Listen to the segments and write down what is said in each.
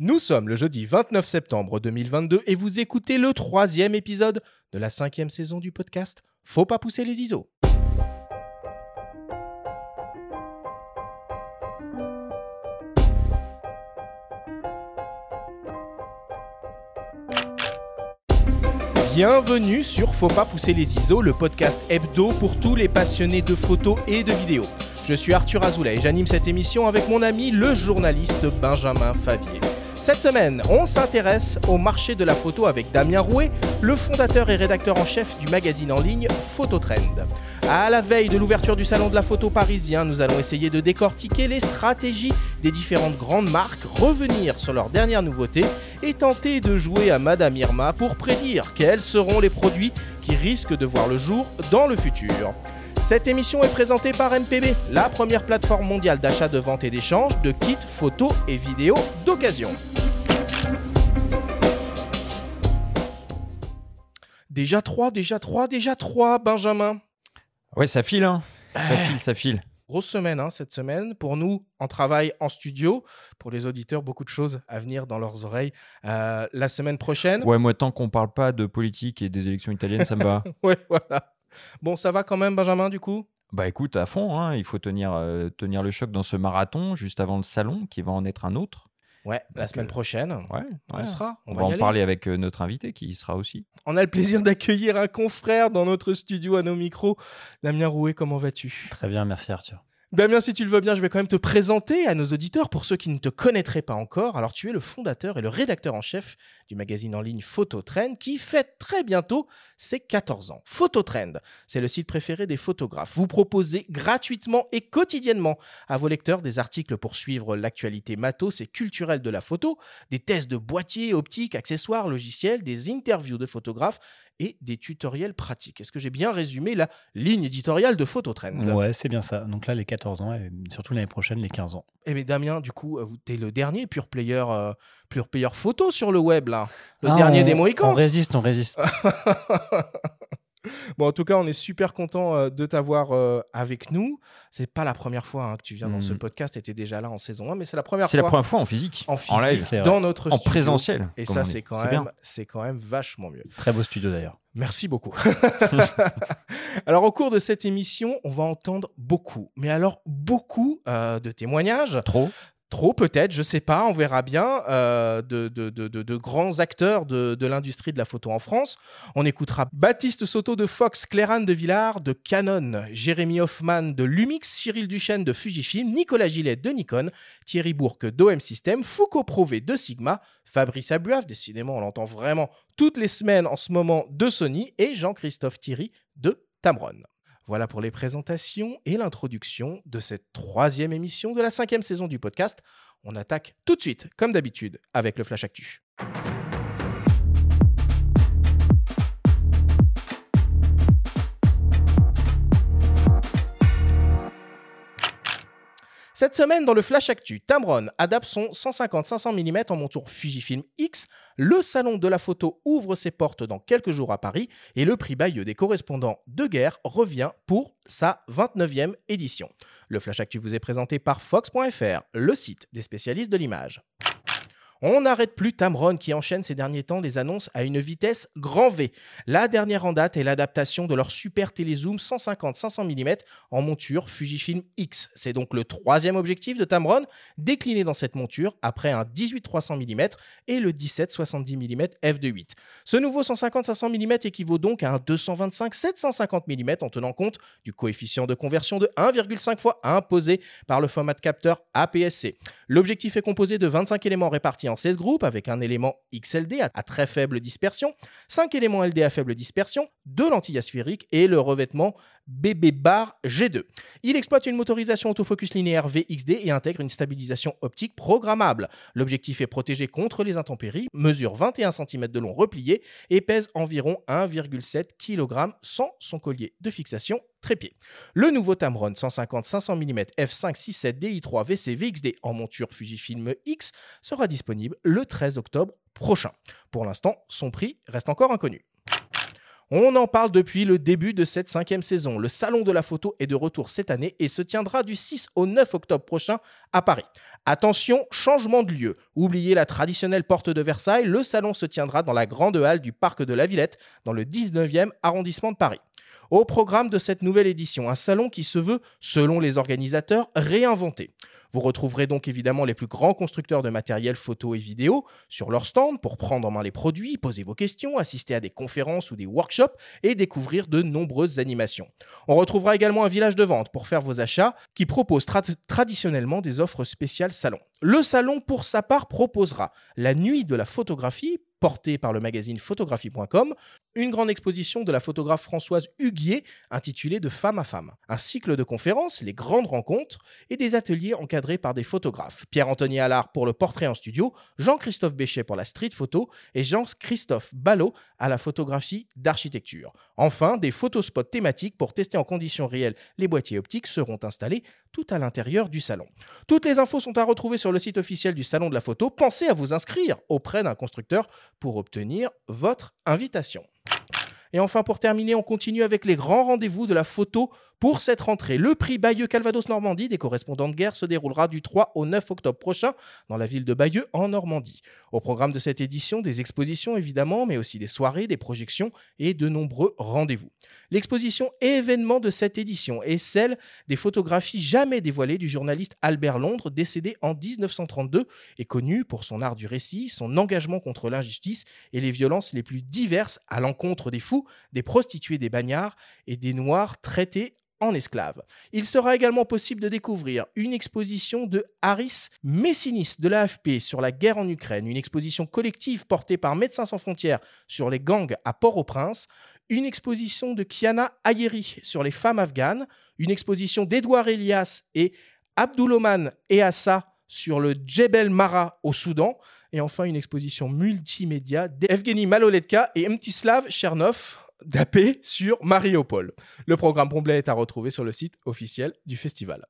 Nous sommes le jeudi 29 septembre 2022 et vous écoutez le troisième épisode de la cinquième saison du podcast Faut pas pousser les ISO. Bienvenue sur Faut pas pousser les ISO, le podcast hebdo pour tous les passionnés de photos et de vidéos. Je suis Arthur Azoulay et j'anime cette émission avec mon ami le journaliste Benjamin Favier. Cette semaine, on s'intéresse au marché de la photo avec Damien Rouet, le fondateur et rédacteur en chef du magazine en ligne Phototrend. À la veille de l'ouverture du salon de la photo parisien, nous allons essayer de décortiquer les stratégies des différentes grandes marques, revenir sur leurs dernières nouveautés et tenter de jouer à Madame Irma pour prédire quels seront les produits qui risquent de voir le jour dans le futur. Cette émission est présentée par MPB, la première plateforme mondiale d'achat, de vente et d'échange de kits photos et vidéos d'occasion. Déjà 3, déjà 3, déjà 3, Benjamin. Ouais, ça file, hein. Ça file, ça file. Grosse semaine hein, cette semaine. Pour nous, en travail en studio. Pour les auditeurs, beaucoup de choses à venir dans leurs oreilles. Euh, la semaine prochaine. Ouais, moi, tant qu'on parle pas de politique et des élections italiennes, ça me va. ouais, voilà. Bon, ça va quand même, Benjamin, du coup? Bah écoute, à fond, hein, il faut tenir, euh, tenir le choc dans ce marathon juste avant le salon qui va en être un autre. Ouais, la semaine euh, prochaine. Ouais, On ouais. sera. On, On va, en aller. parler avec euh, notre invité qui y sera aussi. On a le plaisir d'accueillir un confrère dans notre studio à nos micros. Damien Rouet, comment vas-tu? Très bien, merci Arthur. Damien, si tu le veux bien, je vais quand même te présenter à nos auditeurs pour ceux qui ne te connaîtraient pas encore. Alors, tu es le fondateur et le rédacteur en chef du magazine en ligne Phototrend qui fête très bientôt ses 14 ans. Phototrend, c'est le site préféré des photographes. Vous proposez gratuitement et quotidiennement à vos lecteurs des articles pour suivre l'actualité matos et culturelle de la photo, des tests de boîtiers, optiques, accessoires, logiciels, des interviews de photographes et des tutoriels pratiques. Est-ce que j'ai bien résumé la ligne éditoriale de Phototrend? Ouais, c'est bien ça. Donc là, les 14 ans et surtout l'année prochaine, les 15 ans. Eh mais Damien, du coup, tu es le dernier pure player, euh, pure player photo sur le web, là. Le Ah, dernier on- des On Mohicans. résiste, on résiste. bon, en tout cas, on est super content euh, de t'avoir euh, avec nous. C'est pas la première fois hein, que tu viens dans ce Mhm. podcast. Tu étais déjà là en saison 1, mais c'est la première C'est fois la première fois en physique, en physique, live, C'est vrai. dans notre en studio. présentiel. Et ça, c'est quand, même, c'est quand même vachement mieux. Très beau studio d'ailleurs. Merci beaucoup. alors, au cours de cette émission, on va entendre beaucoup, mais alors beaucoup euh, de témoignages Trop. Trop peut-être, je sais pas, on verra bien, euh, de, grands acteurs de, l'industrie de la photo en France. On écoutera Baptiste Soto de Fox, Clérane de Villard de Canon, Jérémy Hoffman de Lumix, Cyril Duchesne de Fujifilm, Nicolas Gillet de Nikon, Thierry Bourque d'OM System, Foucault Prové de Sigma, Fabrice Abuaf, décidément on l'entend vraiment toutes les semaines en ce moment de Sony, et Jean-Christophe Thierry de Tamron. Voilà pour les présentations et l'introduction de cette troisième émission de la cinquième saison du podcast. On attaque tout de suite, comme d'habitude, avec le Flash Actu. Cette semaine, dans le Flash Actu, Tamron adapte son 150-500 mm en monture Fujifilm X. Le salon de la photo ouvre ses portes dans quelques jours à Paris et le prix Bayeux des correspondants de guerre revient pour sa 29e édition. Le Flash Actu vous est présenté par Fox.fr, le site des spécialistes de l'image. On n'arrête plus Tamron qui enchaîne ces derniers temps des annonces à une vitesse grand V. La dernière en date est l'adaptation de leur super télézoom 150-500 mm en monture Fujifilm X. C'est donc le troisième objectif de Tamron, décliné dans cette monture après un 18-300 mm et le 17-70 mm f2.8. Ce nouveau 150-500 mm équivaut donc à un 225-750 mm en tenant compte du coefficient de conversion de 1,5 fois imposé par le format capteur APS-C. L'objectif est composé de 25 éléments répartis en 16 groupes avec un élément XLD à, très faible dispersion, 5 éléments LD à faible dispersion, 2 lentilles asphériques et le revêtement BB bar G2. Il exploite une motorisation autofocus linéaire VXD et intègre une stabilisation optique programmable. L'objectif est protégé contre les intempéries, mesure 21 cm de long replié et pèse environ 1,7 kg sans son collier de fixation trépied. Le nouveau Tamron 150-500 mm f5.67 DI3 VC VXD en monture Fujifilm X sera disponible le 13 octobre prochain. Pour l'instant, son prix reste encore inconnu. On en parle depuis le début de cette cinquième saison. Le Salon de la photo est de retour cette année et se tiendra du 6 au 9 octobre prochain à Paris. Attention, changement de lieu. Oubliez la traditionnelle porte de Versailles, le salon se tiendra dans la grande halle du parc de la Villette, dans le 19e arrondissement de Paris. Au programme de cette nouvelle édition, un salon qui se veut, selon les organisateurs, réinventé. Vous retrouverez donc évidemment les plus grands constructeurs de matériel photo et vidéo sur leur stand pour prendre en main les produits, poser vos questions, assister à des conférences ou des workshops et découvrir de nombreuses animations. On retrouvera également un village de vente pour faire vos achats qui propose traditionnellement des offres spéciales salon. Le salon, pour sa part, proposera la nuit de la photographie portée par le magazine photographie.com, une grande exposition de la photographe Françoise Huguier intitulée De femme à femme, un cycle de conférences, les grandes rencontres et des ateliers encadrés par des photographes. Pierre-Anthony Allard pour le portrait en studio, Jean-Christophe Béchet pour la street photo et Jean-Christophe Ballot à la photographie d'architecture. Enfin, des photospots thématiques pour tester en conditions réelles les boîtiers optiques seront installés tout à l'intérieur du salon. Toutes les infos sont à retrouver sur le site officiel du Salon de la Photo. Pensez à vous inscrire auprès d'un constructeur pour obtenir votre invitation. Et enfin, pour terminer, on continue avec les grands rendez-vous de la photo pour cette rentrée. Le prix Bayeux Calvados Normandie des correspondants de guerre se déroulera du 3 au 9 octobre prochain dans la ville de Bayeux en Normandie. Au programme de cette édition, des expositions évidemment, mais aussi des soirées, des projections et de nombreux rendez-vous. L'exposition événement de cette édition est celle des photographies jamais dévoilées du journaliste Albert Londres, décédé en 1932 et connu pour son art du récit, son engagement contre l'injustice et les violences les plus diverses à l'encontre des fous, des prostituées, des bagnards et des noirs traités en esclaves. Il sera également possible de découvrir une exposition de Harris Messinis de l'AFP sur la guerre en Ukraine, une exposition collective portée par Médecins sans frontières sur les gangs à Port-au-Prince, une exposition de Kiana Ayeri sur les femmes afghanes, une exposition d'Edouard Elias et Abdouloman Eassa sur le Djebel Mara au Soudan, et enfin une exposition multimédia d'Evgeny Maloletka et Mtislav Chernov d'AP sur Mariupol. Le programme complet est à retrouver sur le site officiel du festival.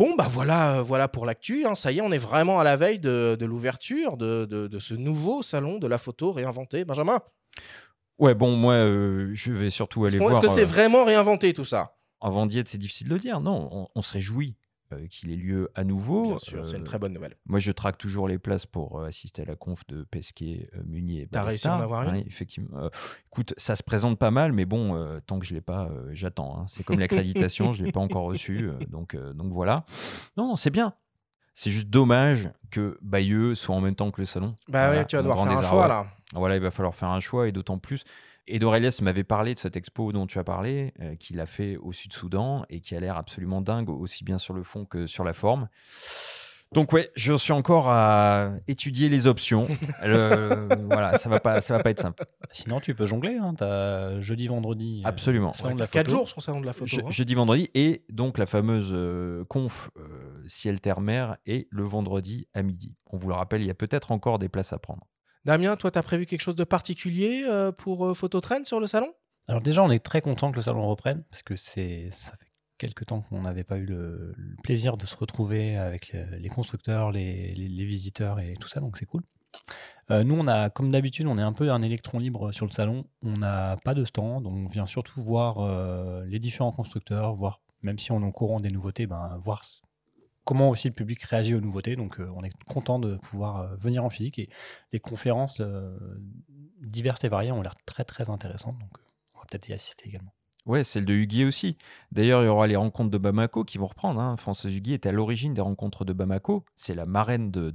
Bon, bah voilà, euh, voilà pour l'actu. Hein. Ça y est, on est vraiment à la veille de, l'ouverture de, ce nouveau salon de la photo réinventé. Benjamin? Ouais, bon, moi, euh, je vais surtout aller voir. Est-ce que c'est euh, vraiment réinventé tout ça? Avant d'y être, c'est difficile de le dire. Non, on, se réjouit euh, qu'il ait lieu à nouveau. Bien sûr, c'est une très bonne nouvelle. Moi, je traque toujours les places pour euh, assister à la conf de Pesquet, euh, Munier. T'as réussi à en avoir une Effectivement. écoute, ça se présente pas mal, mais bon, tant que je l'ai pas, j'attends. Hein. C'est comme l'accréditation, je l'ai pas encore reçu, donc donc voilà. Non, c'est bien. C'est juste dommage que Bayeux soit en même temps que le salon. Bah oui, tu vas devoir faire un choix là. Voilà, il va falloir faire un choix et d'autant plus et d'Aurelius m'avait parlé de cette expo dont tu as parlé, euh, qu'il a fait au Sud-Soudan et qui a l'air absolument dingue, aussi bien sur le fond que sur la forme. Donc ouais, je suis encore à étudier les options. voilà, ça va pas, ça va pas être simple. Sinon, tu peux jongler. Hein, as jeudi, vendredi. Euh, Absolument. Ouais, 4 jours sur salon de la photo. Hein. Jeudi, vendredi et donc la fameuse euh, conf ciel terre mer et le vendredi à midi. On vous le rappelle, il y a peut-être encore des places à prendre. Damien, toi, tu as prévu quelque chose de particulier euh, pour euh, Phototrend sur le salon? Alors déjà, on est très content que le salon reprenne, parce que c'est ça fait quelques temps qu'on n'avait pas eu le, plaisir de se retrouver avec les, constructeurs, les, visiteurs et tout ça, donc c'est cool. Euh, nous, on a, comme d'habitude, on est un peu un électron libre sur le salon. On n'a pas de stand, donc on vient surtout voir les différents constructeurs, voir, même si on est au courant des nouveautés, ben, voir comment aussi le public réagit aux nouveautés. Donc, euh, on est content de pouvoir euh, venir en physique et les conférences euh, diverses et variées ont l'air très très intéressantes. Donc, on va peut-être y assister également. Ouais, celle de Huguier aussi. D'ailleurs, il y aura les rencontres de Bamako qui vont reprendre. Hein. Françoise Huguier est à l'origine des rencontres de Bamako. C'est la marraine de,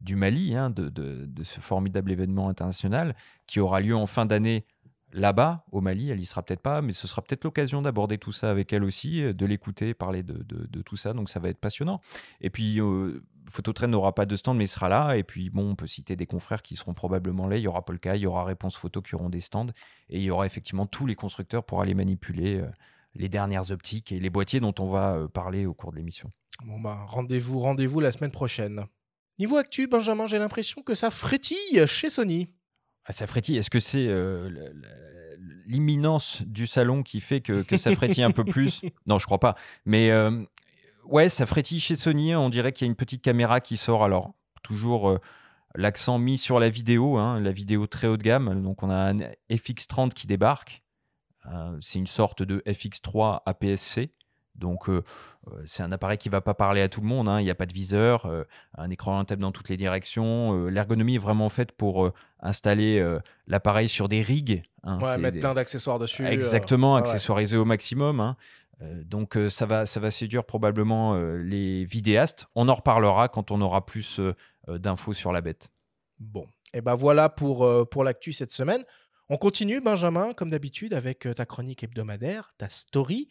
du Mali, hein, de, ce formidable événement international qui aura lieu en fin d'année là-bas, au Mali. Elle y sera peut-être pas, mais ce sera peut-être l'occasion d'aborder tout ça avec elle aussi, euh, de l'écouter, parler de, tout ça. Donc ça va être passionnant. Et puis, euh, Phototrain n'aura pas de stand, mais sera là. Et puis, bon, on peut citer des confrères qui seront probablement là. Il y aura Polka, il y aura Réponse Photo qui auront des stands. Et il y aura effectivement tous les constructeurs pour aller manipuler euh, les dernières optiques et les boîtiers dont on va parler au cours de l'émission. Bon, bah, rendez-vous, rendez-vous la semaine prochaine. Niveau actu, Benjamin, j'ai l'impression que ça frétille chez Sony. Ça frétille. Est-ce que c'est euh, l'imminence du salon qui fait que, que ça frétille un peu plus? Non, je crois pas. Mais euh, ouais, ça frétille chez Sony. On dirait qu'il y a une petite caméra qui sort. Alors, toujours euh, l'accent mis sur la vidéo, hein, la vidéo très haut de gamme. Donc, on a un FX30 qui débarque. Euh, c'est une sorte de FX3 APS-C. Donc, euh, euh, c'est un appareil qui ne va pas parler à tout le monde. hein. Il n'y a pas de viseur, euh, un écran orientable dans toutes les directions. euh, L'ergonomie est vraiment faite pour installer l'appareil sur des rigs. hein. Ouais, mettre des- plein d'accessoires dessus. Exactement, ouais. accessoirisé au maximum. hein. Donc ça va, ça va séduire probablement les vidéastes. On en reparlera quand on aura plus d'infos sur la bête. Bon, et ben voilà pour, pour l'actu cette semaine. On continue, Benjamin, comme d'habitude, avec ta chronique hebdomadaire, ta story.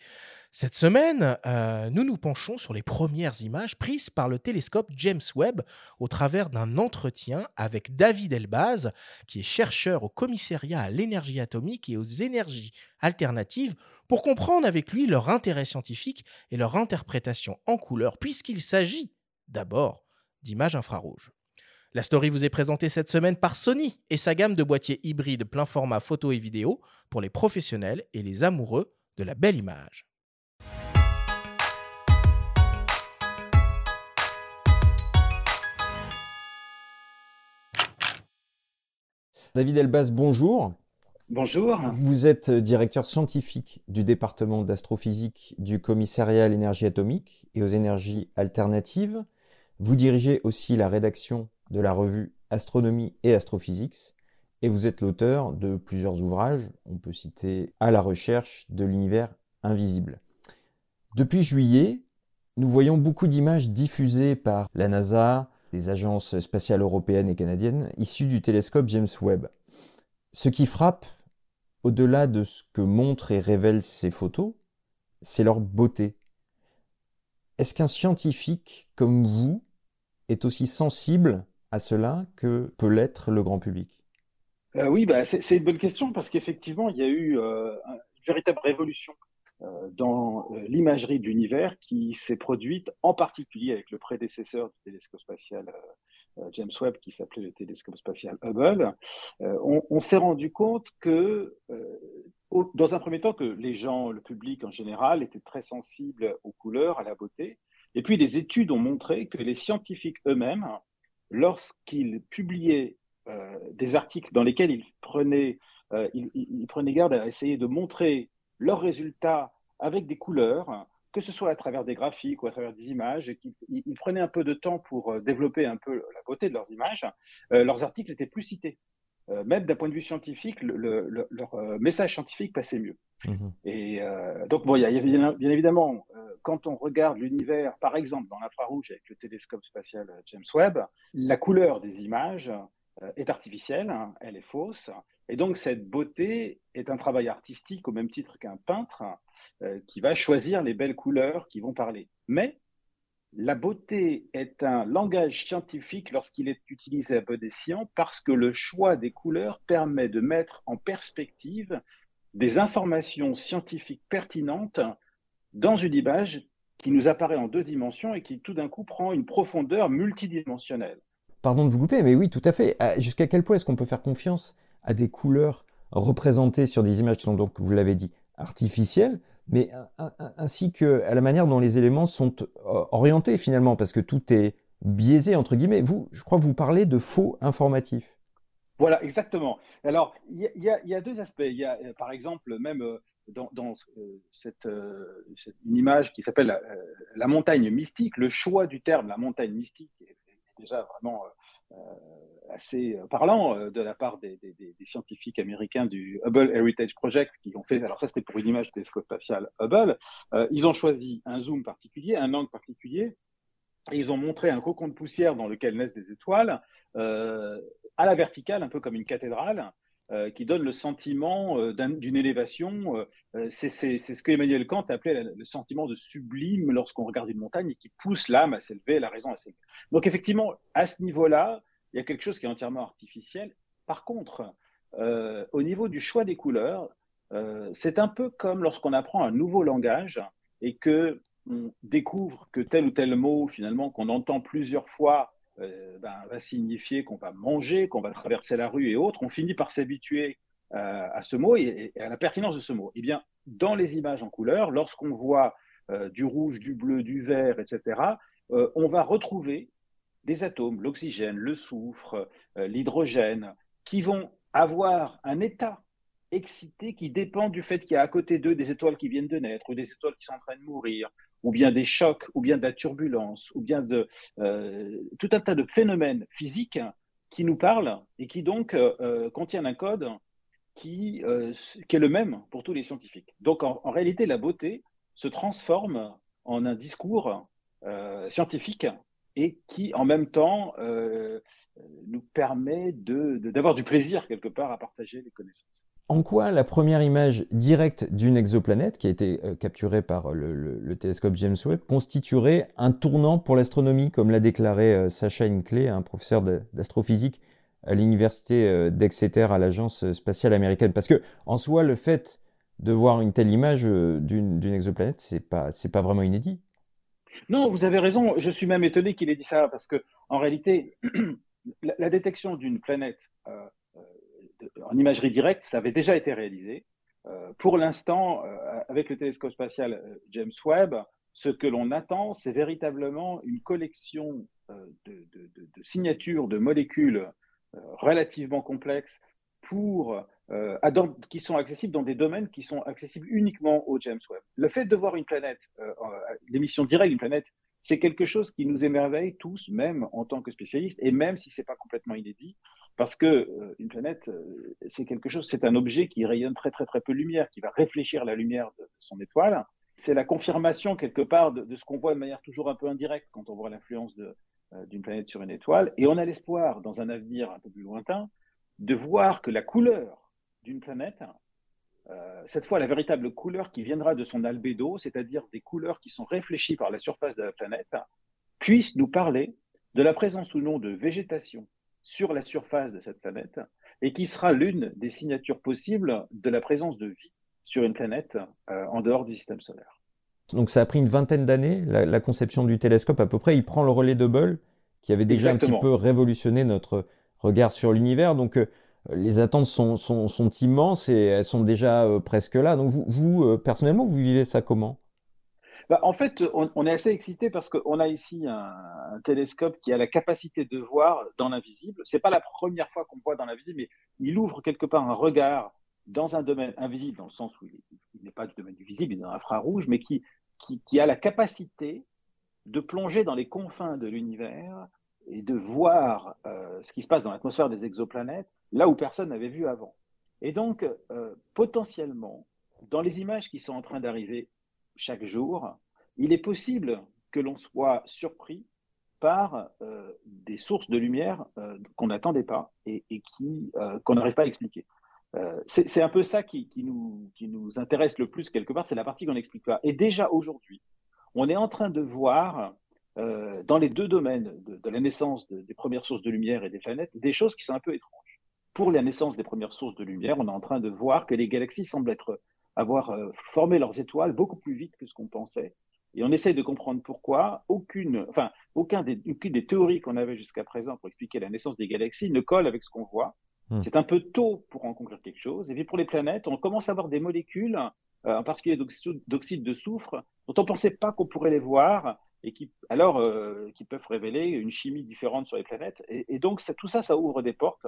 Cette semaine, euh, nous nous penchons sur les premières images prises par le télescope James Webb au travers d'un entretien avec David Elbaz, qui est chercheur au commissariat à l'énergie atomique et aux énergies alternatives, pour comprendre avec lui leur intérêt scientifique et leur interprétation en couleur, puisqu'il s'agit d'abord d'images infrarouges. La story vous est présentée cette semaine par Sony et sa gamme de boîtiers hybrides plein format photo et vidéo pour les professionnels et les amoureux de la belle image. David Elbaz, bonjour. Bonjour. Vous êtes directeur scientifique du département d'astrophysique du commissariat à l'énergie atomique et aux énergies alternatives. Vous dirigez aussi la rédaction de la revue Astronomie et Astrophysics et vous êtes l'auteur de plusieurs ouvrages. On peut citer À la recherche de l'univers invisible. Depuis juillet, nous voyons beaucoup d'images diffusées par la NASA, les agences spatiales européennes et canadiennes issues du télescope James Webb. Ce qui frappe, au-delà de ce que montrent et révèlent ces photos, c'est leur beauté. Est-ce qu'un scientifique comme vous est aussi sensible à cela que peut l'être le grand public? Euh, oui, bah, c'est une bonne question parce qu'effectivement, il y a eu euh, un- une véritable révolution dans euh, l'imagerie de l'univers qui s'est produite en particulier avec le prédécesseur du télescope spatial euh, euh, James Webb qui s'appelait le télescope spatial Hubble. Euh, on s'est rendu compte que, euh, dans un premier temps, que les gens, le public en général, étaient très sensibles aux couleurs, à la beauté. Et puis, les études ont montré que les scientifiques eux-mêmes, lorsqu'ils publiaient euh, des articles dans lesquels ils prenaient, euh, ils prenaient garde à essayer de montrer leurs résultats avec des couleurs, que ce soit à travers des graphiques ou à travers des images, et qu'ils ils- ils prenaient un peu de temps pour euh, développer un peu la beauté de leurs images, euh, leurs articles étaient plus cités. Euh, même d'un point de vue scientifique, le- le- le- leur message scientifique passait mieux. Mhm. Et euh, donc, bon, il y a, bien, bien évidemment, quand on regarde l'univers, par exemple, dans l'infrarouge avec le télescope spatial James Webb, la couleur des images est artificielle, hein, elle est fausse. Et donc, cette beauté est un travail artistique au même titre qu'un peintre euh, qui va choisir les belles couleurs qui vont parler. Mais la beauté est un langage scientifique lorsqu'il est utilisé à bon escient parce que le choix des couleurs permet de mettre en perspective des informations scientifiques pertinentes dans une image qui nous apparaît en deux dimensions et qui tout d'un coup prend une profondeur multidimensionnelle. Pardon de vous couper, mais oui, tout à fait. Jusqu'à quel point est-ce qu'on peut faire confiance à des couleurs représentées sur des images qui sont donc, vous l'avez dit, artificielles, mais ainsi que à la manière dont les éléments sont euh, orientés finalement, parce que tout est biaisé entre guillemets. Vous, je crois que vous parlez de faux informatifs. Voilà, exactement. Alors, il y, a- deux aspects. Il y a, euh, par exemple, même euh, dans, cette, image qui s'appelle la, montagne mystique, le choix du terme la montagne mystique est, déjà vraiment assez parlant euh, de la part des, scientifiques américains du Hubble Heritage Project qui ont fait, alors ça c'était pour une image télescope spatial Hubble, Euh, ils ont choisi un zoom particulier, un angle particulier, et ils ont montré un cocon de poussière dans lequel naissent des étoiles, euh, à la verticale, un peu comme une cathédrale, euh, qui donne le sentiment euh, d'un- d'une élévation. euh, euh, c'est ce que Emmanuel Kant appelait la- le sentiment de sublime lorsqu'on regarde une montagne et qui pousse l'âme à s'élever, la raison à s'élever. Donc effectivement, à ce niveau-là, il y a quelque chose qui est entièrement artificiel. Par contre, euh, au niveau du choix des couleurs, euh, c'est un peu comme lorsqu'on apprend un nouveau langage et que on découvre que tel ou tel mot, finalement, qu'on entend plusieurs fois, euh, ben, va signifier qu'on va manger, qu'on va traverser la rue et autres. On finit par s'habituer à ce mot et, à la pertinence de ce mot. Eh bien, dans les images en couleur, lorsqu'on voit du rouge, du bleu, du vert, etc., on va retrouver des atomes, l'oxygène, le soufre, l'hydrogène, qui vont avoir un état excité qui dépend du fait qu'il y a à côté d'eux des étoiles qui viennent de naître ou des étoiles qui sont en train de mourir, ou bien des chocs, ou bien de la turbulence, ou bien de euh, tout un tas de phénomènes physiques qui nous parlent et qui donc euh, euh, contiennent un code qui, est le même pour tous les scientifiques. Donc en, en réalité, la beauté se transforme en un discours scientifique et qui en même temps nous permet d'avoir de, du plaisir quelque part à partager les connaissances. En quoi la première image directe d'une exoplanète, qui a été euh, capturée par le, télescope James Webb, constituerait un tournant pour l'astronomie, comme l'a déclaré euh, Sacha Hinckley, un professeur d'astrophysique à l'université euh, d'Exeter à l'agence spatiale américaine? Parce que, en soi, le fait de voir une telle image d'une exoplanète, c'est pas, pas vraiment inédit. Non, vous avez raison. Je suis même étonné qu'il ait dit ça, parce que, en réalité, la, détection d'une planète euh, euh, en imagerie directe, ça avait déjà été réalisé. Euh, pour l'instant, avec le télescope spatial James Webb, ce que l'on attend, c'est véritablement une collection de, signatures de molécules relativement complexes qui sont accessibles dans des domaines qui sont accessibles uniquement au James Webb. Le fait de voir une planète, l'émission directe d'une planète c'est quelque chose qui nous émerveille tous, même en tant que spécialistes, et même si c'est pas complètement inédit, parce que euh, une planète, euh, c'est quelque chose, c'est un objet qui rayonne très très très peu de lumière, qui va réfléchir la lumière de son étoile. C'est la confirmation quelque part de, ce qu'on voit de manière toujours un peu indirecte quand on voit l'influence euh, d'une planète sur une étoile, et on a l'espoir, dans un avenir un peu plus lointain, de voir que la couleur d'une planète cette fois la véritable couleur qui viendra de son albédo, c'est-à-dire des couleurs qui sont réfléchies par la surface de la planète, puisse nous parler de la présence ou non de végétation sur la surface de cette planète et qui sera l'une des signatures possibles de la présence de vie sur une planète euh, en dehors du système solaire. Donc ça a pris une vingtaine d'années, la, conception du télescope à peu près. Il prend le relais de Hubble, qui avait déjà un petit peu révolutionné notre regard sur l'univers. Donc euh, les attentes sont, sont, immenses et elles sont déjà euh, presque là. Donc vous, euh, personnellement, vous vivez ça comment? Bah, En fait, on, est assez excité parce qu'on a ici un, télescope qui a la capacité de voir dans l'invisible. C'est pas la première fois qu'on voit dans l'invisible, mais il ouvre quelque part un regard dans un domaine invisible, dans le sens où il n'est pas du domaine du visible, il est dans l'infrarouge, mais qui, a la capacité de plonger dans les confins de l'univers et de voir euh, ce qui se passe dans l'atmosphère des exoplanètes là où personne n'avait vu avant. Et donc, euh, potentiellement, dans les images qui sont en train d'arriver chaque jour, il est possible que l'on soit surpris par euh, des sources de lumière euh, qu'on n'attendait pas et, qui qu'on n'arrive pas à expliquer. c'est un peu ça qui, nous, qui nous intéresse le plus quelque part, c'est la partie qu'on n'explique pas. Et déjà aujourd'hui, on est en train de voir dans les deux domaines de, la naissance des premières sources de lumière et des planètes des choses qui sont un peu étranges pour la naissance des premières sources de lumière, on est en train de voir que les galaxies semblent être, avoir euh, formé leurs étoiles beaucoup plus vite que ce qu'on pensait. Et on essaye de comprendre pourquoi aucune, enfin, aucun des, aucune des théories qu'on avait jusqu'à présent pour expliquer la naissance des galaxies ne colle avec ce qu'on voit. Hmm. C'est un peu tôt pour en conclure quelque chose. Et puis pour les planètes, on commence à avoir des molécules, euh, en particulier d'oxyde de soufre, dont on ne pensait pas qu'on pourrait les voir et qui, alors, euh, qui peuvent révéler une chimie différente sur les planètes. Et, donc, ça, tout ça, ça ouvre des portes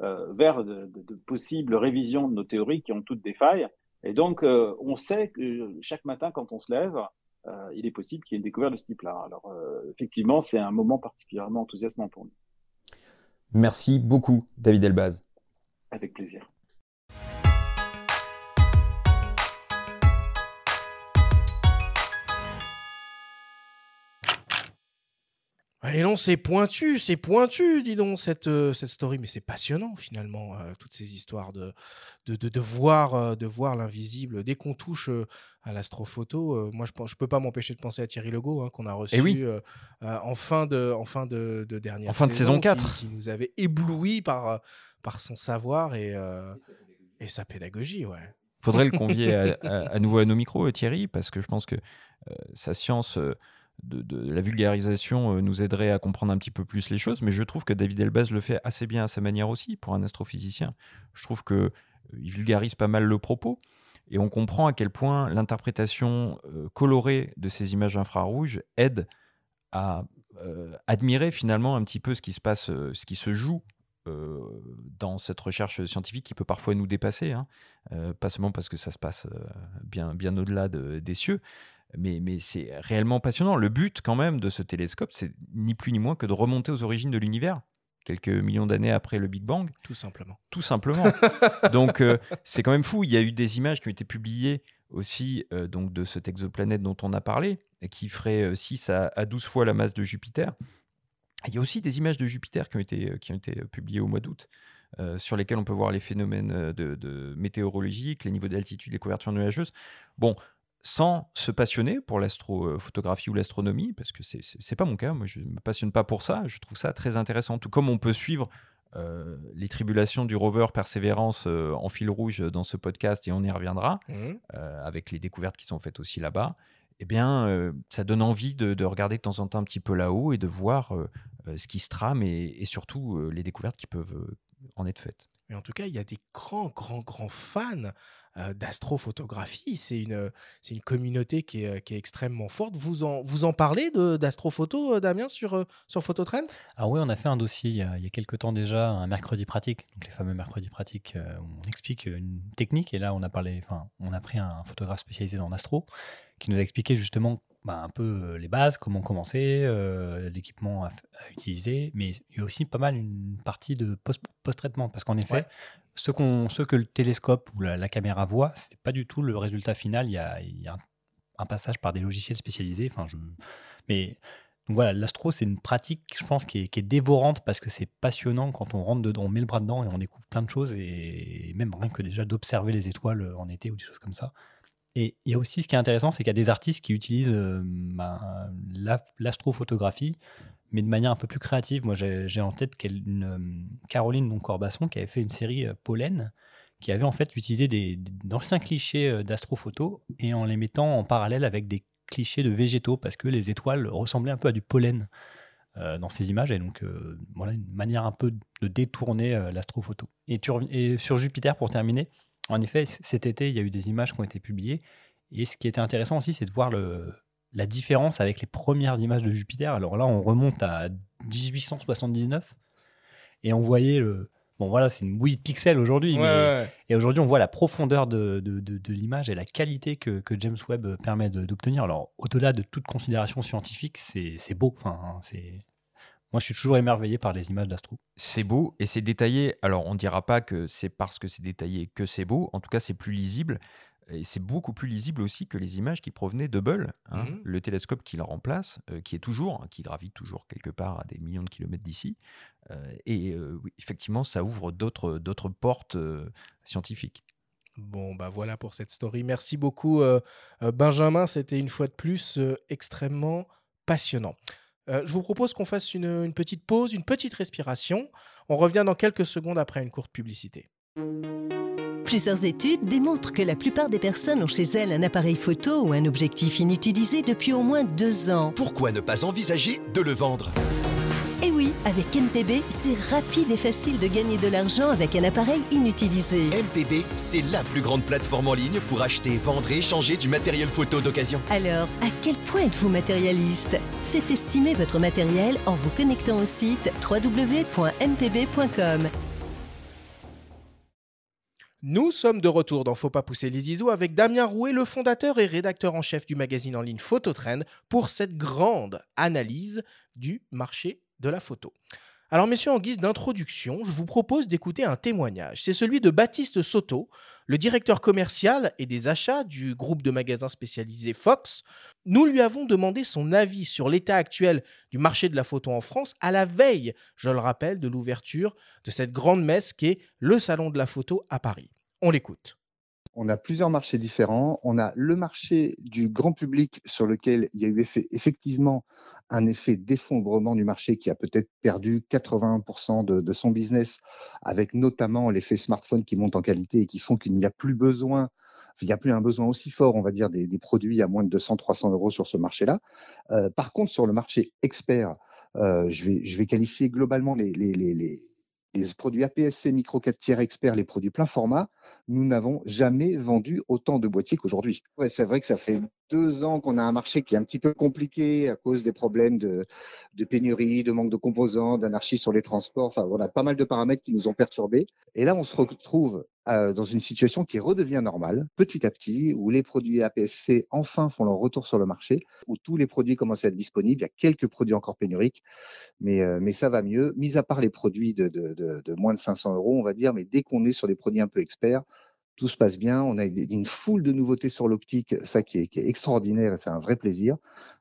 euh, vers de, possibles révisions de nos théories qui ont toutes des failles. Et donc, euh, on sait que chaque matin, quand on se lève, euh, il est possible qu'il y ait une découverte de ce type-là. Alors, effectivement, c'est un moment particulièrement enthousiasmant pour nous. Merci beaucoup, David Elbaz. Avec plaisir. Et non, c'est pointu, c'est pointu, dis donc, cette, euh, cette story. Mais c'est passionnant, finalement, euh, toutes ces histoires de, de, de, voir, euh, de voir l'invisible. Dès qu'on touche à l'astrophoto, moi, je ne je peux pas m'empêcher de penser à Thierry Legault, hein, qu'on a reçu eh en fin de, en fin de, de dernière en fin de saison 4. Qui, nous avait ébloui par, par son savoir et, et sa pédagogie, ouais. Faudrait le convier à, à, nouveau à nos micros, Thierry, parce que je pense que sa science de, la vulgarisation euh, nous aiderait à comprendre un petit peu plus les choses, mais je trouve que David Elbaz le fait assez bien à sa manière aussi pour un astrophysicien. Je trouve que il vulgarise pas mal le propos. Et on comprend à quel point l'interprétation colorée de ces images infrarouges aide à admirer finalement un petit peu ce qui se passe, ce qui se joue dans cette recherche scientifique qui peut parfois nous dépasser, hein. pas seulement parce que ça se passe bien au-delà des cieux, mais, mais c'est réellement passionnant. Le but quand même de ce télescope, c'est ni plus ni moins que de remonter aux origines de l'univers, quelques millions d'années après le Big Bang. Tout simplement. Tout simplement. donc c'est quand même fou. Il y a eu des images qui ont été publiées aussi donc de cette exoplanète dont on a parlé, qui ferait 6 à, à 12 fois la masse de Jupiter. Il y a aussi des images de Jupiter qui ont été, qui ont été publiées au mois d'août, sur lesquelles on peut voir les phénomènes de, météorologiques, les niveaux d'altitude, les couvertures nuageuses. Bon, sans se passionner pour l'astrophotographie ou l'astronomie, parce que c'est n'est pas mon cas, moi je ne me passionne pas pour ça, je trouve ça très intéressant. Tout comme on peut suivre les tribulations du rover Persévérance en fil rouge dans ce podcast, et on y reviendra, mmh. avec les découvertes qui sont faites aussi là-bas, eh bien, ça donne envie de, regarder de temps en temps un petit peu là-haut et de voir ce qui se trame et, surtout les découvertes qui peuvent en être faites. Mais en tout cas, il y a des grands, grands, grands fans d'astrophotographie. C'est une, c'est une communauté qui est, qui est, extrêmement forte. Vous en, vous en parlez d'astrophoto, Damien, sur, sur Phototrend? Ah oui, on a fait un dossier il y a, il y a quelques temps déjà, un mercredi pratique, donc les fameux mercredis pratiques, où on explique une technique. Et là, on a, parlé, enfin, on a pris un photographe spécialisé dans l'astro qui nous a expliqué justement bah, un peu les bases, comment commencer, l'équipement à, utiliser, mais il y a aussi pas mal une partie de post-traitement, parce qu'en effet, ce, qu'on, ce que le télescope ou la, caméra voit, c'est pas du tout le résultat final. Il y a, il y a un, passage par des logiciels spécialisés. Enfin, je, mais donc voilà, l'astro, c'est une pratique, je pense, qui est, qui est, dévorante parce que c'est passionnant quand on rentre dedans, on met le bras dedans et on découvre plein de choses, et même rien que déjà d'observer les étoiles en été ou des choses comme ça. Et il y a aussi ce qui est intéressant, c'est qu'il y a des artistes qui utilisent euh, ben, l'astrophotographie, mais de manière un peu plus créative. Moi, j'ai en tête euh, Caroline donc, Corbasson qui avait fait une série euh, Pollen, qui avait en fait utilisé d'anciens clichés d'astrophoto et en les mettant en parallèle avec des clichés de végétaux, parce que les étoiles ressemblaient un peu à du pollen dans ces images. Et donc, voilà, une manière un peu de détourner l'astrophoto. Et sur Jupiter, pour terminer, en effet, cet été, il y a eu des images qui ont été publiées. Et ce qui était intéressant aussi, c'est de voir le, la différence avec les premières images de Jupiter. Alors là, on remonte à 1879 et on voyait le. Bon, voilà, c'est une bouillie de pixels aujourd'hui. Et aujourd'hui, on voit la profondeur de, de, l'image et la qualité que, que James Webb permet d'obtenir. Alors, au-delà de toute considération scientifique, c'est beau. Enfin, c'est moi, je suis toujours émerveillé par les images d'Astro. C'est beau et c'est détaillé. Alors, on ne dira pas que c'est parce que c'est détaillé que c'est beau. En tout cas, c'est plus lisible. Et c'est beaucoup plus lisible aussi que les images qui provenaient d'Hubble, hein. mmh le télescope qui le remplace, euh, qui est toujours, qui gravite toujours quelque part à des millions de kilomètres d'ici. Euh, et euh, effectivement, ça ouvre d'autres portes scientifiques. Bon, bah voilà pour cette story. Merci beaucoup, Benjamin. C'était une fois de plus extrêmement passionnant. Euh, je vous propose qu'on fasse une, petite pause, une petite respiration. On revient dans quelques secondes après une courte publicité. Plusieurs études démontrent que la plupart des personnes ont chez elles un appareil photo ou un objectif inutilisé depuis au moins deux ans. Pourquoi ne pas envisager de le vendre? Et oui, avec MPB, c'est rapide et facile de gagner de l'argent avec un appareil inutilisé. MPB, c'est la plus grande plateforme en ligne pour acheter, vendre et échanger du matériel photo d'occasion. Alors, à quel point êtes-vous matérialiste? Faites estimer votre matériel en vous connectant au site www.mpb.com. Nous sommes de retour dans Faut pas pousser les ISO avec Damien Rouet, le fondateur et rédacteur en chef du magazine en ligne Phototrend, pour cette grande analyse du marché Alors messieurs, en guise d'introduction, je vous propose d'écouter un témoignage. C'est celui de Baptiste Soto, le directeur commercial et des achats du groupe de magasins spécialisé Fox. Nous lui avons demandé son avis sur l'état actuel du marché de la photo en France à la veille, je le rappelle, de l'ouverture de cette grande messe qui est le Salon de la photo à Paris. On l'écoute. On a plusieurs marchés différents. On a le marché du grand public sur lequel il y a eu effectivement un effet d'effondrement du marché qui a peut-être perdu 81% de, son business, avec notamment l'effet smartphone qui monte en qualité et qui font qu'il n'y a plus besoin, il n'y a plus un besoin aussi fort, on va dire, des, produits à moins de 200-300 euros sur ce marché-là. Euh, par contre, sur le marché expert, euh, je, vais, qualifier globalement les produits APS-C micro 4 tiers expert, les produits plein format, nous n'avons jamais vendu autant de boîtiers qu'aujourd'hui. C'est vrai que ça fait deux ans qu'on a un marché qui est un petit peu compliqué à cause des problèmes de, pénurie, de manque de composants, d'anarchie sur les transports. Enfin, on a pas mal de paramètres qui nous ont perturbés. Et là, on se retrouve euh, dans une situation qui redevient normale petit à petit, où les produits APS-C enfin font leur retour sur le marché, où tous les produits commencent à être disponibles. Il y a quelques produits encore pénuriques, mais, euh, mais ça va mieux, mis à part les produits de, de, de moins de 500 euros, on va dire. Mais dès qu'on est sur des produits un peu experts, tout se passe bien. On a une foule de nouveautés sur l'optique, ça qui est, extraordinaire et c'est un vrai plaisir.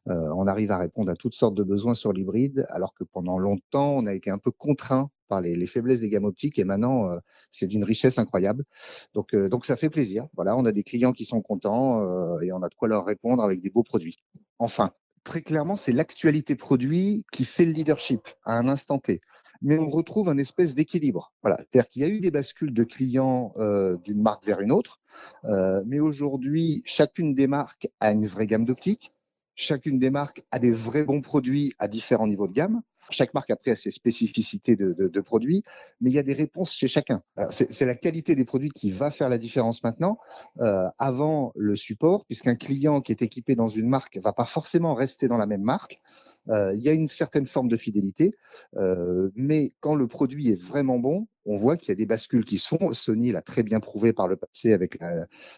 Euh, on arrive à répondre à toutes sortes de besoins sur l'hybride, alors que pendant longtemps, on a été un peu contraint par les, les faiblesses des gammes optiques et maintenant, euh, c'est d'une richesse incroyable. Donc, euh, donc ça fait plaisir. Voilà, on a des clients qui sont contents et on a de quoi leur répondre avec des beaux produits. Enfin, très clairement, c'est l'actualité produit qui fait le leadership à un instant T mais on retrouve un espèce d'équilibre. Voilà, c'est-à-dire qu'il y a eu des bascules de clients euh, d'une marque vers une autre, euh, mais aujourd'hui, chacune des marques a une vraie gamme d'optique, chacune des marques a des vrais bons produits à différents niveaux de gamme. Chaque marque après a ses spécificités de, produits, mais il y a des réponses chez chacun. C'est la qualité des produits qui va faire la différence maintenant. Euh, avant le support, puisqu'un client qui est équipé dans une marque va pas forcément rester dans la même marque. Euh, il y a une certaine forme de fidélité, euh, mais quand le produit est vraiment bon, on voit qu'il y a des bascules qui se font. Sony l'a très bien prouvé par le passé avec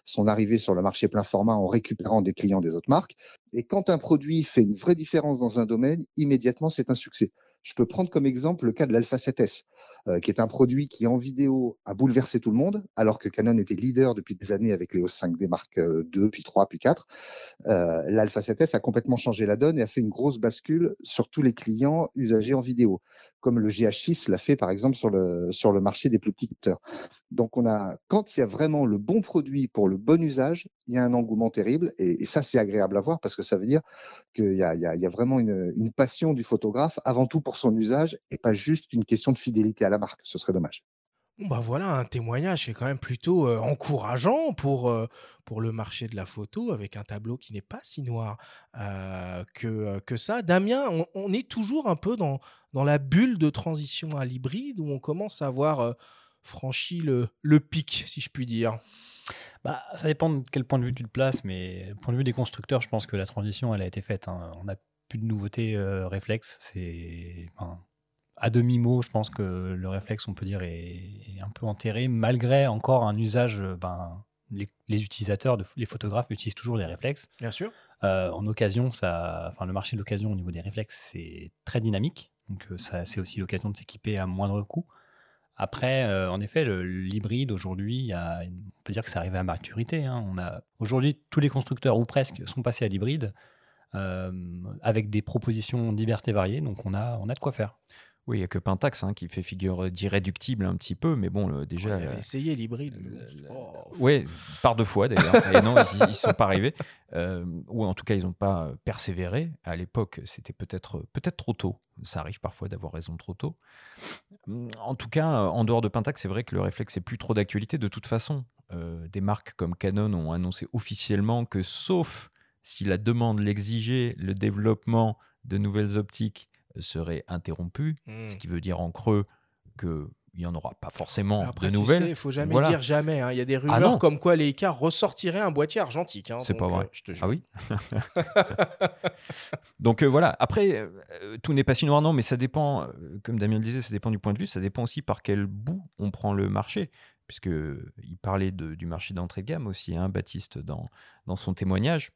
son arrivée sur le marché plein format en récupérant des clients des autres marques. Et quand un produit fait une vraie différence dans un domaine, immédiatement, c'est un succès. Je peux prendre comme exemple le cas de l'Alpha 7S, euh, qui est un produit qui en vidéo a bouleversé tout le monde, alors que Canon était leader depuis des années avec les OS 5D Mark II, puis 3, puis 4. Euh, L'Alpha 7S a complètement changé la donne et a fait une grosse bascule sur tous les clients usagers en vidéo, comme le GH6 l'a fait par exemple sur le, marché des plus petits capteurs. Donc on a, quand il y a vraiment le bon produit pour le bon usage, il y a un engouement terrible et, ça c'est agréable à voir parce que ça veut dire qu'il y a, il y, a, vraiment une passion du photographe avant tout pour son usage et pas juste une question de fidélité à la marque. Ce serait dommage. Bah voilà un témoignage qui est quand même plutôt euh, encourageant pour, euh, pour le marché de la photo avec un tableau qui n'est pas si noir euh, que, que ça. Damien, on, est toujours un peu dans, dans la bulle de transition à l'hybride où on commence à avoir franchi le, le pic, si je puis dire? Bah, ça dépend de quel point de vue tu te places, mais point de vue des constructeurs, je pense que la transition, elle a été faite. Hein. On n'a plus de nouveautés réflexes. C'est à demi mot, je pense que le réflexe, on peut dire, est, est un peu enterré, malgré encore un usage. Ben, les, les, utilisateurs, de, les photographes utilisent toujours les réflexes. Bien sûr. Euh, en occasion, ça, enfin, le marché de l'occasion au niveau des réflexes, c'est très dynamique. Donc, euh, ça, c'est aussi l'occasion de s'équiper à moindre coût. Après, euh, en effet, l'hybride aujourd'hui, on peut dire que c'est arrivé à maturité. Hein. On a aujourd'hui tous les constructeurs ou presque sont passés à l'hybride euh, avec des propositions diverses et variées. Donc on a, on a de quoi faire. Oui, il n'y a que Pentax hein, qui fait figure d'irréductible un petit peu, mais bon, le, déjà. Ouais, essayé l'hybride. Oh. Oui, par deux fois d'ailleurs. et non, ils ne sont pas arrivés. Euh, ou en tout cas, ils n'ont pas persévéré. À l'époque, c'était peut-être peut-être trop tôt. Ça arrive parfois d'avoir raison trop tôt. En tout cas, en dehors de Pentax, c'est vrai que le réflexe n'est plus trop d'actualité. De toute façon, euh, des marques comme Canon ont annoncé officiellement que, sauf si la demande l'exigeait, le développement de nouvelles optiques serait interrompu, mmh. ce qui veut dire en creux que il n'y en aura pas forcément Après, de nouvelles. Il ne faut jamais voilà. dire jamais. Hein. Il y a des rumeurs ah comme quoi les Leica ressortirait un boîtier argentique. Hein. C'est pas vrai. Euh, je te jure. Ah oui Donc euh, voilà. Après, euh, tout n'est pas si noir, non, mais ça dépend, comme Damien le disait, ça dépend du point de vue. Ça dépend aussi par quel bout on prend le marché. Puisqu'il parlait de, du marché d'entrée de gamme aussi, hein, Baptiste, dans, dans son témoignage.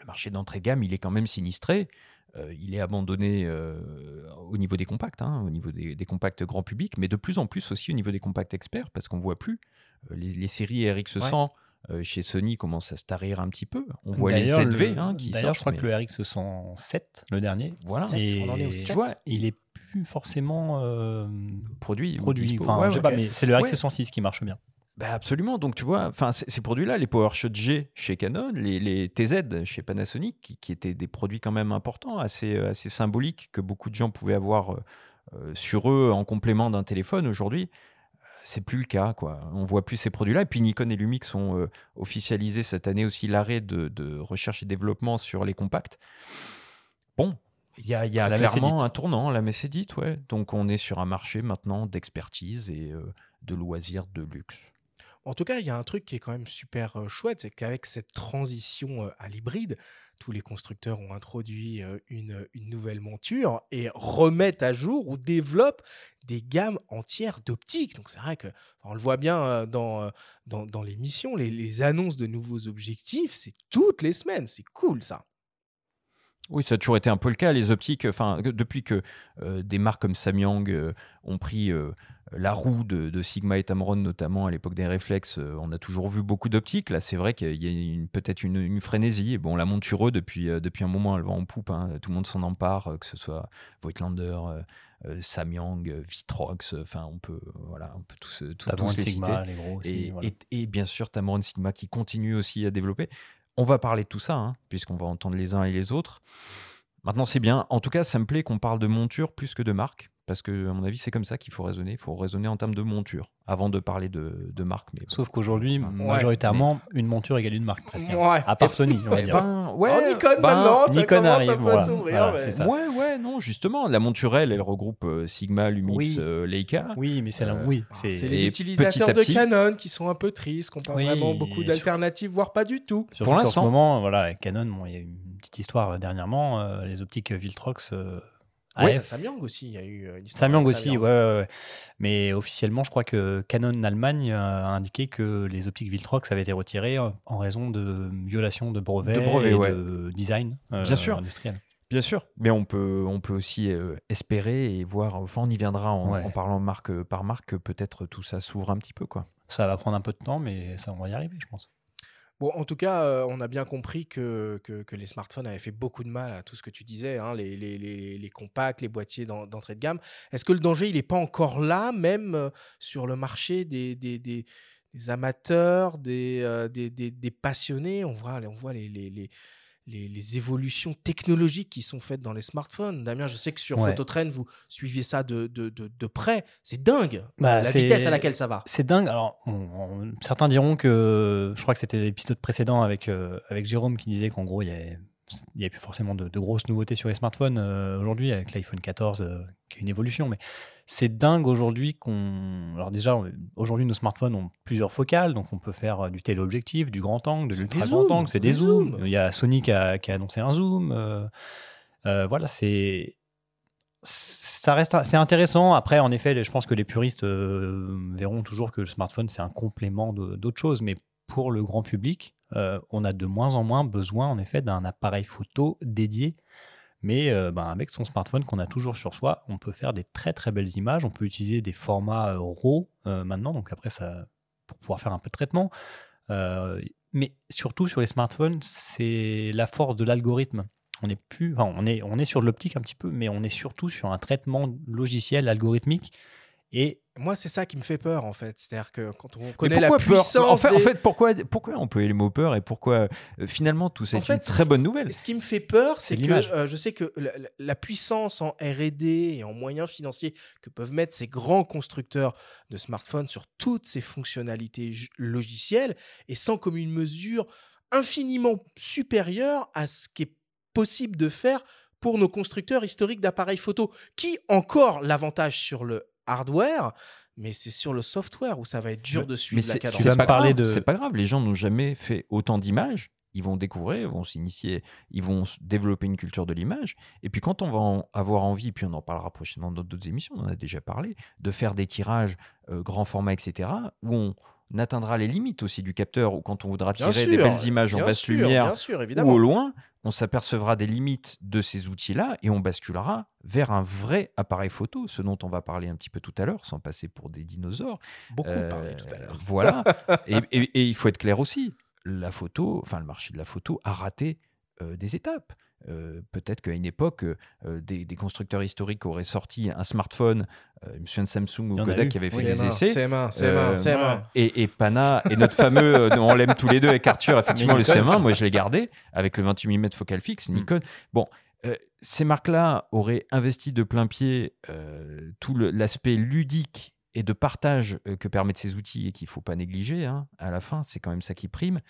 Le marché d'entrée de gamme, il est quand même sinistré. Euh, il est abandonné euh, au niveau des compacts, hein, au niveau des, des, compacts grand public, mais de plus en plus aussi au niveau des compacts experts, parce qu'on voit plus euh, les, les, séries RX100 ouais. chez Sony commencent à se tarir un petit peu. On voit les ZV le, hein, qui D'ailleurs, je crois mais... que le RX107, le dernier, voilà, et, on en est au 7. Vois, il est plus forcément euh, produit. produit. Enfin, ouais, je sais pas, mais c'est le RX106 qui marche bien. Bah absolument. Donc tu vois, ces produits-là, les PowerShot G chez Canon, les, les, TZ chez Panasonic, qui, qui, étaient des produits quand même importants, assez, assez symboliques que beaucoup de gens pouvaient avoir euh, sur eux en complément d'un téléphone. Aujourd'hui, c'est plus le cas. Quoi. On voit plus ces produits-là. Et puis Nikon et Lumix ont euh, officialisé cette année aussi l'arrêt de, de, recherche et développement sur les compacts. Bon. Il y a, y a clairement un tournant, la messe est dite, ouais. Donc on est sur un marché maintenant d'expertise et euh, de loisirs de luxe. En tout cas, il y a un truc qui est quand même super chouette, c'est qu'avec cette transition à l'hybride, tous les constructeurs ont introduit une, nouvelle monture et remettent à jour ou développent des gammes entières d'optiques. Donc c'est vrai que on le voit bien dans, dans, dans l'émission, les annonces de nouveaux objectifs, c'est toutes les semaines. C'est cool ça. Oui, ça a toujours été un peu le cas. Les optiques, enfin, depuis que euh, des marques comme Samyang euh, ont pris euh, la roue de, de Sigma et Tamron, notamment à l'époque des réflexes, on a toujours vu beaucoup d'optiques. Là, c'est vrai qu'il y a peut-être une, une frénésie. Et bon, la monture, depuis, depuis un moment, elle va en poupe. hein. Tout le monde s'en empare, que ce soit Voigtlander, Samyang, Vitrox. Enfin, on peut, voilà, on peut tous, euh, tous, les Sigma, citer. les gros aussi, Et, voilà. et- et bien sûr, Tamron Sigma qui continue aussi à développer. On va parler de tout ça, hein, puisqu'on va entendre les uns et les autres. Maintenant, c'est bien. En tout cas, ça me plaît qu'on parle de monture plus que de marque. Parce que, à mon avis, c'est comme ça qu'il faut raisonner. Il faut raisonner en termes de monture avant de parler de, de marque. Mais bon. Sauf qu'aujourd'hui, Ouais. majoritairement, une monture égale une marque presque. hein. Ouais. À part Sony, on va Eh dire. ben, ouais, Oh, Nikon ben, maintenant, ça Nikon commence un arrive, à voilà. s'ouvrir. Voilà, mais- c'est ça. Ouais, ouais, non, justement. La monture, elle, elle regroupe euh, Sigma, Lumix, Oui. euh, Leica. Oui, mais c'est là, Euh, oui, C'est c'est les utilisateurs de petit- Canon qui sont un peu tristes, qui n'ont pas Oui, vraiment beaucoup d'alternatives, voire pas du tout. Surtout Pour qu'en l'instant. ce moment, voilà, Canon, bon, il y a eu une petite histoire dernièrement, euh, les optiques Viltrox. Euh, Oui, AF, Samyang aussi, il y a eu euh, une histoire. Samyang aussi, ouais, ouais, ouais. Mais officiellement, je crois que Canon Allemagne a indiqué que les optiques Viltrox avaient été retirées euh, en raison de violation de brevets, De brevets, et ouais. de design euh, Bien sûr. industriel. Bien sûr, mais on peut, on peut aussi euh, espérer et voir, enfin on y viendra en, Ouais. en parlant marque euh, par marque, que peut-être tout ça s'ouvre un petit peu. quoi. Ça va prendre un peu de temps, mais ça on va y arriver, je pense. Bon, en tout cas, euh, on a bien compris que, les smartphones avaient fait beaucoup de mal à tout ce que tu disais, hein, les, compacts, les boîtiers d'en- d'entrée de gamme. Est-ce que le danger, il n'est pas encore là, même euh, sur le marché des, des, amateurs, des, euh, des, des passionnés? On voit, on voit les, les, évolutions technologiques qui sont faites dans les smartphones. Damien, je sais que sur Ouais. Phototrend, vous suivez ça de, de, de, de près. C'est dingue Bah, la vitesse à laquelle ça va. C'est dingue. Alors, on- on- certains diront que, je crois que c'était l'épisode précédent avec, euh, avec Jérôme qui disait qu'en gros, il y avait, il y avait plus forcément de, de grosses nouveautés sur les smartphones euh, aujourd'hui avec l'iPhone 14 euh, qui est une évolution. Mais c'est dingue aujourd'hui qu'on. Alors, déjà, aujourd'hui, nos smartphones ont plusieurs focales, donc on peut faire euh, du téléobjectif, du grand angle, de l'ultra grand angle, c'est des zooms. Il y a Sony qui a, qui a annoncé un zoom. euh, euh, voilà, c'est ça reste c'est intéressant après en effet je pense que les puristes euh, verront toujours que le smartphone c'est un complément d'autres choses mais pour le grand public euh, on a de moins en moins besoin en effet d'un appareil photo dédié mais euh, ben, avec son smartphone qu'on a toujours sur soi on peut faire des très très belles images. On peut utiliser des formats euh, RAW euh, maintenant. Donc après ça pour pouvoir faire un peu de traitement. Mais surtout sur les smartphones c'est la force de l'algorithme. On est plus, enfin, on est, on est sur l'optique un petit peu, mais on est surtout sur un traitement logiciel algorithmique. Et Moi, c'est ça qui me fait peur, en fait. C'est-à-dire que quand on connaît la puissance en fait, en des- fait, pourquoi, pourquoi employer le mot peur et pourquoi euh, finalement tout ça En est fait, une très bonne nouvelle? Ce qui me fait peur, C'est que euh, je sais que la, puissance en R&D et en moyens financiers que peuvent mettre ces grands constructeurs de smartphones sur toutes ces fonctionnalités logicielles est sans commune mesure infiniment supérieure à ce qui est possible de faire pour nos constructeurs historiques d'appareils photo, qui encore l'avantage sur le hardware, mais c'est sur le software où ça va être dur Mais- de Mais suivre la c'est cadence. C'est pas, parler grave, de- c'est pas grave, les gens n'ont jamais fait autant d'images. Ils vont découvrir, ils vont s'initier, ils vont développer une culture de l'image. Et puis quand on va en avoir envie, puis on en parlera prochainement dans d'autres émissions, on en a déjà parlé, de faire des tirages euh, grand format, etc., où on atteindra les limites aussi du capteur, ou quand on voudra tirer des belles images en basse sûr, lumière sûr, ou au loin, on s'apercevra des limites de ces outils-là et on basculera vers un vrai appareil photo, ce dont on va parler un petit peu tout à l'heure, sans passer pour des dinosaures. Beaucoup Euh, parlé tout à l'heure. Voilà. et, et- et il faut être clair aussi. La photo, enfin le marché de la photo a raté euh, des étapes. Euh, Peut-être qu'à une époque, euh, des, des constructeurs historiques auraient sorti un smartphone, euh, je me souviens de Samsung ou Kodak qui avait fait Oui, des CM1, essais. CM1, CM1, Euh, CM1. Et, et Pana, et notre fameux, euh, on l'aime tous les deux avec Arthur, effectivement, le Nikon CM1, aussi. moi je l'ai gardé avec le 28 mm focal fixe, Nikon. Bon, euh, ces marques-là auraient investi de plein pied euh, tout l'aspect ludique et de partage que permettent ces outils et qu'il ne faut pas négliger. hein. À la fin, c'est quand même ça qui prime.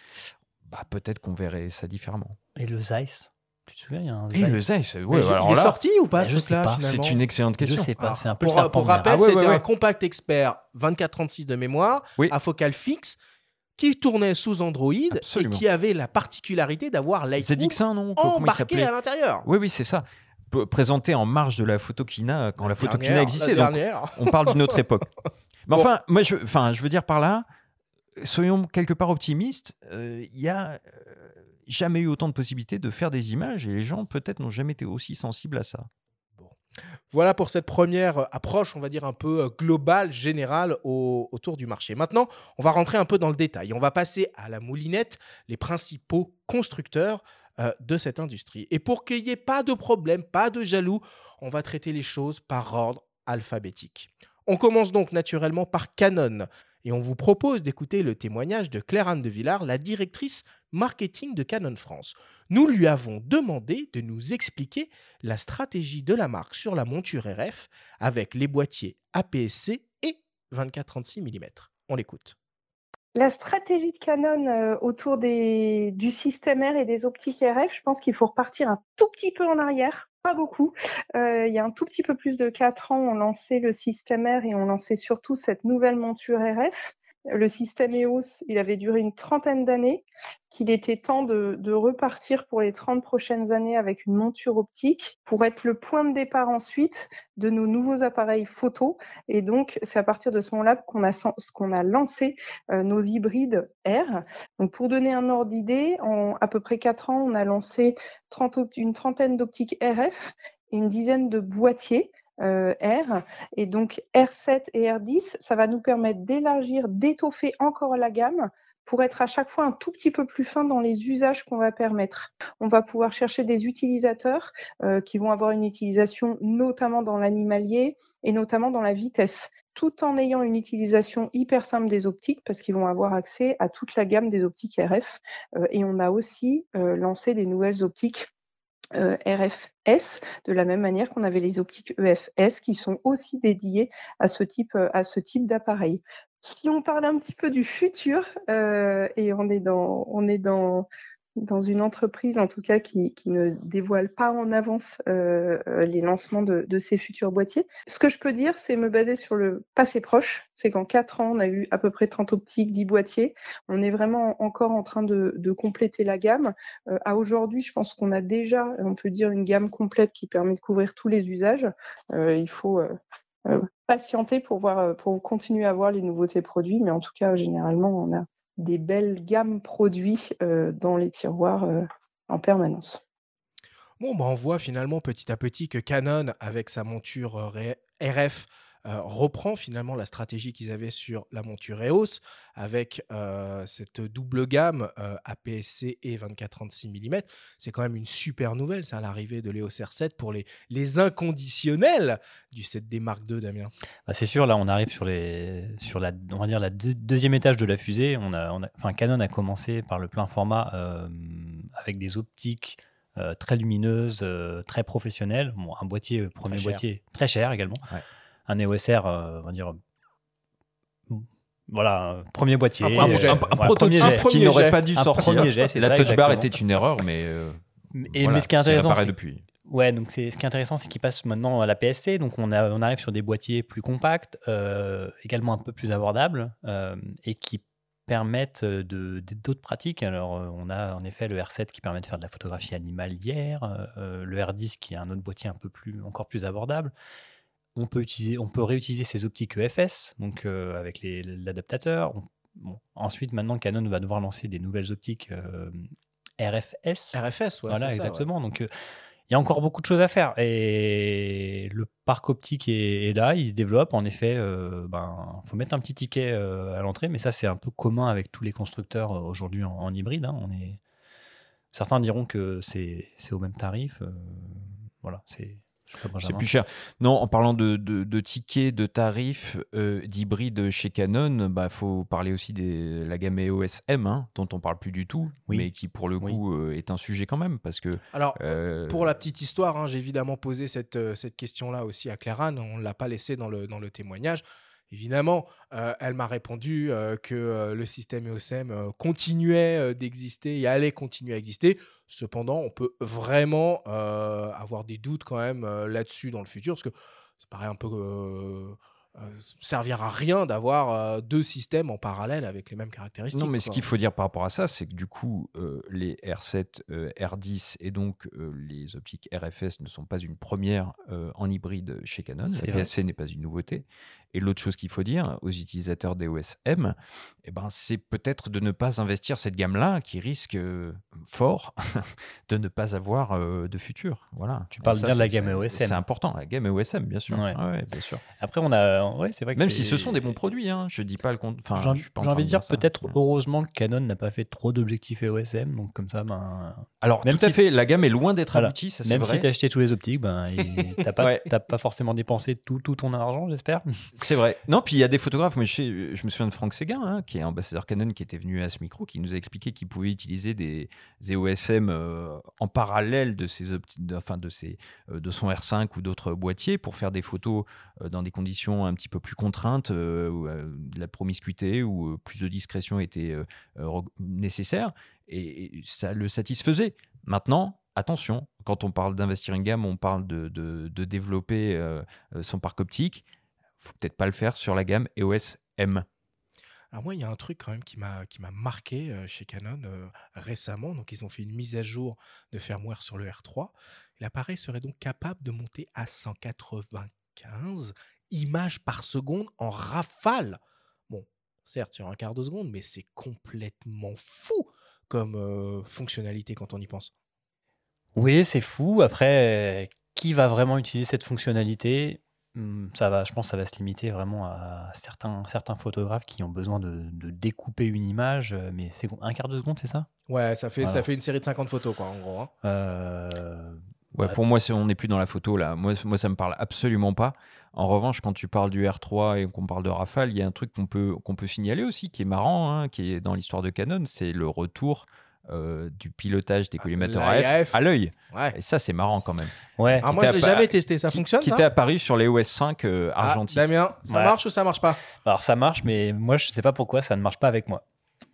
Bah, peut-être qu'on verrait ça différemment. Et le Zeiss Tu te souviens, il y a un Et Zeiss. le Zeiss, ouais, alors il est là, sorti ou pas je sais c'est une excellente Je question. sais pas, c'est un peu pour, pour rappel, Ah ouais, c'était ouais, ouais. un compact expert 2436 de mémoire Oui. à focale fixe qui tournait sous Android Absolument. et qui avait la particularité d'avoir Lightroom ZX1, non embarqué à l'intérieur. Oui, oui, c'est ça. P- Présenté en marge de la photokina quand la, photokina existait. la Donc, dernière. on parle d'une autre époque. Mais Bon. enfin, moi, je, enfin, je veux dire par là, soyons quelque part optimistes. euh, Il y a euh, jamais eu autant de possibilités de faire des images et les gens peut-être n'ont jamais été aussi sensibles à ça. Voilà pour cette première euh, approche, on va dire un peu euh, globale, générale au- autour du marché. Maintenant, on va rentrer un peu dans le détail. On va passer à la moulinette, les principaux constructeurs euh, de cette industrie. Et pour qu'il n'y ait pas de problème, pas de jaloux, on va traiter les choses par ordre alphabétique. On commence donc naturellement par Canon. Et on vous propose d'écouter le témoignage de Claire-Anne de Villard, la directrice marketing de Canon France. Nous lui avons demandé de nous expliquer la stratégie de la marque sur la monture RF avec les boîtiers APS-C et 24-36 mm. On l'écoute. La stratégie de Canon euh, autour du système R et des optiques RF, je pense qu'il faut repartir un tout petit peu en arrière, pas beaucoup. Euh, il y a un tout petit peu plus de 4 ans, on lançait le système R et on lançait surtout cette nouvelle monture RF. Le système EOS, il avait duré une trentaine d'années, qu'il était temps de, repartir pour les 30 prochaines années avec une monture optique pour être le point de départ ensuite de nos nouveaux appareils photo. Et donc, c'est à partir de ce moment-là qu'on a, lancé euh, nos hybrides R. Donc, pour donner un ordre d'idée, en à peu près 4 ans, on a lancé 30 opt- une trentaine d'optiques RF et une dizaine de boîtiers euh, R. Et donc, R7 et R10, ça va nous permettre d'élargir, d'étoffer encore la gamme pour être à chaque fois un tout petit peu plus fin dans les usages qu'on va permettre. On va pouvoir chercher des utilisateurs euh, qui vont avoir une utilisation notamment dans l'animalier et notamment dans la vitesse tout en ayant une utilisation hyper simple des optiques parce qu'ils vont avoir accès à toute la gamme des optiques RF. Euh, et on a aussi euh, lancé des nouvelles optiques euh, RFS de la même manière qu'on avait les optiques EFS qui sont aussi dédiées à ce type, euh, à ce type d'appareil. Si on parle un petit peu du futur, euh, et on est dans, on est dans, dans une entreprise en tout cas qui, ne dévoile pas en avance euh, euh, les lancements de, ces futurs boîtiers. Ce que je peux dire, c'est me baser sur le passé proche. C'est qu'en 4 ans, on a eu à peu près 30 optiques, 10 boîtiers. On est vraiment encore en train de, compléter la gamme. Euh, à aujourd'hui, je pense qu'on a déjà, on peut dire, une gamme complète qui permet de couvrir tous les usages. Il faut patienter pour voir, pour continuer à voir les nouveautés produits, mais en tout cas, généralement, on a des belles gammes produits euh, dans les tiroirs euh, en permanence. Bon, bah, on voit finalement petit à petit que Canon, avec sa monture euh, RF, euh, reprend finalement la stratégie qu'ils avaient sur la monture EOS avec euh, cette double gamme euh, APS-C et 24-36 mm. C'est quand même une super nouvelle, ça, l'arrivée de l'EOS R7 pour les, les inconditionnels du 7D Mark II, Damien. Bah, c'est sûr, là, on arrive sur, les, sur la, on va dire la deux- deuxième étage de la fusée. On a, on a- enfin, Canon a commencé par le plein format avec des optiques euh, très lumineuses, euh, très professionnelles. Bon, un boîtier, euh, premier Très boîtier, très cher également. Ouais. Un EOS R, euh, on va dire. Voilà, un premier boîtier. Un premier jet. Un, un voilà, prototype premier jet. premier qui n'aurait pas dû sortir. premier jet, c'est la ça, touch bar était une erreur, mais, euh, Et, voilà, mais ce qui est ça intéressant, depuis. Ouais, donc c'est ce qui est intéressant, c'est qu'il passe maintenant à la PSC, donc on, a, on arrive sur des boîtiers plus compacts, euh, également un peu plus abordables, euh, et qui permettent euh, d'autres pratiques. Alors, euh, on a en effet le R7 qui permet de faire de la photographie animalière, euh, euh, le R10 qui est un autre boîtier un peu plus, encore plus abordable. On peut, utiliser, on peut réutiliser ces optiques EFS, donc euh, avec l'adaptateur. Bon, Ensuite, maintenant, Canon va devoir lancer des nouvelles optiques euh, RFS. RFS, ouais. Voilà, c'est ça, ouais. exactement. Donc, euh, il y a encore beaucoup de choses à faire. Et le parc optique est, est là, il se développe. En effet, il ben, faut mettre un petit ticket à l'entrée, mais ça, c'est un peu commun avec tous les constructeurs aujourd'hui en, en hybride. hein. On est... Certains diront que c'est au même tarif. voilà, c'est. C'est plus cher. Non, en parlant de, de, de tickets, de tarifs, euh, d'hybrides chez Canon, il bah, faut parler aussi de la gamme EOS M, hein, dont on parle plus du tout, Oui. mais qui pour le coup euh, est un sujet quand même, parce que... Alors, euh, Pour la petite histoire, hein, j'ai évidemment posé cette, cette question-là aussi à Claire-Anne. On ne l'a pas laissé dans le, dans le témoignage. Évidemment, euh, elle m'a répondu euh, que euh, le système EOSM euh, continuait euh, d'exister et allait continuer à exister. Cependant, on peut vraiment euh, avoir des doutes quand même euh, là-dessus dans le futur, parce que ça paraît un peu euh, euh, servir à rien d'avoir euh, deux systèmes en parallèle avec les mêmes caractéristiques. Non, mais ce qu'il faut dire par rapport à ça, c'est que du coup, euh, les R7, euh, R10 et donc euh, les optiques RFS ne sont pas une première euh, en hybride chez Canon. La. PSC n'est pas une nouveauté. Et l'autre chose qu'il faut dire aux utilisateurs d'EOS M, eh ben, c'est peut-être de ne pas investir cette gamme-là qui risque euh, fort de ne pas avoir euh, de futur. Voilà. Tu parles ça, bien de la gamme c'est- EOSM. C'est important, la gamme EOSM, bien sûr. Ouais. Ouais, bien sûr. Après, on a. Ouais, c'est vrai que Même si ce sont des bons produits, hein, je dis pas le compte. Enfin, J'ai en envie de dire peut-être heureusement que Canon n'a pas fait trop d'objectifs EOSM, donc comme ça, ben, Alors, Même tout à fait, la gamme est loin d'être Voilà. aboutie, ça c'est même si t'as acheté tous les optiques, ben, t'as pas, forcément dépensé tout, tout ton argent, j'espère. C'est vrai. Non, puis il y a des photographes. Je, me souviens de Franck Séguin, hein, qui est ambassadeur Canon, qui était venu à ce micro, qui nous a expliqué qu'il pouvait utiliser des EOSM euh, en parallèle de ses enfin de ses, euh, de son R5 ou d'autres boîtiers pour faire des photos euh, dans des conditions un petit peu plus contraintes, où de la promiscuité euh, plus de discrétion était re- nécessaire, et, ça le satisfaisait. Maintenant. Attention, quand on parle d'investir une gamme, on parle de, de- développer son parc optique faut peut-être pas le faire sur la gamme EOS M. Alors moi, il y a un truc quand même qui m'a qui m'a marqué euh, chez Canon euh, récemment. Donc ils ont fait une mise à jour de firmware sur le R3. L'appareil serait donc capable de monter à 195 images par seconde en rafale. Bon, certes sur un quart de seconde, mais c'est complètement fou comme euh, fonctionnalité quand on y pense. Oui, c'est fou. Après, qui va vraiment utiliser cette fonctionnalité? Ça va, je pense que ça va se limiter vraiment à certains, certains photographes qui ont besoin de, de découper une image, euh, mais c'est un quart de seconde, c'est ça? Ouais, ça fait, ça fait une série de 50 photos, quoi, en gros. hein. Euh, Ouais, pour moi, c'est- on n'est plus dans la photo là. Moi, moi, ça me parle absolument pas. En revanche, quand tu parles du R3 et qu'on parle de Rafale, il y a un truc qu'on peut, qu'on peut signaler aussi, qui est marrant, hein, qui est dans l'histoire de Canon, c'est le retour euh, du pilotage des Ah, collimateurs. AF à l'œil. Ouais. Et ça, c'est marrant quand même. Ouais, Alors Qui moi, je l'ai jamais testé. Ça qui, fonctionne, Qui était apparu sur les OS 5 euh, Ah, argentiques. Damien, ça Ouais. marche ou ça marche pas? Alors ça marche, mais moi je sais pas pourquoi ça ne marche pas avec moi.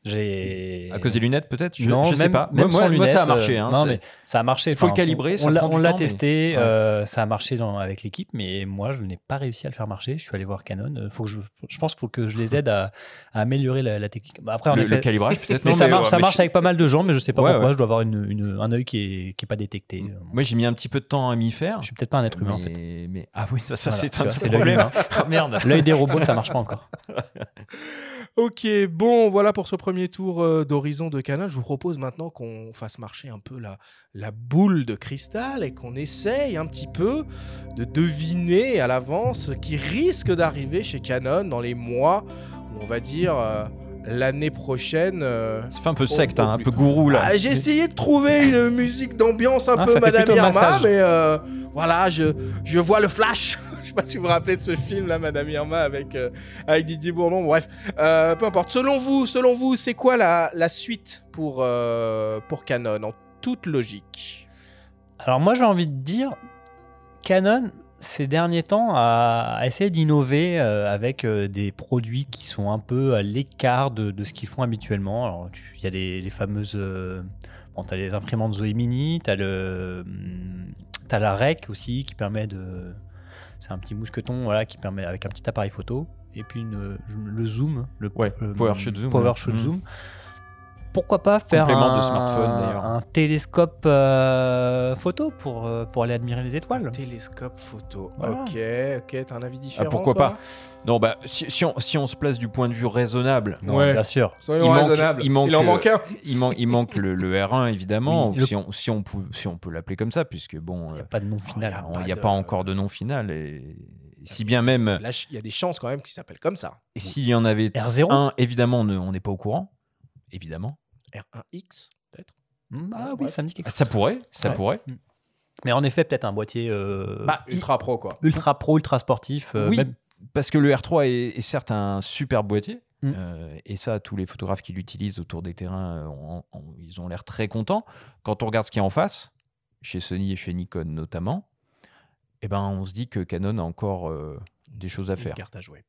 J'ai À cause des lunettes, peut-être? Je, non, je sais même- pas. même Moi, moi, sans moi, ça a marché. euh, hein, non, mais ça a marché. Faut le calibrer, on- l'a- mais- testé, euh, ça a marché dans- avec l'équipe, mais moi je n'ai pas réussi à le faire marcher. Je suis allé voir Canon. Euh, Faut que je, je pense qu'il faut que je les aide à, à améliorer la, la technique. Bah, après, en le, effet, le calibrage, peut-être. mais non, ça mais, marche, ouais, ça mais marche je- avec pas mal de gens, mais je sais pas Ouais, pourquoi. ouais. Je dois avoir une, une- un œil qui est, qui est pas détecté. Moi, j'ai mis un petit peu de temps à m'y faire. Je suis peut-être pas un être humain en fait. mais, Ah oui, ça, c'est un problème. Ah, merde. L'œil des robots, ça marche pas encore. Ok, bon, voilà pour ce premier tour euh, d'horizon de Canon. Je vous propose maintenant qu'on fasse marcher un peu la, la boule de cristal et qu'on essaye un petit peu de deviner à l'avance ce qui risque d'arriver chez Canon dans les mois, on va dire euh, l'année prochaine. euh. Ça fait un peu secte, hein, un peu gourou là. Ah, J'ai essayé de trouver une musique d'ambiance un Ah, peu Madame Irma, mais euh, voilà, je, je vois le flash. sais pas si vous vous rappelez de ce film là, Madame Irma, avec, euh, avec Didier Bourdon. Bref, euh, peu importe. Selon vous, selon vous, c'est quoi la, la suite pour, euh, pour Canon en toute logique? Alors moi j'ai envie de dire, Canon ces derniers temps a, essayé d'innover euh, avec des produits qui sont un peu à l'écart de, de ce qu'ils font habituellement. Tu- il y a les, fameuses, euh, bon t'as les imprimantes Zoé Mini, le, hum, t'as la REC aussi qui permet de, c'est un petit mousqueton voilà qui permet avec un petit appareil photo et puis une- le zoom, le Ouais, euh, Zoom, PowerShot ouais. Zoom. Pourquoi pas faire de un, smartphone, un télescope euh, photo pour, euh, pour aller admirer les étoiles Télescope photo. Voilà. Ok, ok, t'as un avis différent Ah, pourquoi toi? Pas Non, bah, si, si on, si on se place du point de vue raisonnable, Non, Ouais. bien sûr. Soyons Il manque- il manque, en euh, manque un. il, man- il manque le, le R1 évidemment, Oui, le- si, on, si, on peut, si on peut l'appeler comme ça, puisque bon, Il n'y euh, a pas de nom final. il n'y a de- pas encore de nom final. Et si bien même, Là, il y a des chances quand même qu'il s'appelle comme ça. et s'il y en avait R0 un, évidemment, on n'est pas au courant. Évidemment. R1X, peut-être Hmm, Ah Ouais. oui, ça me dit quelque Ah, chose. Ça pourrait, ça Ouais. pourrait. Mais en effet, peut-être un boîtier euh, Bah, Ultra pro, quoi. ultra pro, ultra sportif. euh, oui, même- parce que le R3 est, est certes un super boîtier. Mm. euh, et ça, tous les photographes qui l'utilisent autour des terrains, ils ont l'air très contents. Quand on regarde ce qu'il y a en face, chez Sony et chez Nikon notamment, eh ben, on se dit que Canon a encore euh, des choses à Une faire. carte à jouer.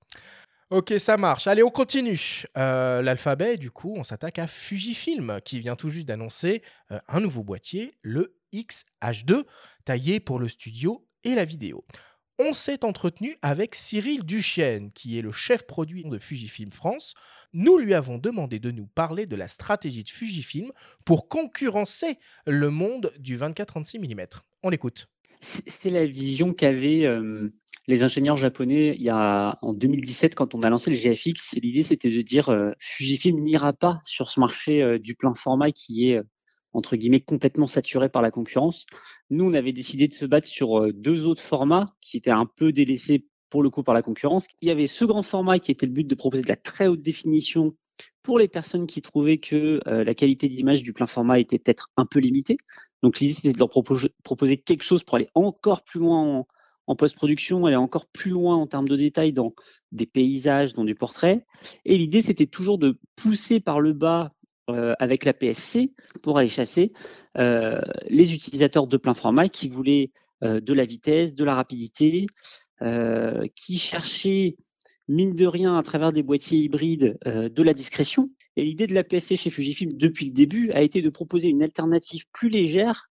Ok, ça marche. Allez, on continue. Euh, L'alphabet, du coup, on s'attaque à Fujifilm, qui vient tout juste d'annoncer euh, un nouveau boîtier, le XH2, taillé pour le studio et la vidéo. On s'est entretenu avec Cyril Duchesne, qui est le chef produit de Fujifilm France. Nous lui avons demandé de nous parler de la stratégie de Fujifilm pour concurrencer le monde du 24-36 mm. On l'écoute. C'est la vision qu'avaient euh, les ingénieurs japonais il y a, en 2017 quand on a lancé le GFX. L'idée c'était de dire euh, Fujifilm n'ira pas sur ce marché euh, du plein format qui est entre guillemets complètement saturé par la concurrence. Nous, on avait décidé de se battre sur euh, deux autres formats qui étaient un peu délaissés pour le coup par la concurrence. Il y avait ce grand format qui était le but de proposer de la très haute définition pour les personnes qui trouvaient que euh, la qualité d'image du plein format était peut-être un peu limitée. Donc l'idée c'était de leur proposer quelque chose pour aller encore plus loin en post-production, aller encore plus loin en termes de détails dans des paysages, dans du portrait. Et l'idée c'était toujours de pousser par le bas euh, avec la PSC pour aller chasser euh, les utilisateurs de plein format qui voulaient euh, de la vitesse, de la rapidité, qui cherchaient mine de rien à travers des boîtiers hybrides de la discrétion. Et l'idée de la PSC chez Fujifilm depuis le début a été de proposer une alternative plus légère,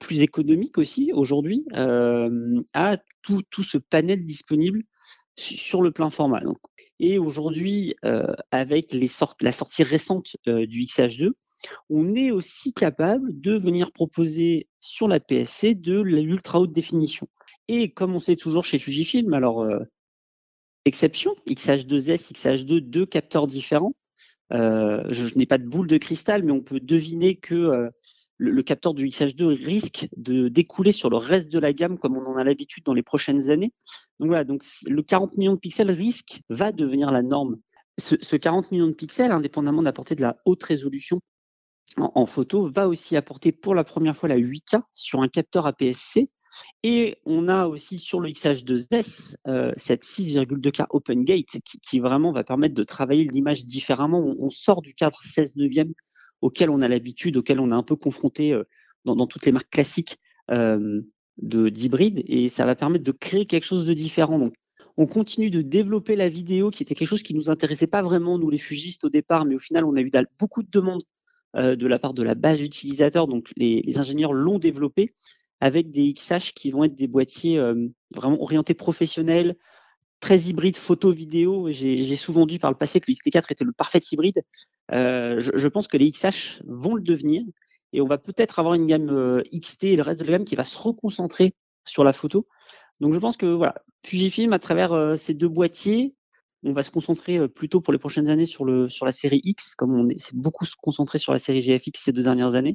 plus économique aussi aujourd'hui à tout, tout, ce panel disponible sur le plein format. Et aujourd'hui, euh, avec les la sortie récente euh, du XH2, on est aussi capable de venir proposer sur la PSC de l'ultra haute définition. Et comme on sait toujours chez Fujifilm, alors euh, exception, XH2S, XH2, deux capteurs différents. je n'ai pas de boule de cristal, mais on peut deviner que le, capteur du XH2 risque de découler sur le reste de la gamme comme on en a l'habitude dans les prochaines années. Donc voilà, donc le 40 millions de pixels risque va devenir la norme. Ce, 40 millions de pixels, indépendamment d'apporter de la haute résolution en, photo, va aussi apporter pour la première fois la 8K sur un capteur APS-C. Et on a aussi sur le XH2S euh, cette 6,2K Open Gate qui, vraiment va permettre de travailler l'image différemment. On, on, sort du cadre 16 neuvième auxquels on a l'habitude, auxquels on est un peu confronté euh, dans, toutes les marques classiques euh, d'hybride, et ça va permettre de créer quelque chose de différent. Donc, on continue de développer la vidéo, qui était quelque chose qui nous intéressait pas vraiment, nous les fugistes au départ, mais au final, on a eu beaucoup de demandes euh, de la part de la base utilisateur. Donc, les, ingénieurs l'ont développé avec des XH qui vont être des boîtiers vraiment orientés professionnels, très hybride photo-vidéo. J'ai souvent dit par le passé que le XT4 était le parfait hybride. Euh, je, pense que les XH vont le devenir et on va peut-être avoir une gamme euh, XT et le reste de la gamme qui va se reconcentrer sur la photo. Donc je pense que voilà, Fujifilm à travers euh, ces deux boîtiers, on va se concentrer plutôt pour les prochaines années sur le sur la série X, comme on s'est beaucoup concentré sur la série GFX ces deux dernières années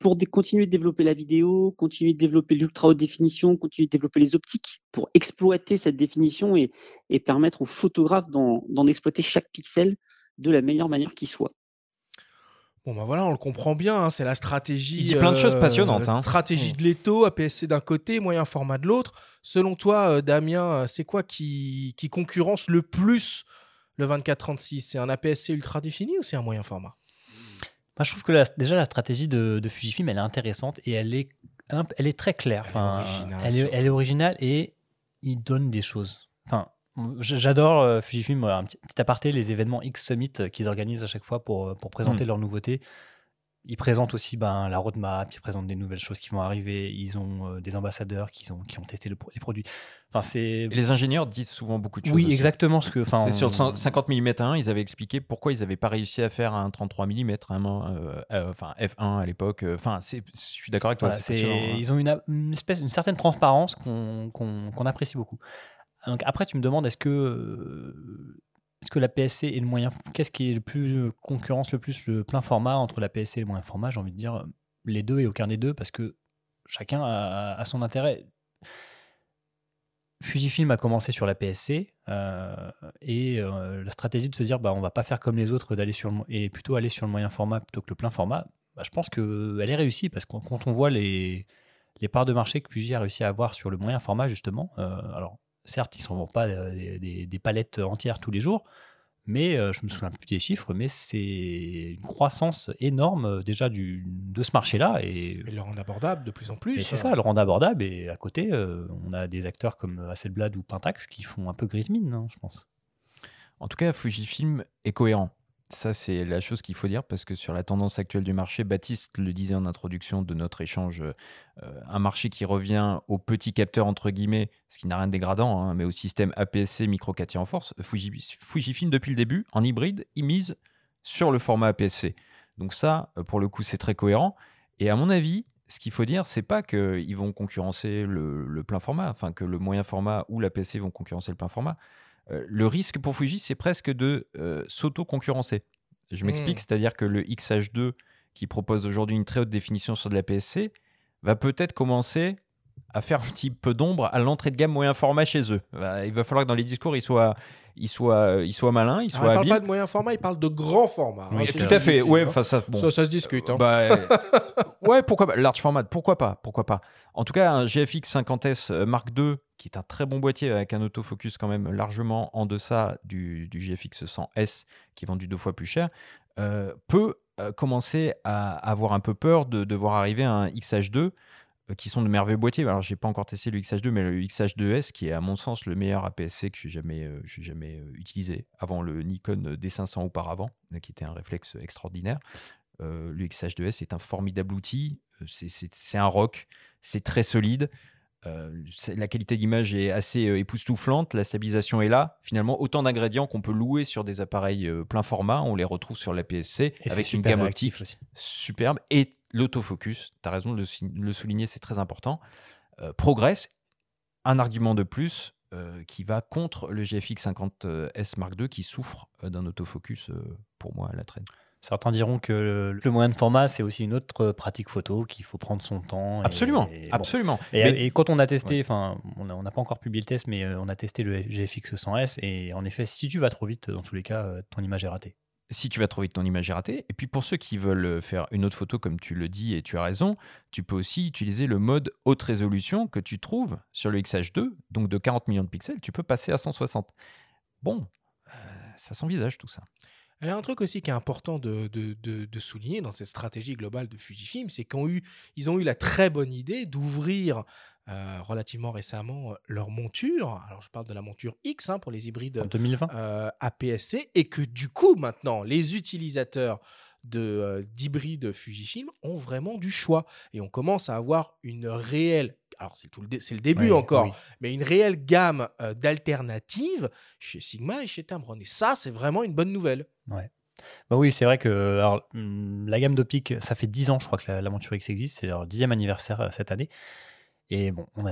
pour continuer de développer la vidéo, continuer de développer l'ultra haute définition, continuer de développer les optiques pour exploiter cette définition et, permettre aux photographes d'en exploiter chaque pixel de la meilleure manière qui soit. Bon ben voilà, on le comprend bien, hein, c'est la stratégie. Il dit plein de choses euh, passionnantes. Hein. Stratégie de l'étau, APS-C d'un côté, moyen format de l'autre. Selon toi, euh, Damien, euh, c'est quoi qui, qui concurrence le plus le 24-36 C'est un APS-C ultra défini ou c'est un moyen format? Je trouve que déjà la stratégie de, Fujifilm, elle est intéressante et elle est, elle est très claire. elle, est originale, et il donne des choses. Enfin, J'adore euh, Fujifilm, un petit, aparté, les événements X Summit euh, qu'ils organisent à chaque fois pour, euh, pour présenter mm. leurs nouveautés. Ils présentent aussi ben, la roadmap, ils présentent des nouvelles choses qui vont arriver. Ils ont des ambassadeurs qui ont, qui ont testé les produits. Enfin, c'est... les ingénieurs disent souvent beaucoup de choses. Oui, exactement. Ce que, c'est sur 50 mm 1, ils avaient expliqué pourquoi ils n'avaient pas réussi à faire un 33 mm, enfin F1 à l'époque. Enfin, je suis d'accord avec toi. Hein. Ils ont une, espèce, une certaine transparence qu'on, qu'on apprécie beaucoup. Donc après, tu me demandes est-ce que est-ce que la PSC est le moyen Qu'est-ce qui est le plus concurrence le plus le plein format entre la PSC et le moyen format J'ai envie de dire les deux et aucun des deux parce que chacun a, son intérêt. Fujifilm a commencé sur la PSC euh, et euh, la stratégie de se dire bah on va pas faire comme les autres d'aller sur et plutôt aller sur le moyen format plutôt que le plein format. Bah, je pense qu'elle est réussie parce que quand on voit les, les parts de marché que Fuji a réussi à avoir sur le moyen format justement, euh, alors Certes, ils ne s'en vont pas euh, des, palettes entières tous les jours, mais euh, je me souviens plus des chiffres, mais c'est une croissance énorme euh, déjà du, de ce marché-là. Et, le rend abordable de plus en plus. c'est ça, le rend abordable. Et à côté, on a des acteurs comme Hasselblad ou Pentax qui font un peu grise mine, hein, je pense. En tout cas, Fujifilm est cohérent. Ça, c'est la chose qu'il faut dire parce que sur la tendance actuelle du marché, Baptiste le disait en introduction de notre échange, euh, un marché qui revient aux petits capteurs, entre guillemets, ce qui n'a rien de dégradant, hein, mais au système APS-C micro 4 en force. Fuji- Fujifilm, depuis le début, en hybride, il mise sur le format APS-C. Donc, ça, euh, pour le coup, c'est très cohérent. Et à mon avis, ce qu'il faut dire, c'est pas qu'ils vont concurrencer le, le plein format, enfin que le moyen format ou l'APS-C vont concurrencer le plein format. Euh, le risque pour Fuji, c'est presque de euh, s'auto-concurrencer. Je m'explique, Mm. c'est-à-dire que le XH2, qui propose aujourd'hui une très haute définition sur de la PSC, va peut-être commencer à faire un petit peu d'ombre à l'entrée de gamme moyen format chez eux. Bah, Il va falloir que dans les discours, ils soient, ils soient, ils soient malins, ils Alors, soient il parle habiles. pas de moyen format, il parle de grand format. Oui, hein, c'est Tout à fait, ouais, hein. ça, bon. ça, ça se discute. hein. Bah, euh, ouais, pourquoi pas Large format, pourquoi pas Pourquoi pas En tout cas, un GFX 50S euh, Mark II, qui est un très bon boîtier avec un autofocus quand même largement en deçà du, du GFX 100S, qui est vendu deux fois plus cher, euh, peut euh, commencer à avoir un peu peur de, de voir arriver un XH2 euh, qui sont de merveilleux boîtiers. Alors, j'ai pas encore testé le XH2, mais le XH2S, qui est à mon sens le meilleur APS-C que j'ai jamais, euh, jamais euh, utilisé avant le Nikon D500 auparavant, euh, qui était un réflexe extraordinaire. Euh, le XH2S est un formidable outil. Euh, c'est- un rock. C'est très solide. Euh, la qualité d'image est assez euh, époustouflante. La stabilisation est là. Finalement, autant d'ingrédients qu'on peut louer sur des appareils euh, plein format. On les retrouve sur la PSC Et c'est avec une gamme optique aussi. superbe. Et l'autofocus, tu as raison de le, souligner, c'est très important, euh, progresse. Un argument de plus euh, qui va contre le GFX 50S Mark II qui souffre euh, d'un autofocus, pour moi, à la traîne. Certains diront que le, moyen de format, c'est aussi une autre pratique photo, qu'il faut prendre son temps. et- Absolument, et bon. absolument. Et, Mais- et quand on a testé, enfin, on n'a on n'a pas encore publié le test, mais on a testé le GFX 100S, et en effet, si tu vas trop vite, dans tous les cas, ton image est ratée. Si tu vas trop vite, ton image est ratée. Et puis pour ceux qui veulent euh, faire une autre photo, comme tu le dis et tu as raison, tu peux aussi utiliser le mode haute résolution que tu trouves sur le XH2, donc de 40 millions de pixels, tu peux passer à 160. Bon, euh, ça s'envisage tout ça. Il y a un truc aussi qui est important de, de- de- souligner dans cette stratégie globale de Fujifilm, c'est qu'ils ont eu la très bonne idée d'ouvrir euh, relativement récemment euh, leur monture. Alors je parle de la monture X hein, pour les hybrides En 2020 euh, APS-C et que du coup maintenant les utilisateurs de euh, d'hybrides Fujifilm ont vraiment du choix et on commence à avoir une réelle alors c'est tout le dé- c'est le début Oui, encore oui. mais une réelle gamme d'alternatives chez Sigma et chez Tamron et ça c'est vraiment une bonne nouvelle Bah oui, c'est vrai que alors, hum, la gamme d'optique, ça fait 10 ans, je crois, que la, la monture X existe. C'est leur dixième anniversaire euh, cette année. Et bon, on a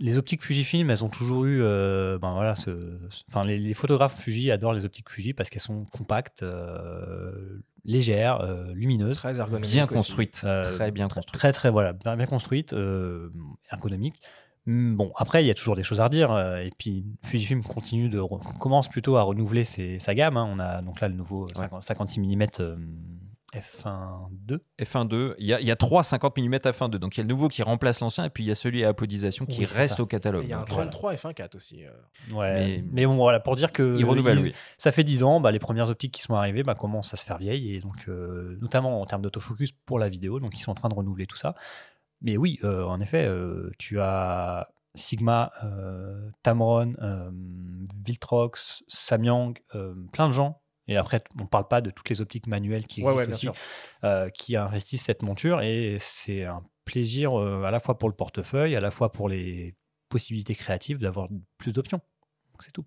les optiques Fujifilm, elles ont toujours eu, euh, ben voilà, ce, ce- enfin les, les photographes Fuji adorent les optiques Fuji parce qu'elles sont compactes, euh, légères, euh, lumineuses, très Bien aussi. construite, Euh, très bien très, construite. très très voilà, bien, bien construite, euh, ergonomique. Hum, Bon, après, il y a toujours des choses à redire. Et puis, Fujifilm continue de commence plutôt à renouveler ses- sa gamme. hein. On a donc là le nouveau 50 56 mm euh, f1.2. F1.2, il y a, il y a trois 50 mm f1.2, donc il y a le nouveau qui remplace l'ancien, et puis il y a celui à apodisation qui Oui, ça. au catalogue. Et il y a un Donc, voilà. 33 F1.4 aussi euh. Ouais. Mais- Mais, bon, voilà, pour dire que Il renouvelle, ils- oui. ça fait 10 ans, bah, les premières optiques qui sont arrivées bah, commencent à se faire vieilles, et donc, euh, notamment en termes d'autofocus pour la vidéo. Donc, ils sont en train de renouveler tout ça. Mais oui, euh, en effet, euh, tu as Sigma, euh, Tamron, euh, Viltrox, Samyang, euh, plein de gens. Et après, on ne parle pas de toutes les optiques manuelles qui existent ouais, aussi, euh, qui investissent cette monture. Et c'est un plaisir euh, à la fois pour le portefeuille, à la fois pour les possibilités créatives d'avoir plus d'options. Donc c'est tout.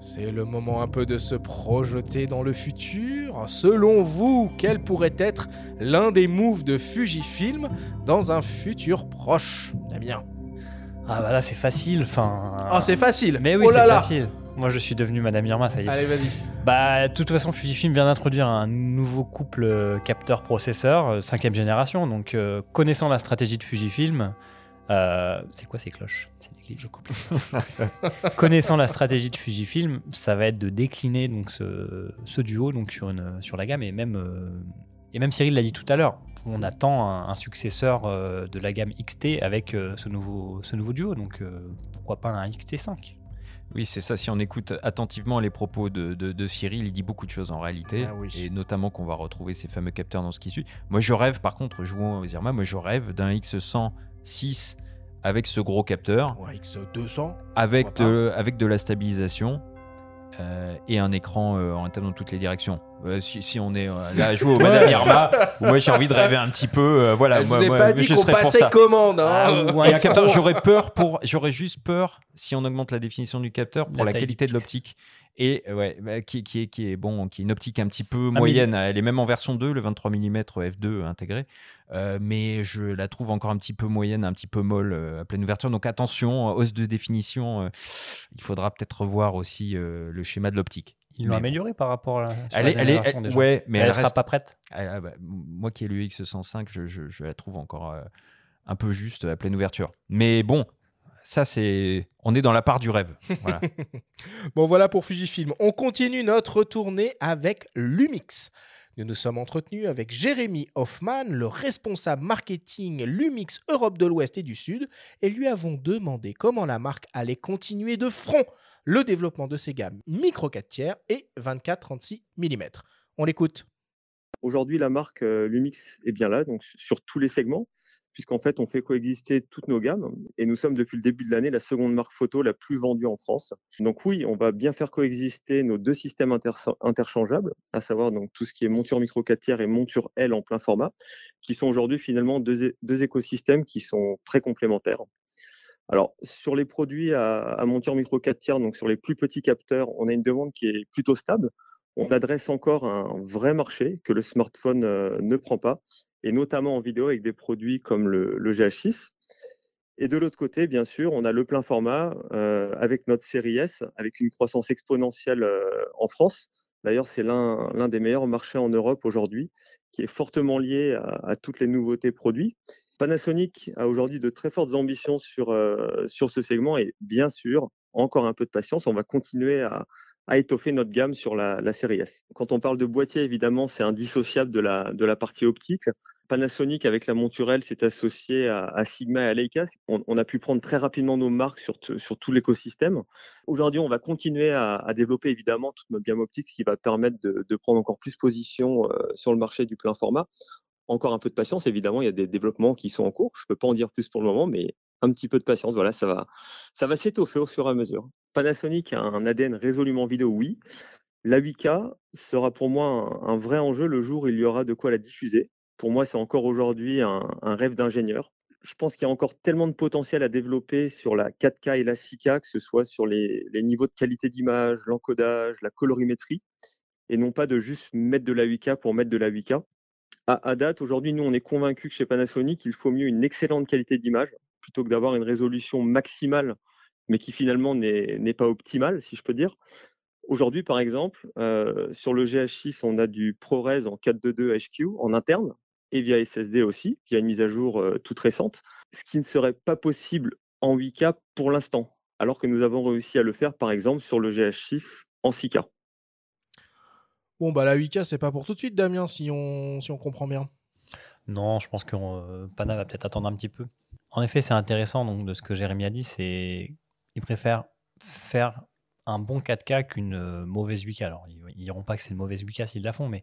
C'est le moment un peu de se projeter dans le futur. Selon vous, quel pourrait être l'un des moves de Fujifilm dans un futur proche Damien? Ah bah là c'est facile, enfin. Ah, c'est facile Mais oui, Oh c'est facile. Moi je suis devenu Madame Irma, ça y est. Allez, vas-y. Bah, de toute façon, Fujifilm vient d'introduire un nouveau couple euh, capteur-processeur, euh, cinquième génération. Donc, euh, connaissant la stratégie de Fujifilm, euh, c'est quoi ces cloches? Je coupe. Connaissant la stratégie de Fujifilm, ça va être de décliner donc ce, ce duo donc sur une sur la gamme et même euh, et même Cyril l'a dit tout à l'heure, on attend un, un successeur euh, de la gamme XT avec euh, ce nouveau ce nouveau duo. Donc, euh, pourquoi pas un XT5 Oui, c'est ça. Si on écoute attentivement les propos de, de- de Cyril, il dit beaucoup de choses en réalité. Ah oui. Et notamment qu'on va retrouver ces fameux capteurs dans ce qui suit. Moi, je rêve, par contre, jouant aux Irma, moi, je rêve d'un X100 6 avec ce gros capteur, Ou X200. avec de, avec de la stabilisation euh, et un écran euh, en interne dans toutes les directions. Euh, si, si on est euh, là à jouer au Madame Irma, moi j'ai envie de rêver un petit peu. euh, voilà, je moi, vous ai moi, pas dit je qu'on passait commande. hein. Ah, capteur, X3. j'aurais peur pour, j'aurais juste peur si on augmente la définition du capteur pour La qualité de l'optique. Et ouais, bah, qui, qui est, qui est bon, qui est une optique un petit peu moyenne. Elle est même en version 2, le 23 mm f2 intégré. Euh, mais je la trouve encore un petit peu moyenne, un petit peu molle euh, à pleine ouverture. Donc attention, euh, hausse de définition. euh, il faudra peut-être revoir aussi euh, le schéma de l'optique. Ils l'ont Mais- amélioré par rapport à la, Elle la est, elle est, déjà. ouais, mais elle, elle, sera reste pas prête. ah, ah, bah, moi qui ai le X105, je, je- je la trouve encore euh, un peu juste à pleine ouverture. Mais bon, ça c'est. On est dans la part du rêve. Voilà. Bon, voilà pour Fujifilm. On continue notre tournée avec Lumix. Nous nous sommes entretenus avec Jérémy Hoffman, le responsable marketing Lumix Europe de l'Ouest et du Sud, et lui avons demandé comment la marque allait continuer de front le développement de ses gammes micro 4 tiers et 24-36 mm. On l'écoute. Aujourd'hui, la marque euh, Lumix est bien là, donc sur tous les segments, puisqu'en fait, on fait coexister toutes nos gammes. Et nous sommes depuis le début de l'année la seconde marque photo la plus vendue en France. Donc oui, on va bien faire coexister nos deux systèmes inter- interchangeables, à savoir donc tout ce qui est monture micro 4 tiers et monture L en plein format, qui sont aujourd'hui finalement deux, deux écosystèmes qui sont très complémentaires. Alors, sur les produits à, à monture micro 4 tiers, donc sur les plus petits capteurs, on a une demande qui est plutôt stable. On adresse encore un vrai marché que le smartphone euh, ne prend pas, et notamment en vidéo avec des produits comme le, le GH6. Et de l'autre côté, bien sûr, on a le plein format euh, avec notre série S, avec une croissance exponentielle euh, en France. D'ailleurs, c'est l'un des meilleurs marchés en Europe aujourd'hui, qui est fortement lié à, toutes les nouveautés produits. Panasonic a aujourd'hui de très fortes ambitions sur, sur ce segment et bien sûr, encore un peu de patience, on va continuer à, à étoffer notre gamme sur la, la série S. Quand on parle de boîtier, évidemment, c'est indissociable de la, de la partie optique. Panasonic, avec la monture L, s'est associé à, Sigma et à Leica. On, a pu prendre très rapidement nos marques sur, tout l'écosystème. Aujourd'hui, on va continuer à, développer évidemment toute notre gamme optique, ce qui va permettre de, de prendre encore plus position euh, sur le marché du plein format. Encore un peu de patience, évidemment, il y a des développements qui sont en cours. Je ne peux pas en dire plus pour le moment, mais un petit peu de patience, voilà, ça va, ça va s'étoffer au fur et à mesure. Panasonic a un ADN résolument vidéo, oui. La 8K sera pour moi un, vrai enjeu le jour où il y aura de quoi la diffuser. Pour moi, c'est encore aujourd'hui un, rêve d'ingénieur. Je pense qu'il y a encore tellement de potentiel à développer sur la 4K et la 6K, que ce soit sur les, les niveaux de qualité d'image, l'encodage, la colorimétrie, et non pas de juste mettre de la 8K pour mettre de la 8K. À, à date, aujourd'hui, nous, on est convaincus que chez Panasonic, il faut mieux une excellente qualité d'image plutôt que d'avoir une résolution maximale, mais qui finalement n'est n'est pas optimale, si je peux dire. Aujourd'hui, par exemple, euh, sur le GH6, on a du ProRes en 422 HQ en interne et via SSD aussi, via une mise à jour euh, toute récente, ce qui ne serait pas possible en 8K pour l'instant, alors que nous avons réussi à le faire, par exemple, sur le GH6 en 6K. Bon, bah la 8K, c'est pas pour tout de suite, Damien, si on, si on comprend bien. Non, je pense que euh, Pana va peut-être attendre un petit peu. En effet, c'est intéressant donc, de ce que Jérémy a dit, c'est il préfère faire un bon 4K qu'une euh, mauvaise 8K. Alors, ils, ils diront pas que c'est une mauvaise 8K s'ils la font, mais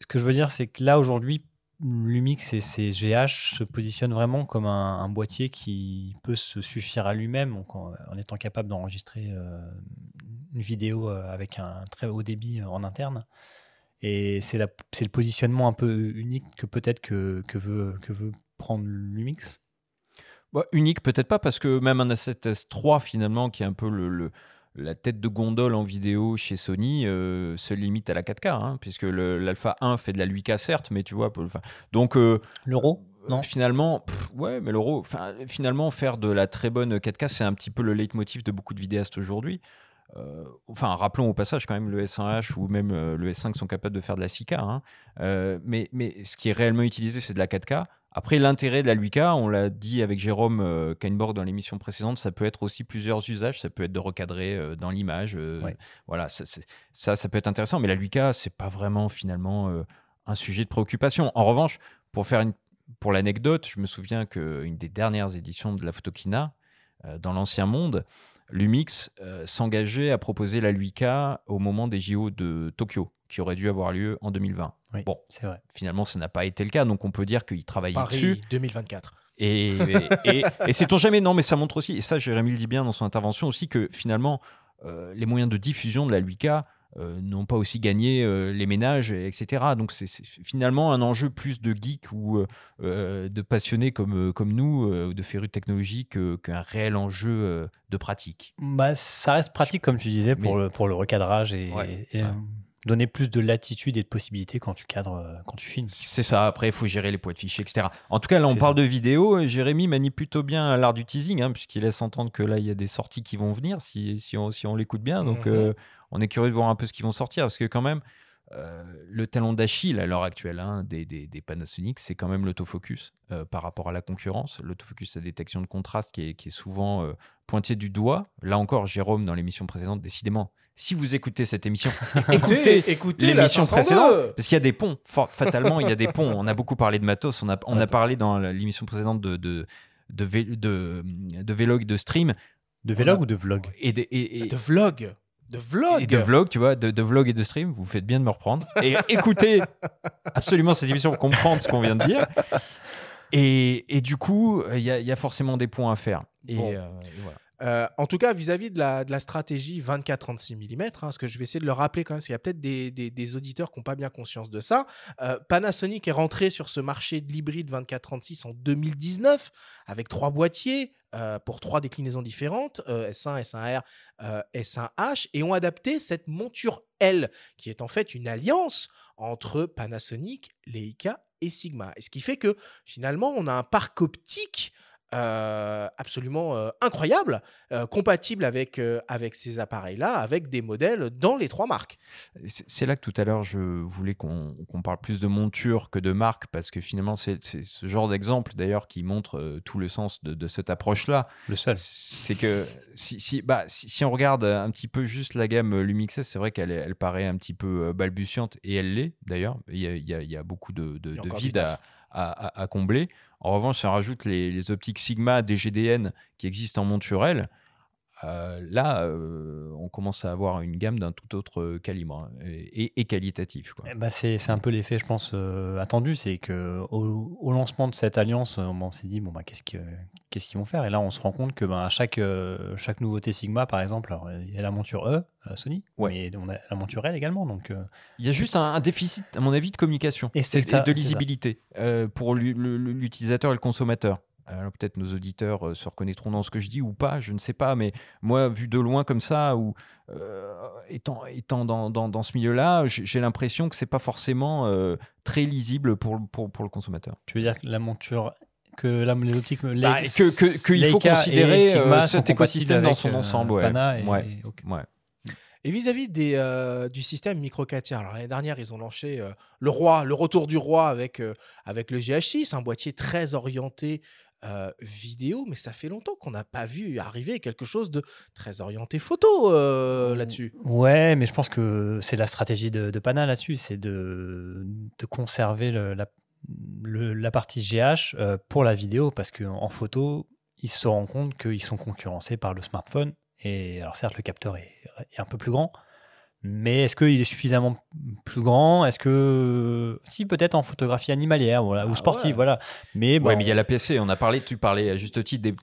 ce que je veux dire, c'est que là, aujourd'hui, Lumix et ses GH se positionnent vraiment comme un, boîtier qui peut se suffire à lui-même en, étant capable d'enregistrer euh, une vidéo euh, avec un très haut débit en interne. Et c'est le positionnement un peu unique que peut-être veut prendre Lumix. Bah, unique, peut-être pas, parce que même un A7S3, finalement, qui est un peu le, le- la tête de gondole en vidéo chez Sony, euh, se limite à la 4K, hein, puisque l'Alpha 1 fait de la 8K, certes, mais tu vois. enfin, donc. euh, L'euro Non? Finalement, pff, ouais, mais l'euro, finalement, faire de la très bonne 4K, c'est un petit peu le leitmotiv de beaucoup de vidéastes aujourd'hui. Euh, enfin, rappelons au passage quand même le S1H ou même euh, le S5 sont capables de faire de la 6K. hein. Euh, mais, mais ce qui est réellement utilisé, c'est de la 4K. Après, l'intérêt de la 8K, on l'a dit avec Jérôme euh, Kainborg dans l'émission précédente, ça peut être aussi plusieurs usages. Ça peut être de recadrer euh, dans l'image. euh, Ouais. Voilà, ça, ça, ça peut être intéressant. Mais la 8K, c'est pas vraiment finalement euh, un sujet de préoccupation. En revanche, pour faire une, pour l'anecdote, je me souviens qu'une des dernières éditions de la Photokina, dans l'ancien monde, Lumix s'engageait à proposer la 8K au moment des JO de Tokyo, qui auraient dû avoir lieu en 2020. Oui, Bon, c'est vrai. finalement, ça n'a pas été le cas, donc on peut dire qu'ils travaillaient Paris dessus. 2024. Et, et, et, sait-on jamais Non, mais ça montre aussi, et ça, Jérémy le dit bien dans son intervention aussi, que finalement, euh, les moyens de diffusion de la 8K euh, n'ont pas aussi gagné euh, les ménages, etc. Donc c'est finalement un enjeu plus de geeks ou de passionnés comme, comme nous, de férus technologiques, qu'un réel enjeu de pratique. Bah, ça reste pratique, comme tu disais, pour, le, pour le recadrage et, et donner plus de latitude et de possibilités quand tu cadres, euh, quand tu filmes. C'est ça. Après, il faut gérer les poids de fichiers, etc. En tout cas, là, on parle de vidéo. Jérémy manie plutôt bien l'art du teasing, hein, puisqu'il laisse entendre que là, il y a des sorties qui vont venir si, si on, si on l'écoute bien. Donc, mhm. euh, on est curieux de voir un peu ce qui vont sortir, parce que quand même, euh, le talent d'Achille à l'heure actuelle hein, des, des, des, Panasonic, c'est quand même l'autofocus par rapport à la concurrence. L'autofocus, la détection de contraste qui est, qui est souvent pointé du doigt. Là encore, Jérôme, dans l'émission précédente, décidément, si vous écoutez cette émission, écoutez, écoutez l'émission précédente, parce qu'il y a des ponts. Fatalement, il y a des ponts. On a beaucoup parlé de matos. On a, on a parlé dans l'émission précédente de, de, de, de, de vlog, de stream. De vlog ou de vlog et de, et, de vlog. De vlog. Et de vlog, tu vois, de, de, vlog et de stream. Vous faites bien de me reprendre. Et écoutez absolument cette émission pour comprendre ce qu'on vient de dire. Et, et du coup, il y, y, a forcément des points à faire. Et, euh, et voilà. Euh, en tout cas, vis-à-vis de, la, stratégie 24-36 mm, ce que je vais essayer de le rappeler quand même, parce qu'il y a peut-être des, des, auditeurs qui n'ont pas bien conscience de ça. Euh, Panasonic est rentré sur ce marché de l'hybride 24-36 en 2019 avec trois boîtiers euh, pour trois déclinaisons différentes, S1, S1R, S1H, et ont adapté cette monture L, qui est en fait une alliance entre Panasonic, Leica et Sigma. Et ce qui fait que finalement, on a un parc optique euh, absolument euh, incroyable, euh, compatible avec, avec ces appareils-là, avec des modèles dans les trois marques. C'est là que tout à l'heure, je voulais qu'on parle plus de monture que de marque, parce que finalement, c'est ce genre d'exemple, d'ailleurs, qui montre tout le sens de, cette approche-là. Le seul. C'est que si, si, bah, si, on regarde un petit peu juste la gamme Lumix S, c'est vrai qu'elle elle paraît un petit peu balbutiante, et elle l'est, d'ailleurs. Il y a, il y a, beaucoup de, de, de vide à à, combler. En revanche, on rajoute les, optiques Sigma DGDN qui existent en monturel, euh, là, euh, on commence à avoir une gamme d'un tout autre calibre hein, et, qualitatif. Eh ben, c'est, un peu l'effet, je pense, euh, attendu. C'est qu'au au lancement de cette alliance, on s'est dit, bon, bah, qu'est-ce, qu'est-ce qu'ils vont faire? Et là, on se rend compte que ben, à chaque, chaque nouveauté Sigma, par exemple, il y a la monture E, Sony, mais on a la monture L également. Donc, Il y a juste un, déficit, à mon avis, de communication et, de lisibilité pour l'utilisateur et le consommateur. Alors peut-être nos auditeurs euh, se reconnaîtront dans ce que je dis ou pas, je ne sais pas, mais moi, vu de loin comme ça, ou euh, étant, étant dans, dans, ce milieu-là, j'ai l'impression que c'est pas forcément euh, très lisible pour, pour, pour, le consommateur. Tu veux dire que la monture que la, les optiques bah, que qu'il faut considérer cet écosystème dans son ensemble ouais. et, ouais. ouais. Et vis-à-vis des, du système micro 4 l'année dernière, ils ont lancé le roi, le retour du roi avec, avec le GH6, un boîtier très orienté euh, vidéo, mais ça fait longtemps qu'on n'a pas vu arriver quelque chose de très orienté photo euh, là-dessus. Ouais, mais je pense que c'est la stratégie de, Pana là-dessus, c'est de, de, conserver le, la, la, partie GH euh, pour la vidéo, parce qu'en photo, ils se rendent compte qu'ils sont concurrencés par le smartphone. Et alors certes, le capteur est, est un peu plus grand, mais est-ce qu'il est suffisamment plus grand? Est-ce que si peut-être en photographie animalière voilà, ou ah sportive, voilà. Mais bon, mais il y a la PC. On a parlé, tu parlais à juste titre des,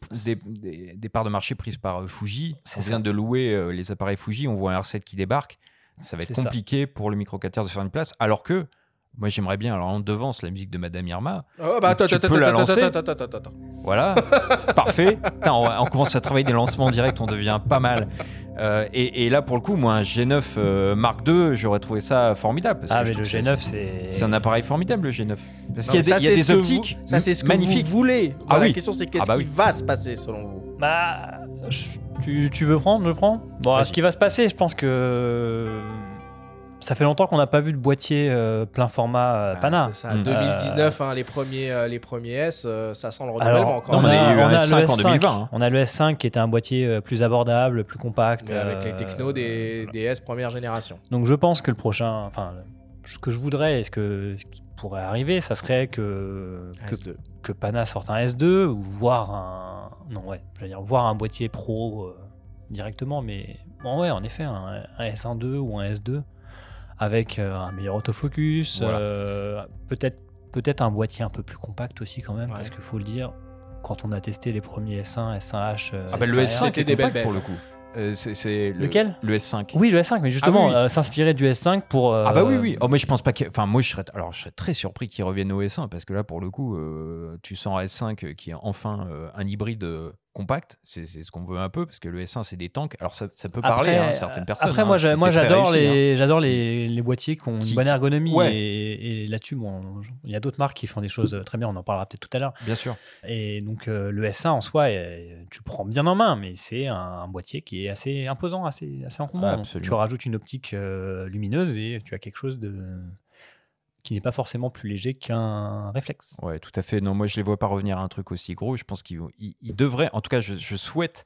des, des, parts de marché prises par euh, Fuji. On vient de louer euh, les appareils Fuji. On voit un R7 qui débarque. Ça va être compliqué pour le micro 4 de faire une place. Alors que moi, j'aimerais bien. Alors, on devance la musique de Madame Irma. Oh, bah, attends, tu attends, peux la lancer. Attends, attends, attends, Voilà, parfait. on, on, commence à travailler des lancements directs. On devient pas mal. Euh, et, là, pour le coup, moi, un G9 euh, Mark II, j'aurais trouvé ça formidable. Parce ah, mais le G9, c'est. C'est un appareil formidable, le G9. Parce qu'il y a des, des optiques. ça, c'est ce que magnifiques. vous voulez. ah, La question, c'est qu'est-ce ah bah qui va se passer selon vous? Bah. tu, tu, veux prendre Je prends? Bon, ce qui va se passer, je pense que ça fait longtemps qu'on n'a pas vu de boîtier euh, plein format euh, ah, Pana. C'est ça, 2019, hein, les, premiers, euh, les premiers S, ça sent le renouvellement encore. on, a, eu le S5 en 2020. Hein. On a le S5 qui était un boîtier plus abordable, plus compact. avec les technos des, des, S première génération. Donc je pense que le prochain, enfin, ce que je voudrais, ce, que, ce qui pourrait arriver, ça serait que, que, que, Pana sorte un S2 ou voir un, non ouais, je veux dire voir un boîtier pro directement, mais bon ouais, en effet, un, un S1.2 ou un S2 avec euh, un meilleur autofocus, euh, peut-être peut-être un boîtier un peu plus compact aussi quand même, parce qu'il faut le dire, quand on a testé les premiers S1, S1H. euh, Ah bah, le S1R, S5 C'était est des belles compact pour bêtes. le coup. Euh, c'est- c'est le- Lequel? Le S5. Oui, le S5, mais justement, oui, oui. euh, s'inspirer du S5 pour. Ah bah oui, oui. Oh, mais je pense pas que. Enfin, moi, je serais. Alors, je serais très surpris qu'ils reviennent au S1 parce que là, pour le coup, euh, tu sens un S5 qui est enfin euh, un hybride euh, compact. C'est ce qu'on veut un peu parce que le S1, c'est des tanks. Alors, ça, ça peut parler à certaines personnes. Après, hein, moi, c'était moi, très j'adore hein. les, j'adore les, les boîtiers qui ont Qui- une bonne qui- ergonomie. Ouais. Et, et là-dessus, bon, il y a d'autres marques qui font des choses très bien. On en parlera peut-être tout à l'heure. Bien sûr. Et donc, euh, le S1 en soi, euh, tu prends bien en main, mais c'est un, un boîtier qui est assez imposant, assez, assez encombrant. Absolument. Tu rajoutes une optique euh, lumineuse et tu as quelque chose de qui n'est pas forcément plus léger qu'un réflexe. Ouais, tout à fait. Non, moi, je les vois pas revenir à un truc aussi gros. Je pense qu'ils ils- ils devraient, en tout cas, je, souhaite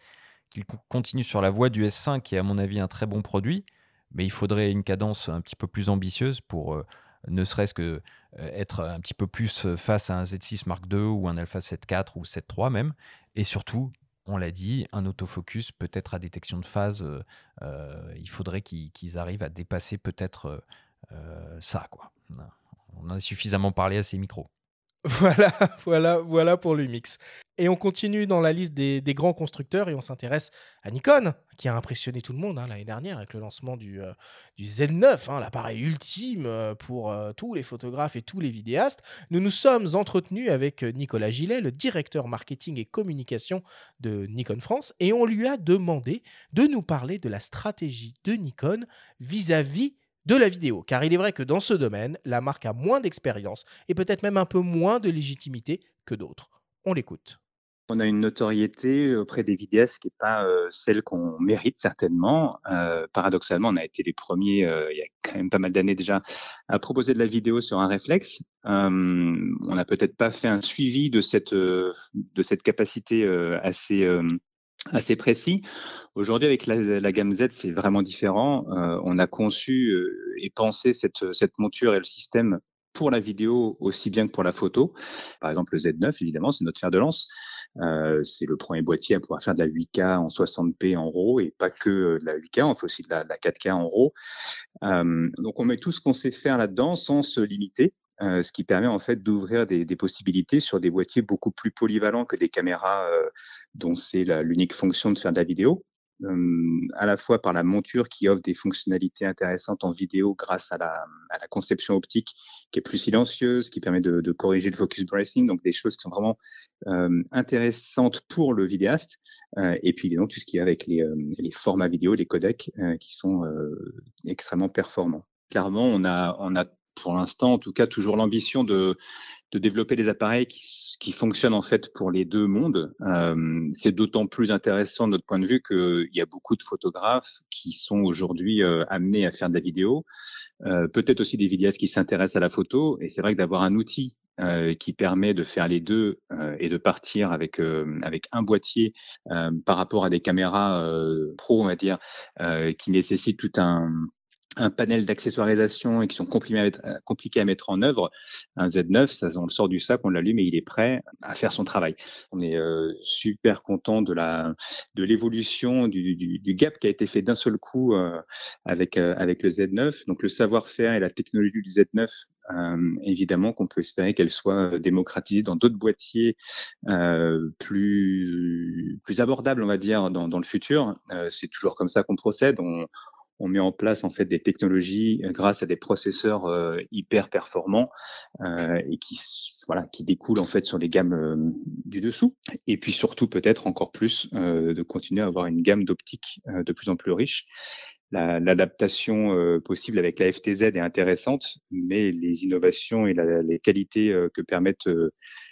qu'ils co- continuent sur la voie du S5, qui est à mon avis un très bon produit, mais il faudrait une cadence un petit peu plus ambitieuse pour euh, ne serait-ce que euh, être un petit peu plus euh, face à un Z6 Mark II ou un Alpha 7 IV ou 7 III même, et surtout. On l'a dit, un autofocus, peut-être à détection de phase, il faudrait qu'ils arrivent à dépasser peut-être ça. Quoi. On en a suffisamment parlé à ces micros. Voilà, voilà, voilà pour l'Umix. Et on continue dans la liste des, grands constructeurs et on s'intéresse à Nikon, qui a impressionné tout le monde hein, l'année dernière avec le lancement du, euh, du Z9, hein, l'appareil ultime euh, pour euh, tous les photographes et tous les vidéastes. Nous nous sommes entretenus avec Nicolas Gillet, le directeur marketing et communication de Nikon France, et on lui a demandé de nous parler de la stratégie de Nikon vis-à-vis de la vidéo, car il est vrai que dans ce domaine, la marque a moins d'expérience et peut-être même un peu moins de légitimité que d'autres. On l'écoute. On a une notoriété auprès des vidéastes qui n'est pas euh, celle qu'on mérite certainement. Euh, paradoxalement, on a été les premiers, euh, il y a quand même pas mal d'années déjà, à proposer de la vidéo sur un réflexe. Euh, on n'a peut-être pas fait un suivi de cette, euh, de cette capacité euh, assez, euh, assez précis. Aujourd'hui, avec la, la gamme Z, c'est vraiment différent. Euh, on a conçu euh, et pensé cette, cette monture et le système pour la vidéo aussi bien que pour la photo. Par exemple, le Z9, évidemment, c'est notre fer de lance. Euh, c'est le premier boîtier à pouvoir faire de la 8K en 60p en RAW et pas que de la 8K, on fait aussi de la, de la 4K en RAW. Euh, donc on met tout ce qu'on sait faire là-dedans sans se limiter. Ce qui permet en fait d'ouvrir des, possibilités sur des boîtiers beaucoup plus polyvalents que des caméras dont c'est l'unique fonction de faire de la vidéo. À la fois par la monture qui offre des fonctionnalités intéressantes en vidéo grâce à la, conception optique qui est plus silencieuse, qui permet de, corriger le focus bracing, donc des choses qui sont vraiment intéressantes pour le vidéaste. Et puis donc tout ce qui est avec les, formats vidéo, les codecs qui sont extrêmement performants. Clairement, on a pour l'instant, en tout cas, toujours l'ambition de, de développer des appareils qui, qui, fonctionnent en fait pour les deux mondes. Euh, c'est d'autant plus intéressant de notre point de vue qu'il y a beaucoup de photographes qui sont aujourd'hui euh, amenés à faire de la vidéo, euh, peut-être aussi des vidéastes qui s'intéressent à la photo. Et c'est vrai que d'avoir un outil qui permet de faire les deux et de partir avec avec un boîtier par rapport à des caméras pro, on va dire, qui nécessitent tout un un panel d'accessoirisation et qui sont compliqués à, mettre, compliqués à mettre en œuvre. Un Z9, ça, on le sort du sac, on l'allume et il est prêt à faire son travail. On est euh, super content de la de l'évolution du, du, du, gap qui a été fait d'un seul coup euh, avec euh, avec le Z9. Donc le savoir-faire et la technologie du Z9 euh, évidemment qu'on peut espérer qu'elle soit démocratisée dans d'autres boîtiers euh, plus plus abordables, on va dire, dans, dans le futur. Euh, c'est toujours comme ça qu'on procède. On met en place en fait des technologies grâce à des processeurs euh, hyper performants euh, et qui voilà qui découlent en fait sur les gammes euh, du dessous. Et puis surtout peut-être encore plus de continuer à avoir une gamme d'optiques de plus en plus riche. L'adaptation la, possible avec la FTZ est intéressante mais les innovations et les qualités que permettent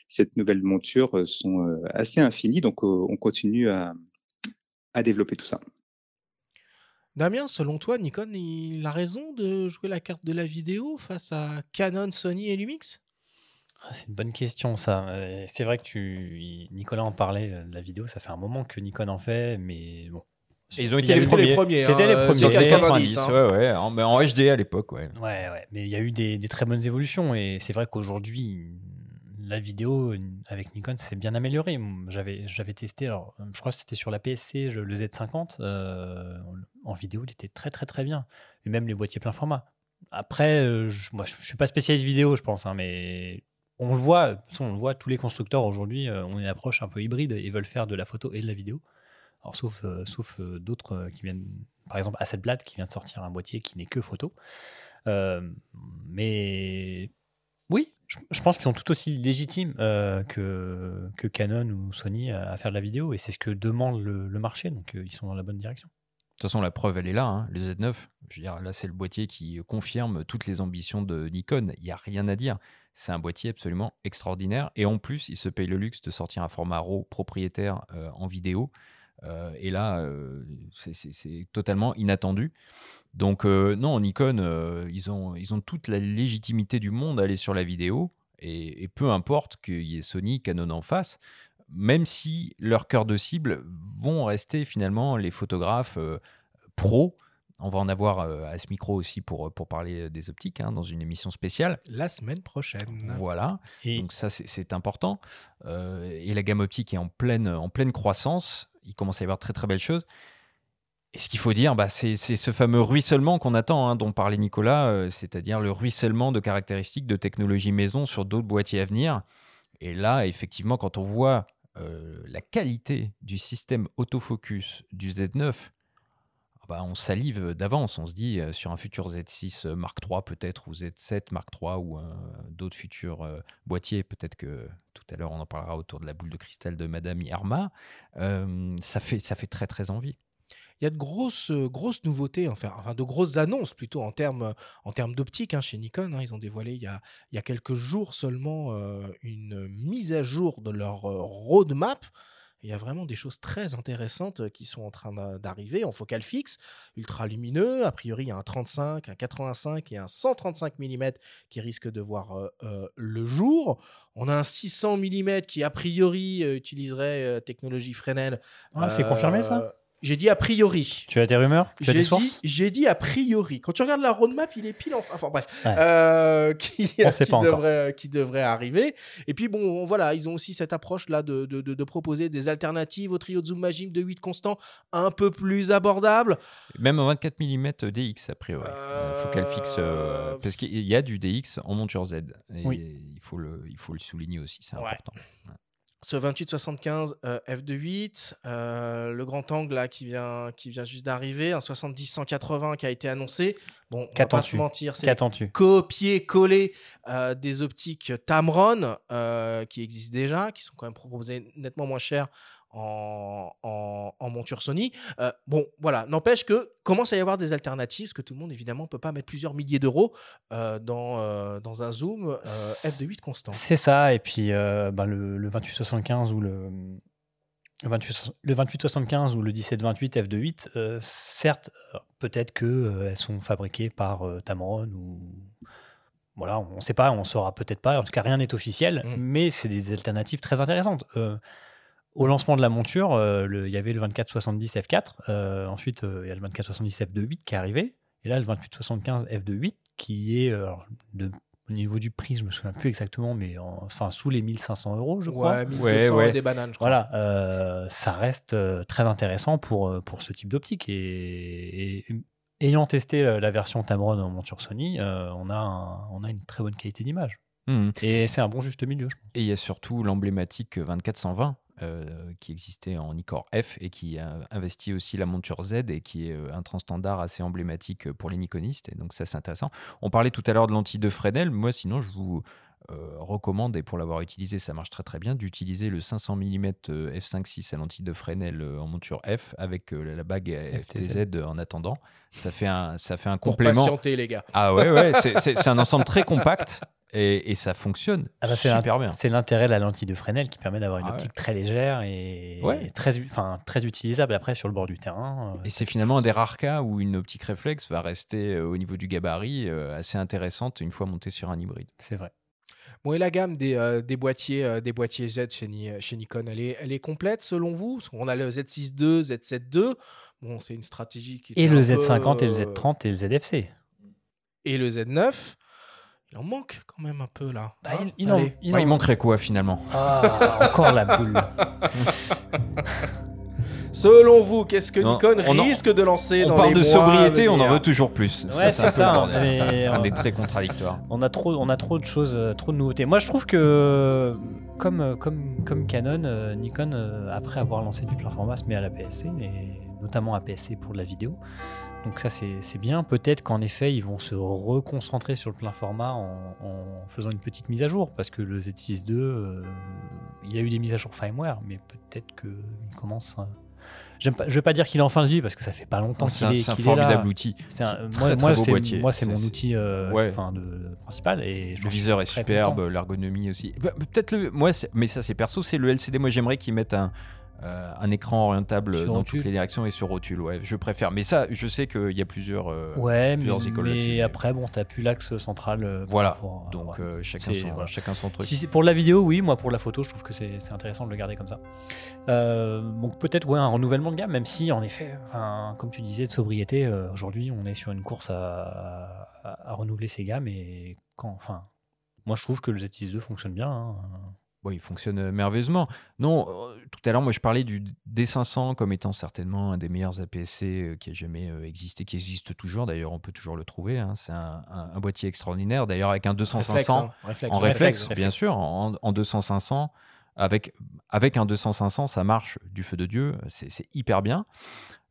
cette nouvelle monture sont assez infinies. Donc on continue à développer tout ça. Damien, selon toi, Nikon, il a raison de jouer la carte de la vidéo face à Canon, Sony et Lumix? Ah, C'est une bonne question, ça. C'est vrai que tu... Nicolas en parlait de la vidéo, ça fait un moment que Nikon en fait, mais bon. Et ils ont été les premiers. C'était les premiers. C'était les 90, hein. ouais, ouais, en, en HD à l'époque, ouais. Ouais, ouais. Mais il y a eu des, des très bonnes évolutions et c'est vrai qu'aujourd'hui, la vidéo avec Nikon s'est bien améliorée. J'avais, j'avais testé, alors je crois que c'était sur la PSC, le Z50. Euh, en vidéo, il était très très très bien. Et même les boîtiers plein format. Après, euh, je, moi je suis pas spécialiste vidéo, je pense, hein, mais on le voit, on voit, tous les constructeurs aujourd'hui euh, ont une approche un peu hybride et veulent faire de la photo et de la vidéo. Alors, sauf, euh, sauf euh, d'autres euh, qui viennent, par exemple, Hasselblad qui vient de sortir un boîtier qui n'est que photo. Euh, mais oui, je, pense qu'ils sont tout aussi légitimes euh, que, Canon ou Sony à, faire de la vidéo et c'est ce que demande le, le marché, donc euh, ils sont dans la bonne direction. De toute façon, la preuve, elle est là. hein, Le Z9, je veux dire, là, c'est le boîtier qui confirme toutes les ambitions de Nikon. Il n'y a rien à dire. C'est un boîtier absolument extraordinaire. Et en plus, il se paye le luxe de sortir un format RAW propriétaire euh, en vidéo. Euh, et là, euh, c'est- totalement inattendu. Donc, euh, non, Nikon, euh, ils, ont, ils ont toute la légitimité du monde à aller sur la vidéo. Et, et peu importe qu'il y ait Sony, Canon en face, même si leur cœur de cible vont rester finalement les photographes euh, pros. On va en avoir euh, à ce micro aussi pour, pour parler des optiques hein, dans une émission spéciale. La semaine prochaine. Voilà. Donc ça, c'est- c'est important. Euh, et la gamme optique est en pleine, en pleine croissance. Il commence à y avoir très très belles choses. Et ce qu'il faut dire, bah, c'est c'est ce fameux ruissellement qu'on attend, hein, dont parlait Nicolas, euh, c'est-à-dire le ruissellement de caractéristiques de technologie maison sur d'autres boîtiers à venir. Et là, effectivement, quand on voit euh, la qualité du système autofocus du Z9, ah bah, on salive d'avance. On se dit euh, sur un futur Z6 Mark III peut-être, ou Z7 Mark III, ou euh, d'autres futurs euh, boîtiers, peut-être que tout à l'heure on en parlera autour de la boule de cristal de Madame Irma, euh, ça, fait, ça fait très très envie. Il y a de grosses, euh, grosses nouveautés, enfin, de grosses annonces plutôt en termes, en termes d'optique hein, chez Nikon. hein. ils ont dévoilé il y a, il y a quelques jours seulement euh, une mise à jour de leur euh, roadmap. Il y a vraiment des choses très intéressantes euh, qui sont en train d'a- d'arriver en focal fixe, ultra lumineux. A priori, il y a un 35, un 85 et un 135 mm qui risquent de voir euh, euh, le jour. On a un 600 mm qui, a priori, utiliserait euh, technologie Fresnel. Ah, c'est confirmé, ça? J'ai dit a priori. Tu as des rumeurs? Tu as J'ai des dit, sources? j'ai dit a priori. Quand tu regardes la roadmap, il est pile en. Enfin bref, Ouais. Euh, qui, On sait qui pas encore. devrait, qui devrait arriver. Et puis bon, voilà, ils ont aussi cette approche là de, de, de- de proposer des alternatives au trio de zoom Magim de 8 constants un peu plus abordables. Même en 24 mm DX, a priori. Euh, focal fixe. euh, parce qu'il y a du DX en monture Z. Et Oui. il, faut le, il faut le souligner aussi, c'est Ouais. important. Ouais. Ce 28-75 euh, f2.8, euh, le grand angle là qui vient, qui vient juste d'arriver, un 70-180 qui a été annoncé. Bon, on va pas se mentir, c'est copier-coller euh, des optiques Tamron euh, qui existent déjà, qui sont quand même proposées nettement moins chères en, en, en monture Sony. Euh, bon, voilà, n'empêche que commence à y avoir des alternatives, parce que tout le monde, évidemment, ne peut pas mettre plusieurs milliers d'euros euh, dans, euh, dans un zoom euh, f2.8 constant. C'est ça, et puis ben, le, le 2875 ou le, le 28 le 2875 ou le 1728 f2.8, euh, certes, peut-être que euh, elles sont fabriquées par euh, Tamron ou voilà, on ne sait pas, on saura peut-être pas. En tout cas, rien n'est officiel, mais c'est des alternatives très intéressantes. Au lancement de la monture, euh, le- il y avait le 2470 f4, euh, ensuite euh, il y a le 2470 f2.8 qui est arrivé, et là le 2875 f2.8 qui est euh, de- au niveau du prix, je me souviens plus exactement, mais en- enfin sous les 1500 euros, je crois. Ouais, 1200 et des bananes, je crois. Voilà, euh, ça reste euh, très intéressant pour, pour ce type d'optique. Et, et ayant testé la, la version Tamron en monture Sony, euh, on, a un- on a une très bonne qualité d'image. Mhm. Et c'est un bon juste milieu, je pense. Et il y a surtout l'emblématique 2420 euh, qui existait en Nikkor F et qui a investi aussi la monture Z et qui est euh, un transstandard assez emblématique pour les Nikonistes. Et donc ça, c'est intéressant. On parlait tout à l'heure de l'anti de Fresnel. Moi, sinon, je vous euh, recommande, et pour l'avoir utilisé, ça marche très très bien, d'utiliser le 500 mm f5.6 à l'anti de Fresnel en monture F avec euh, la bague FTZ en attendant. Ça fait un, ça fait un Pour complément. patienter, les gars. Ah ouais, ouais, c'est un ensemble très compact. Et, et ça fonctionne Ah bah, c'est super bien. C'est l'intérêt de la lentille de Fresnel qui permet d'avoir une Ah ouais. optique très légère et, Ouais. et très, u- enfin, très utilisable après sur le bord du terrain. euh, Et c'est finalement un des rares cas où une optique réflexe va rester euh, au niveau du gabarit euh, assez intéressante une fois montée sur un hybride. C'est vrai. Bon, et la gamme des, euh, des, boîtiers, euh, des boîtiers Z chez, Ni- chez Nikon, elle est, elle est complète selon vous? Qu'on a le Z6 II, Z7 II. Bon, c'est une stratégie qui. Et le un peu, Z50 et le euh, Z30 et le ZFC. Et le Z9. Il en manque quand même un peu là. Bah, Hein il- il en- Allez. Ouais, il manquerait quoi finalement Ah, encore la boule. Selon vous, qu'est-ce que Non, Nikon on en- risque de lancer On dans parle les de sobriété, on en veut toujours plus. Ouais, c'est un peu ça, mais, on est très contradictoire. On a trop, on a trop de choses, euh, trop de nouveautés. Moi, je trouve que comme, euh, comme, comme Canon, euh, Nikon, après avoir lancé du plein format, se met à la PSC, et notamment à PSC pour de la vidéo. Donc ça, c'est bien. Peut-être qu'en effet, ils vont se reconcentrer sur le plein format en, en faisant une petite mise à jour, parce que le Z6 II, euh, il y a eu des mises à jour firmware, mais peut-être qu'il commence. je vais pas dire qu'il est en fin de vie parce que ça fait pas longtemps qu'il est, c'est un là. formidable outil. C'est un- moi, très, moi, beau moi, c'est mon outil euh, Ouais. enfin, de, principal et Le viseur est superbe, l'ergonomie aussi. Bah, Peut-être le, moi, mais ça c'est perso, c'est le LCD. Moi, j'aimerais qu'ils mettent un, euh, un écran orientable Sur dans rotule. toutes les directions et sur rotule. Ouais, je préfère. Mais ça, je sais qu'il y a plusieurs, euh, Ouais, plusieurs écoles mais après, bon, t'as plus l'axe central. euh, Voilà. à- Donc ouais. euh, chacun, son, voilà. chacun son truc. Si pour la vidéo, oui, moi pour la photo, je trouve que c'est c'est intéressant de le garder comme ça. Euh, donc peut-être ouais, un renouvellement de gamme, même si en effet, enfin, comme tu disais, de sobriété, euh, aujourd'hui on est sur une course à, à- à renouveler ses gammes et quand, enfin, moi je trouve que le Z6 II fonctionne bien. hein. Oui, il fonctionne euh, merveilleusement. Non, euh, tout à l'heure, moi, je parlais du D500 comme étant certainement un des meilleurs APS-C euh, qui a jamais existé, qui existe toujours. D'ailleurs, on peut toujours le trouver. hein. C'est un, un- un boîtier extraordinaire. D'ailleurs, avec un 200-500 Réflexe, hein. En réflexe, réflexe, bien sûr, en, en 200-500. Avec, avec un 200-500, ça marche du feu de Dieu. C'est c'est hyper bien.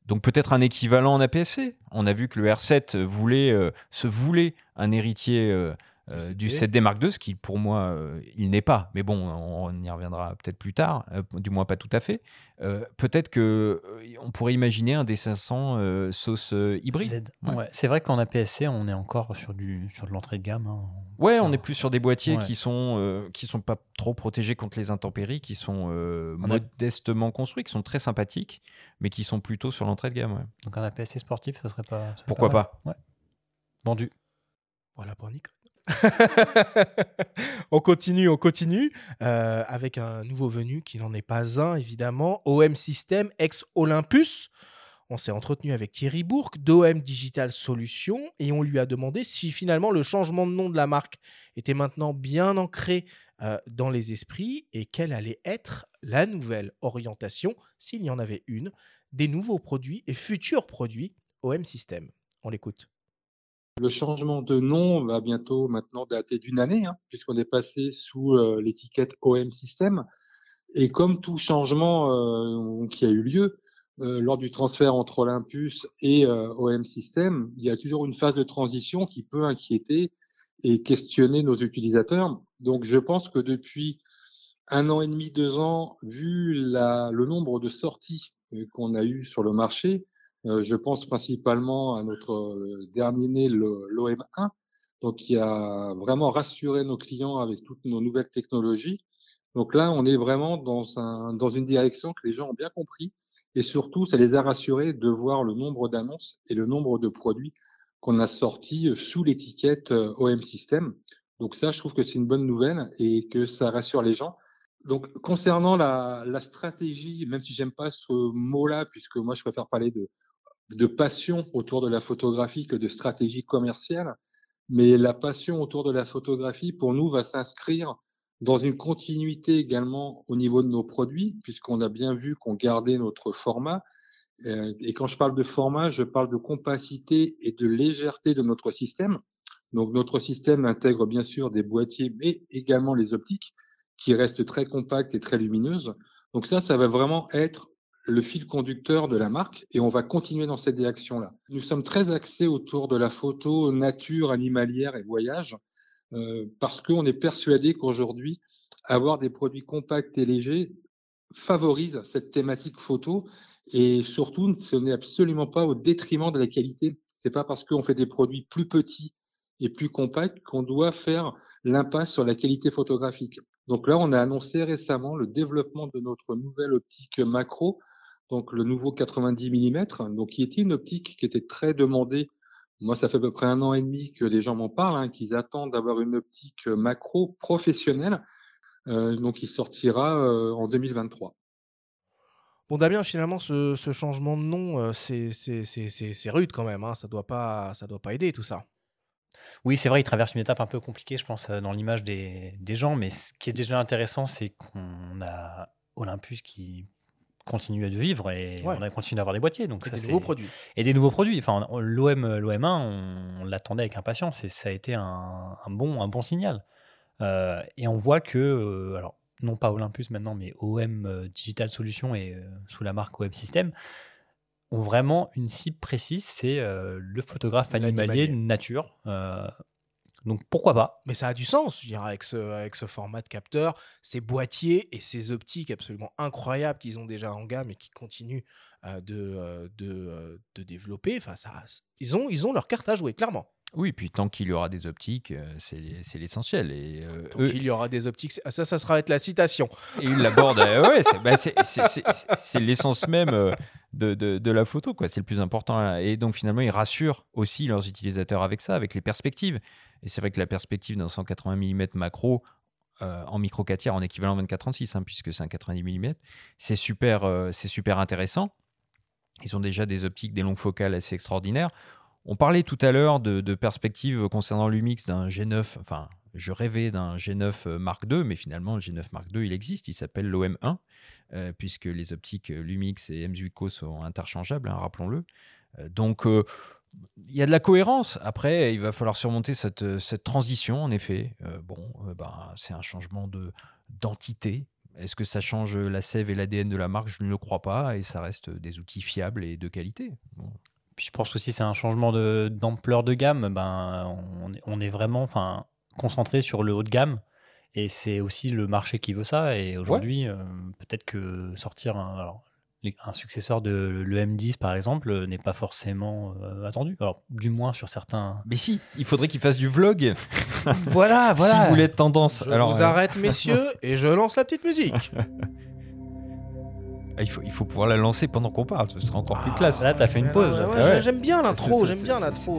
Donc peut-être un équivalent en APS-C. On a vu que le R7 voulait, euh, se voulait un héritier euh, euh, du 7D Mark II, ce qui pour moi, euh, il n'est pas. Mais bon, on y reviendra peut-être plus tard, euh, du moins pas tout à fait. Euh, peut-être que euh, on pourrait imaginer un D500 euh, sauce euh, hybride. Z. Ouais. Ouais, C'est vrai qu'en APS-C, on est encore sur, du, sur de l'entrée de gamme. hein. Ouais, on est plus sur des boîtiers Ouais. qui sont euh, qui sont pas trop protégés contre les intempéries, qui sont euh, a- modestement construits, qui sont très sympathiques, mais qui sont plutôt sur l'entrée de gamme. ouais. Donc un APS-C sportif, ça serait pas. ça serait Pourquoi pas Ouais. Vendu. Voilà pour Nikon. on continue, on continue euh, avec un nouveau venu qui n'en est pas un, évidemment. OM System, ex-Olympus. On s'est entretenu avec Thierry Bourque d'OM Digital Solutions et on lui a demandé si finalement le changement de nom de la marque était maintenant bien ancré euh, dans les esprits et quelle allait être la nouvelle orientation, s'il y en avait une, des nouveaux produits et futurs produits OM System. On l'écoute. Le changement de nom va bientôt maintenant dater d'une année, hein, puisqu'on est passé sous euh, l'étiquette OM System. Et comme tout changement euh, qui a eu lieu euh, lors du transfert entre Olympus et OM System, il y a toujours une phase de transition qui peut inquiéter et questionner nos utilisateurs. Donc je pense que depuis un an et demi, deux ans, vu le nombre de sorties qu'on a eu sur le marché, je pense principalement à notre euh, dernier né, l'OM1, donc qui a vraiment rassuré nos clients avec toutes nos nouvelles technologies. Donc là, on est vraiment dans, un, dans une direction que les gens ont bien compris. Et surtout, ça les a rassurés de voir le nombre d'annonces et le nombre de produits qu'on a sortis sous l'étiquette euh, OM System. Donc ça, je trouve que c'est une bonne nouvelle et que ça rassure les gens. Donc concernant la, la stratégie, même si j'aime pas ce mot-là, puisque moi je préfère parler de, de passion autour de la photographie que de stratégie commerciale, mais la passion autour de la photographie, pour nous, va s'inscrire dans une continuité également au niveau de nos produits, puisqu'on a bien vu qu'on gardait notre format. Euh, Et quand je parle de format, je parle de compacité et de légèreté de notre système. Donc notre système intègre bien sûr des boîtiers, mais également les optiques, qui restent très compactes et très lumineuses. Donc ça, ça va vraiment être le fil conducteur de la marque et on va continuer dans cette direction-là. Nous sommes très axés autour de la photo nature, animalière et voyage euh, parce qu'on est persuadé qu'aujourd'hui, avoir des produits compacts et légers favorise cette thématique photo et surtout, ce n'est absolument pas au détriment de la qualité. C'est pas parce qu'on fait des produits plus petits et plus compacts qu'on doit faire l'impasse sur la qualité photographique. Donc là, on a annoncé récemment le développement de notre nouvelle optique macro, donc le nouveau 90 mm, donc qui était une optique qui était très demandée. Moi, ça fait à peu près un an et demi que les gens m'en parlent, hein, qu'ils attendent d'avoir une optique macro professionnelle, euh, donc qui sortira euh, en 2023. Bon, Damien, finalement, ce, changement de nom, euh, c'est- rude quand même. hein. Ça ça doit pas aider tout ça. Oui, c'est vrai, il traverse une étape un peu compliquée, je pense, euh, dans l'image des, des gens. Mais ce qui est déjà intéressant, c'est qu'on a Olympus qui continue à vivre et Ouais. on a continué d'avoir des boîtiers. Donc Et ça, des nouveaux produits. Et des nouveaux produits. Enfin, l'OM, l'OM1, on, on l'attendait avec impatience et ça a été un, un bon, un bon signal. Euh, et on voit que, euh, alors non pas Olympus maintenant, mais OM Digital Solutions et euh, sous la marque OM System ont vraiment une cible précise, c'est euh, le photographe animalier nature. Euh, donc pourquoi pas? Mais ça a du sens, je avec ce, avec ce format de capteur, ces boîtiers et ces optiques absolument incroyables qu'ils ont déjà en gamme et qui continuent de, euh, de, euh, de développer. Enfin, ça, ils, ont, ils ont leur carte à jouer, clairement. Oui, puis tant qu'il y aura des optiques, euh, c'est l'essentiel. Et euh, Donc, eux- il y aura des optiques. Ça, ça sera être la citation. Et ils l'abordent. euh, ouais, c'est bah, l'essence même euh, de, de- de la photo, quoi. C'est le plus important. là. Et donc finalement, ils rassurent aussi leurs utilisateurs avec ça, avec les perspectives. Et c'est vrai que la perspective d'un 180 mm macro euh, en micro 4 tiers, en équivalent 24-36, hein, puisque c'est un 90 mm, c'est super, euh, c'est super intéressant. Ils ont déjà des optiques, des longues focales assez extraordinaires. On parlait tout à l'heure de, perspectives concernant l'UMIX d'un G9. Enfin, je rêvais d'un G9 Mark II, mais finalement, le G9 Mark II, il existe. Il s'appelle l'OM1, euh, puisque les optiques euh, Lumix et M8Co sont interchangeables, hein, rappelons-le. Euh, donc, euh, il y a de la cohérence. Après, il va falloir surmonter cette, euh, transition, en effet. Euh, bon, euh, ben, c'est un changement de d'entité. Est-ce que ça change la sève et l'ADN de la marque? Je ne le crois pas, et ça reste des outils fiables et de qualité. Bon. Puis je pense aussi que c'est un changement d'ampleur de, gamme. Ben, on, est- on est vraiment enfin, concentré sur le haut de gamme. Et c'est aussi le marché qui veut ça. Et aujourd'hui, euh, peut-être que sortir un, alors, les- un successeur de l'EM10, par exemple, euh, n'est pas forcément euh, attendu. Alors, du moins sur certains. Mais si, il faudrait qu'il fasse du vlog. Voilà, voilà. Si vous voulez être tendance. Je Alors, vous euh, arrête, messieurs, et je lance la petite musique. Ah, il, faut, il faut pouvoir la lancer pendant qu'on parle, ce sera encore plus classe. Là, t'as fait une pause. Ouais. J'aime bien l'intro, j'aime bien l'intro.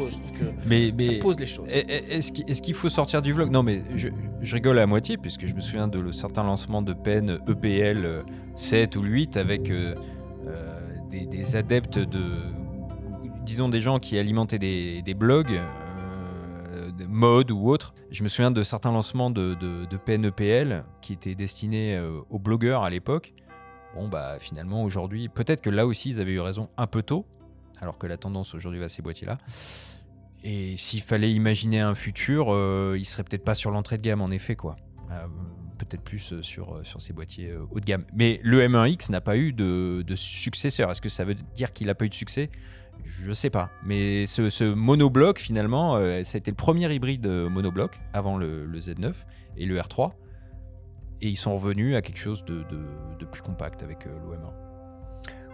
Mais, mais Ça pose les choses. est- est- Est-ce qu'il faut sortir du vlog? Non, mais je, je rigole à moitié, puisque je me souviens de le- certains lancements de peine EPL euh, 7 ou 8 avec euh, euh, des, des adeptes de. Disons des gens qui alimentaient des, des blogs, euh, de mode ou autres. Je me souviens de certains lancements de, de, de peine EPL qui étaient destinés aux blogueurs à l'époque. Bon, bah finalement, aujourd'hui, peut-être que là aussi, ils avaient eu raison un peu tôt, alors que la tendance aujourd'hui va à ces boîtiers-là. Et s'il fallait imaginer un futur, euh, il serait peut-être pas sur l'entrée de gamme, en effet, quoi. Euh, peut-être plus euh, sur, euh, sur ces boîtiers haut de gamme. Mais le M1X n'a pas eu de, de successeur. Est-ce que ça veut dire qu'il n'a pas eu de succès? Je sais pas. Mais ce, monobloc, finalement, ça a été le premier hybride monobloc avant le Z9 et le R3. Et ils sont revenus à quelque chose de, de- de plus compact avec euh, l'OM1.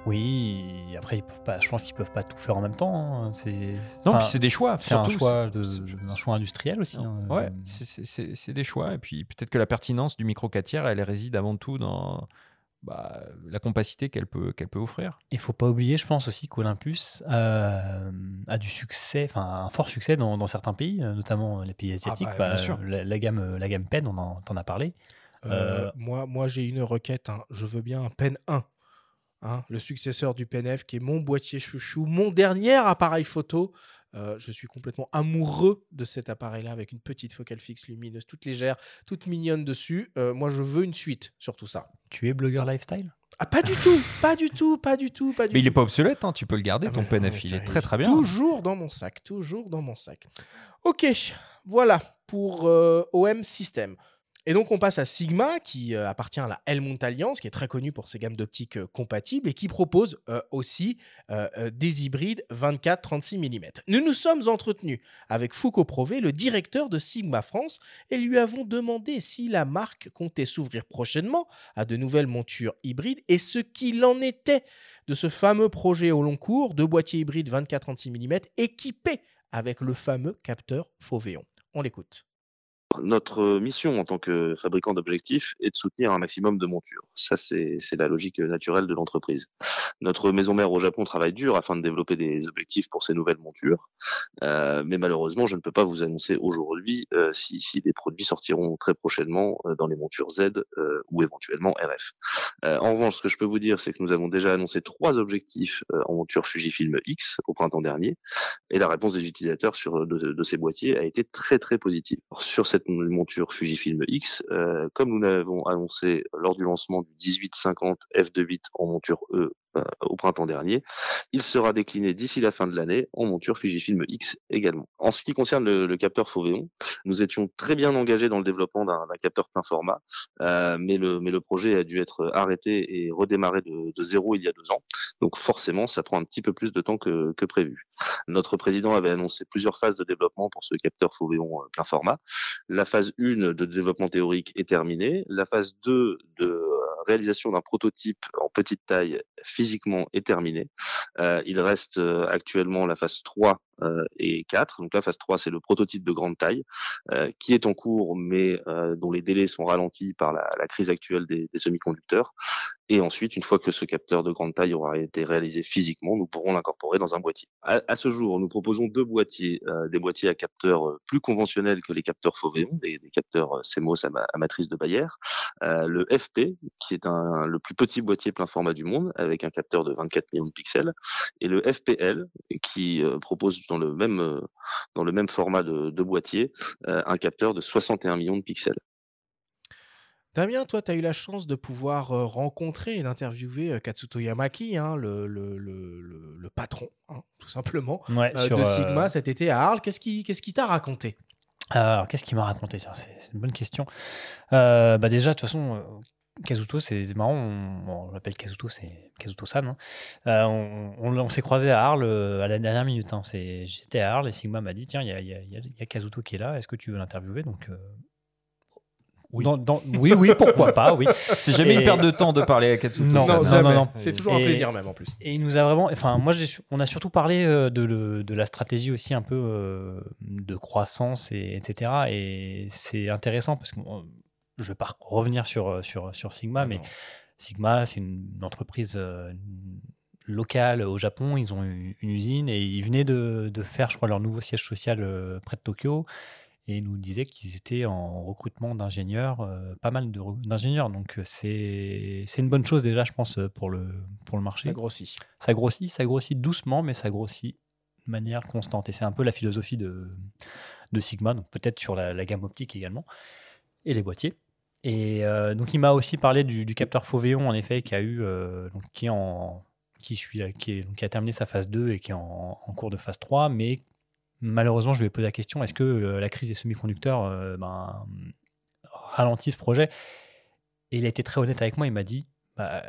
Oui, après, ils peuvent pas, je pense qu'ils peuvent pas tout faire en même temps. hein. C'est, Non, puis c'est des choix, C'est un choix, de, un choix industriel aussi. hein. Ouais, c'est- des choix. Et puis peut-être que la pertinence du micro 4 tiers, elle réside avant tout dans bah, la compacité qu'elle peut, qu'elle peut offrir. Il faut pas oublier, je pense aussi qu'Olympus euh, a du succès, enfin un fort succès dans, dans certains pays, euh, notamment les pays asiatiques. bah, bien Bah, sûr. La, la gamme, la gamme Pen, on en, as parlé. Euh, Euh, moi, moi j'ai une requête. hein. Je veux bien un Pen 1. hein, le successeur du Pen F, qui est mon boîtier chouchou, mon dernier appareil photo. Euh, je suis complètement amoureux de cet appareil-là avec une petite focale fixe lumineuse, toute légère, toute mignonne dessus. Euh, moi, je veux une suite sur tout ça. Tu es blogueur lifestyle? Ah, pas du tout, pas du tout, pas du tout, pas du Mais il n'est pas obsolète, hein, tu peux le garder, Ah, ton PNF, il est très très bien. Toujours dans mon sac, toujours dans mon sac. Ok, voilà pour euh, OM System. Et donc on passe à Sigma, qui euh, appartient à la Helmont Alliance, qui est très connue pour ses gammes d'optiques euh, compatibles et qui propose euh, aussi des hybrides 24-36 mm. Nous nous sommes entretenus avec Foucault Prové, le directeur de Sigma France, et lui avons demandé si la marque comptait s'ouvrir prochainement à de nouvelles montures hybrides et ce qu'il en était de ce fameux projet au long cours de boîtier hybride 24-36 mm équipé avec le fameux capteur Fauvéon. On l'écoute. Notre mission en tant que fabricant d'objectifs est de soutenir un maximum de montures. Ça, c'est la logique naturelle de l'entreprise. Notre maison mère au Japon travaille dur afin de développer des objectifs pour ces nouvelles montures. Euh, mais malheureusement, je ne peux pas vous annoncer aujourd'hui euh, si, les produits sortiront très prochainement euh, dans les montures Z euh, ou éventuellement RF. Euh, en revanche, ce que je peux vous dire, c'est que nous avons déjà annoncé trois objectifs euh, en monture Fujifilm X au printemps dernier, et la réponse des utilisateurs sur de, ces boîtiers a été très très positive. Sur cette monture Fujifilm X, euh, comme nous l'avons annoncé lors du lancement du 1850 f2.8 en monture E au printemps dernier. Il sera décliné d'ici la fin de l'année en monture Fujifilm X également. En ce qui concerne le, capteur Foveon, nous étions très bien engagés dans le développement d'un capteur plein format, euh, mais, le, projet a dû être arrêté et redémarré de, zéro il y a deux ans. Donc forcément, ça prend un petit peu plus de temps que, que prévu. Notre président avait annoncé plusieurs phases de développement pour ce capteur Foveon euh, plein format. La phase 1 de développement théorique est terminée. La phase 2 de réalisation d'un prototype en petite taille physiquement est terminée. Euh, il reste euh, actuellement la phase 3 euh, et 4. Donc la phase 3, c'est le prototype de grande taille euh, qui est en cours, mais euh, dont les délais sont ralentis par la, la crise actuelle des, des semi-conducteurs. Et ensuite, une fois que ce capteur de grande taille aura été réalisé physiquement, nous pourrons l'incorporer dans un boîtier. À, à, ce jour, nous proposons deux boîtiers, euh, des boîtiers à capteurs plus conventionnels que les capteurs Foveon, des, des capteurs CMOS à, matrice de Bayer. Euh, le FP, qui est un, le plus petit boîtier plein format du monde, avec un capteur de 24 millions de pixels, et le FPL, qui euh, propose dans le même, euh, dans le même format de, de boîtier, euh, un capteur de 61 millions de pixels. Damien, toi, tu as eu la chance de pouvoir euh, rencontrer et d'interviewer Katsuto Yamaki, hein, le, le, le, le, patron, hein, tout simplement, ouais, euh, sur, de euh, Sigma cet été à Arles. Qu'est-ce qui t'a raconté? Alors, qu'est-ce qu'il m'a raconté? Ça C'est une bonne question. Euh, bah déjà, de toute façon, Kazuto, c'est marrant. On, bon, on l'appelle Kazuto, c'est Kazuto-san. hein. Euh, on on- on s'est croisé à Arles euh, à la dernière minute. hein. J'étais à Arles et Sigma m'a dit tiens, il y a, y a- il y a- il y a Kazuto qui est là. Est-ce que tu veux l'interviewer? Donc. euh, Oui. dans- dans- oui, oui, pourquoi pas, oui. C'est jamais une perte de temps de parler à Katsuto. Non, non, non, non. C'est toujours un Et- plaisir même en plus. Et il nous a vraiment, enfin moi on a surtout parlé de, le- de la stratégie aussi un peu euh, de croissance et etc. Et c'est intéressant parce que je vais pas revenir sur euh, sur sur Sigma, mais Non. Sigma c'est une entreprise euh, locale au Japon. Ils ont une usine et ils venaient de, de faire, je crois, leur nouveau siège social euh, près de Tokyo. Et ils nous disaient qu'ils étaient en recrutement d'ingénieurs, euh, pas mal d'ingénieurs. Donc euh, c'est une bonne chose déjà, je pense, euh, pour le, pour le marché. Ça grossit. Ça grossit, ça grossit doucement, mais ça grossit de manière constante. Et c'est un peu la philosophie de, de Sigma, donc peut-être sur la, la gamme optique également, et les boîtiers. Et euh, donc il m'a aussi parlé du, capteur Foveon, en effet, qui a eu, euh, donc, qui en, qui suit, qui, a terminé sa phase 2 et qui est en, cours de phase 3, mais malheureusement, je lui ai posé la question est-ce que euh, la crise des semi-conducteurs ben, ralentit ce projet? Et il a été très honnête avec moi. Il m'a dit bah,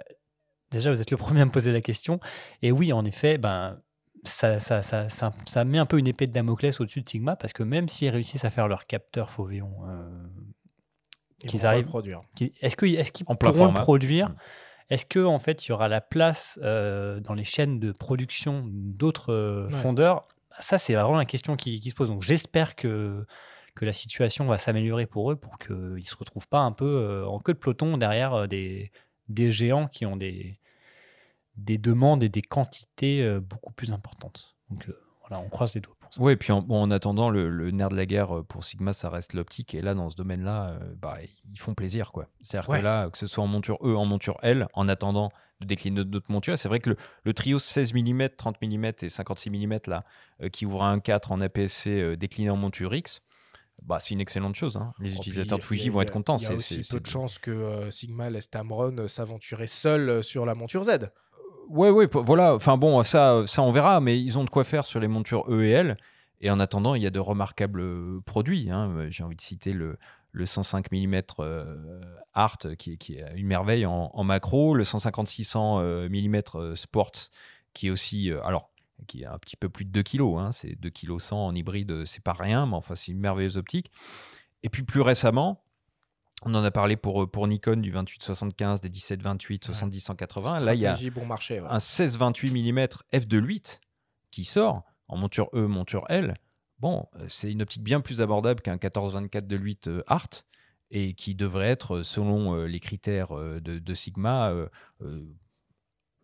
déjà, vous êtes le premier à me poser la question. Et oui, en effet, ben, ça, ça, ça, ça, met un peu une épée de Damoclès au-dessus de Sigma parce que même s'ils réussissent à faire leur capteur Ils qu'ils arrivent, produire. qu'ils- est-ce qu'ils pourront le produire Mm. Est-ce que en fait, il y aura la place euh, dans les chaînes de production d'autres euh, Ouais. fondeurs? Ça, c'est vraiment la question qui, qui se pose. Donc, j'espère que que la situation va s'améliorer pour eux, pour qu'ils ne se retrouvent pas un peu euh, en queue de peloton derrière euh, des, des géants qui ont des, des demandes et des quantités euh, beaucoup plus importantes. Donc euh, voilà, on croise les doigts Oui, et puis en, bon, en attendant, le, le nerf de la guerre euh, pour Sigma, ça reste l'optique. Et là, dans ce domaine-là, euh, bah, ils font plaisir. quoi. C'est-à-dire Ouais. que là, que ce soit en monture E, en monture L, en attendant de décliner d'autres montures, c'est vrai que le, le trio 16 mm, 30 mm et 56 mm, là, euh, qui ouvre un 4 en APS-C euh, décliné en monture X, bah, c'est une excellente chose. hein. Les Oh, utilisateurs de Fuji a- vont être contents. Il y a aussi peu de chances que euh, Sigma laisse Tamron euh, s'aventurer seul euh, sur la monture Z. Ouais, ouais, voilà. Enfin bon, ça, ça on verra, mais ils ont de quoi faire sur les montures E et L. Et en attendant, il y a de remarquables euh, produits. hein. Euh, J'ai envie de citer le, le 105 mm euh, Art, qui, est- une merveille en, macro, le 150-600 mm Sports, qui est aussi, alors, qui est un petit peu plus de 2 kg. Hein. C'est 2 kg 100 en hybride, c'est pas rien, mais enfin, c'est une merveilleuse optique. Et puis plus récemment, on en a parlé pour, euh, pour Nikon du 28-75, des 17-28, 70-180. Là, il y a Stratégie bon marché. ouais. un 16-28 mm f2.8 qui sort en monture E, monture L. Bon, euh, c'est une optique bien plus abordable qu'un 14-24 de 8 euh, Art et qui devrait être, selon les critères de, de Sigma, euh, euh,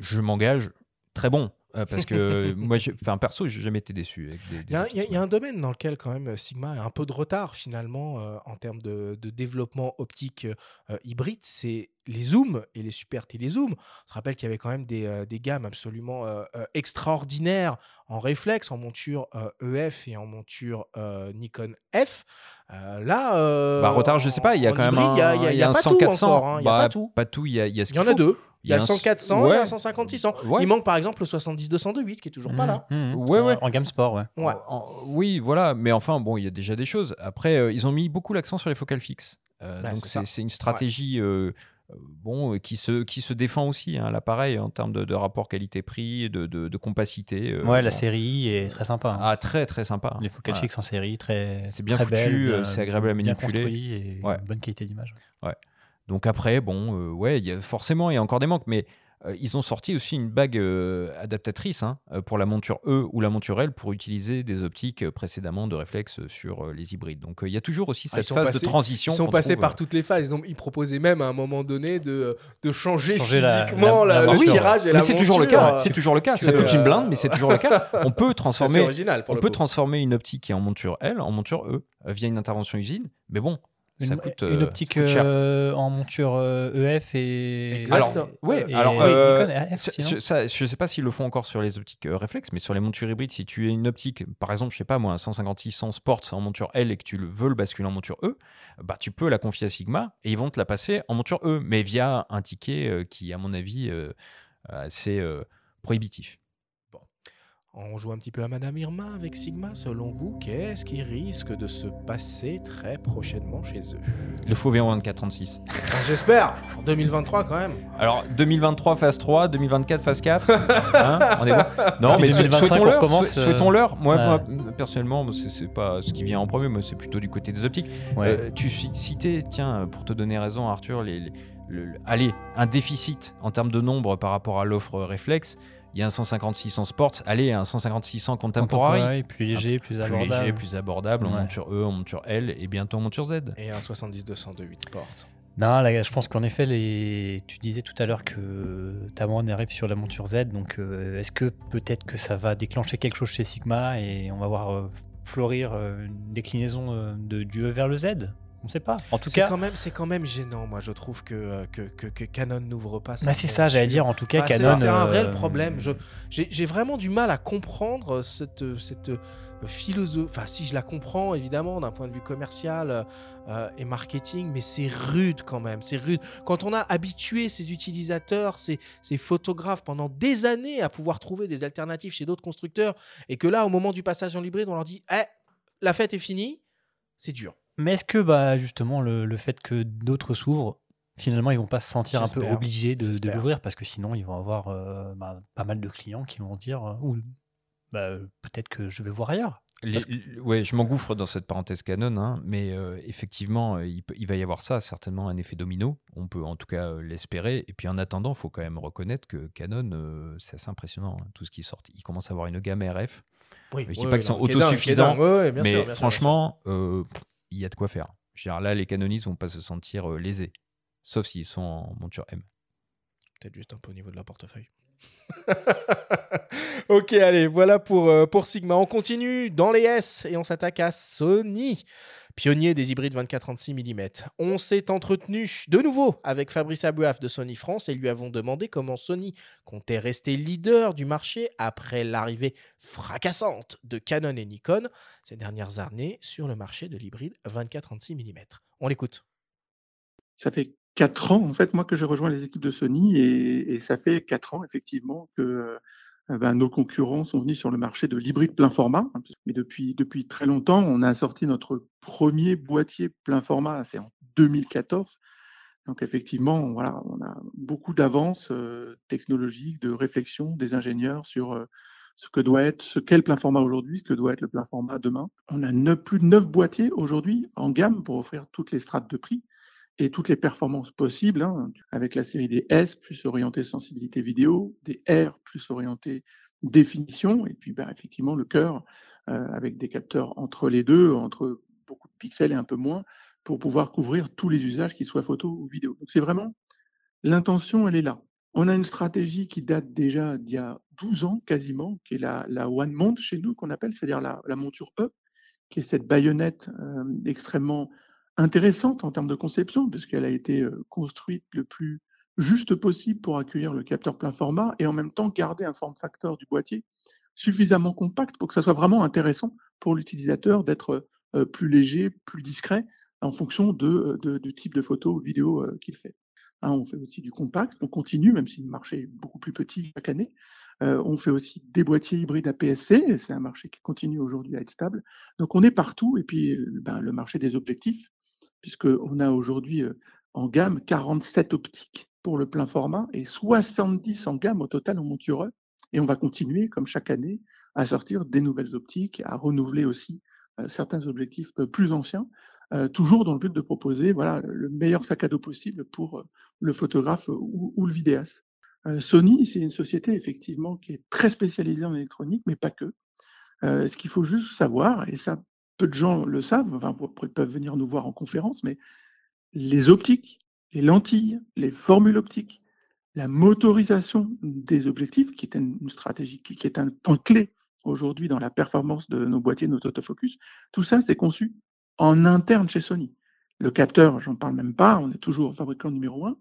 je m'engage, très bon. Euh, parce que moi, enfin perso, j'ai jamais été déçu. Il y, a, y un domaine dans lequel quand même Sigma a un peu de retard finalement euh, en termes de, de développement optique euh, hybride, c'est les zooms et les super télézooms. On se rappelle qu'il y avait quand même des, euh, des gammes absolument euh, euh, extraordinaires en réflexe, en monture euh, EF et en monture euh, Nikon F. Euh, là, euh, Bah, retard, je sais pas, il y a quand même il y a, un pas 100 tout 400. encore, hein, il y a Bah, pas tout. Il y a, y a ce Il y en a deux. Il y a le un 100 400 et ouais. un 150 600. Ouais. Il manque par exemple le 70 208 qui est toujours pas là. Mmh, mmh. Ouais, En- ouais. En gamme sport, ouais. Ouais. En- oui, voilà, mais enfin, bon, il y a déjà des choses. Après, euh, ils ont mis beaucoup l'accent sur les focales fixes. Euh, Bah, donc, c'est une stratégie euh, euh, bon, qui, se, qui se défend aussi, hein, l'appareil, en termes de, de rapport qualité-prix, de, de, de compacité. euh, Ouais, la bon. série est très sympa. hein. Ah, très, très sympa. Les focales fixes en série, très. C'est bien très foutu, euh, bien- c'est agréable à bien manipuler. construit et Ouais. une bonne qualité d'image. Ouais. Donc après, bon, euh, ouais, il y a, forcément, il y a encore des manques, mais euh, ils ont sorti aussi une bague euh, adaptatrice hein, pour la monture E ou la monture L pour utiliser des optiques précédemment de réflexe sur euh, les hybrides. Donc euh, il y a toujours aussi Ah, cette phase passés- de transition. Ils sont passés trouve, par euh, toutes les phases. Ils, ont, ils proposaient même à un moment donné de, de changer, Changer la- physiquement la- la- la le tirage et la mais c'est toujours le cas. C'est toujours le cas. Ça C'est, coûte une blinde, mais c'est toujours le cas. On peut c'est transformer. original pour on le peut coup. transformer une optique qui est en monture L en monture E via une intervention usine. Mais bon, ça Une, coûte. une euh, optique ça coûte cher. euh, en monture euh, EF et. Exact. Alors, ouais, et- alors, oui, euh, Nikon et RF, sur- sinon. sur- ça, je sais pas s'ils le font encore sur les optiques euh, réflexes, mais sur les montures hybrides, si tu as une optique, par exemple, je sais pas moi, un 156 Sport en monture L et que tu le veux le basculer en monture E, bah tu peux la confier à Sigma et ils vont te la passer en monture E, mais via un ticket euh, qui, à mon avis, euh, assez euh, prohibitif. On joue un petit peu à Madame Irma avec Sigma. Selon vous, qu'est-ce qui risque de se passer très prochainement chez eux? Le faux V1 2436. Ah, J'espère En 2023 quand même. Alors 2023 phase 3, 2024 phase 4. hein, on est bon Non, mais 2025, on souhaitons-leur. recommence, sou- euh, Souhaitons-leur. Moi, ouais. moi, personnellement, c'est c'est pas ce qui vient en premier. Moi, c'est plutôt du côté des optiques. Ouais. Euh, tu ci- citais, tiens, pour te donner raison, Arthur, les, les- le- le- allez, un déficit en termes de nombre par rapport à l'offre réflexe. Il y a un 156 en sports, allez, un 156 en contemporary. Contemporary, plus léger, plus plus abordable. léger, plus abordable, en Ouais. monture E, en monture L et bientôt en monture Z. Et un 70 202 Sport. Non, là, je pense qu'en effet, les... tu disais tout à l'heure que Tamron arrive sur la monture Z, donc euh, est-ce que peut-être que ça va déclencher quelque chose chez Sigma et on va voir euh, fleurir euh, une déclinaison euh, de, du E vers le Z? On ne sait pas. En tout C'est cas, quand même, c'est quand même gênant, moi je trouve que, euh, que, que, que Canon n'ouvre pas ça. Bah, c'est ça, j'allais dire, en tout cas, Canon, C'est un euh, réel problème. Je- J'ai vraiment du mal à comprendre cette, cette philosophie. Enfin, si je la comprends, évidemment, d'un point de vue commercial euh, et marketing, mais c'est rude quand même. C'est rude. Quand on a habitué ces utilisateurs, ces, ces photographes pendant des années à pouvoir trouver des alternatives chez d'autres constructeurs, et que là, au moment du passage en hybride, on leur dit Eh, la fête est finie, c'est dur. Mais est-ce que bah, justement le, le fait que d'autres s'ouvrent, finalement, ils vont pas se sentir un peu obligés de, de l'ouvrir parce que sinon, ils vont avoir euh, bah, pas mal de clients qui vont se dire euh, bah, peut-être que je vais voir ailleurs. Les- que- ouais, je m'engouffre dans cette parenthèse canon, hein, mais euh, effectivement, il, peut- il va y avoir ça, certainement un effet domino. On peut en tout cas euh, l'espérer. Et puis en attendant, il faut quand même reconnaître que Canon, euh, c'est assez impressionnant. hein, tout ce qui sort, il commence à avoir une gamme RF. Oui, je dis oui, pas oui, qu'ils sont autosuffisants, mais franchement, euh, il y a de quoi faire. Là, les canonistes vont pas se sentir euh, lésés, sauf s'ils sont en monture M. Peut-être juste un peu au niveau de la portefeuille. ok, allez, voilà pour, euh, pour Sigma. On continue dans les S et on s'attaque à Sony. Pionnier des hybrides 24-36 mm. On s'est entretenu de nouveau avec Fabrice Abouaf de Sony France et lui avons demandé comment Sony comptait rester leader du marché après l'arrivée fracassante de Canon et Nikon ces dernières années sur le marché de l'hybride 24-36 mm. On l'écoute. Ça fait quatre ans, en fait, moi, que j'ai rejoint les équipes de Sony et, et ça fait quatre ans, effectivement, que euh, nos concurrents sont venus sur le marché de l'hybride plein format. Mais depuis, depuis très longtemps, on a sorti notre premier boîtier plein format, c'est en 2014. Donc, effectivement, voilà, on a beaucoup d'avance euh, technologique, de réflexion des ingénieurs sur euh, ce que doit être, ce qu'est le plein format aujourd'hui, ce que doit être le plein format demain. On a plus de neuf boîtiers aujourd'hui en gamme pour offrir toutes les strates de prix et toutes les performances possibles, hein, avec la série des S plus orienté sensibilité vidéo, des R plus orienté définition, et puis bah, effectivement le cœur euh, avec des capteurs entre les deux, entre beaucoup de pixels et un peu moins, pour pouvoir couvrir tous les usages, qu'ils soient photo ou vidéo. Donc c'est vraiment l'intention, elle est là. On a une stratégie qui date déjà d'il y a 12 ans quasiment, qui est la, la One Mount chez nous, qu'on appelle, c'est-à-dire la, la monture E, qui est cette baïonnette euh, extrêmement intéressante en termes de conception, puisqu'elle a été euh, construite le plus juste possible pour accueillir le capteur plein format et en même temps garder un form factor du boîtier suffisamment compact pour que ça soit vraiment intéressant pour l'utilisateur d'être euh, plus léger, plus discret en fonction de, du type de photo ou vidéo euh, qu'il fait. Hein, on fait aussi du compact, on continue, même si le marché est beaucoup plus petit chaque année. Euh, on fait aussi des boîtiers hybrides APS-C, c'est un marché qui continue aujourd'hui à être stable. Donc on est partout, et puis euh, ben, le marché des objectifs, puisqu'on a aujourd'hui euh, en gamme 47 optiques pour le plein format et 70 en gamme au total en monture E. Et on va continuer, comme chaque année, à sortir des nouvelles optiques, à renouveler aussi euh, certains objectifs euh, plus anciens, toujours dans le but de proposer voilà, le meilleur sac à dos possible pour le photographe ou, le vidéaste. Sony, c'est une société effectivement qui est très spécialisée en électronique, mais pas que. Ce qu'il faut juste savoir, et ça, peu de gens le savent, ils peuvent venir nous voir en conférence, mais les optiques, les lentilles, les formules optiques, la motorisation des objectifs, qui est une stratégie, qui est un point clé aujourd'hui dans la performance de nos boîtiers, nos autofocus, tout ça, c'est conçu en interne chez Sony. Le capteur, j'en parle même pas, on est toujours fabricant numéro un.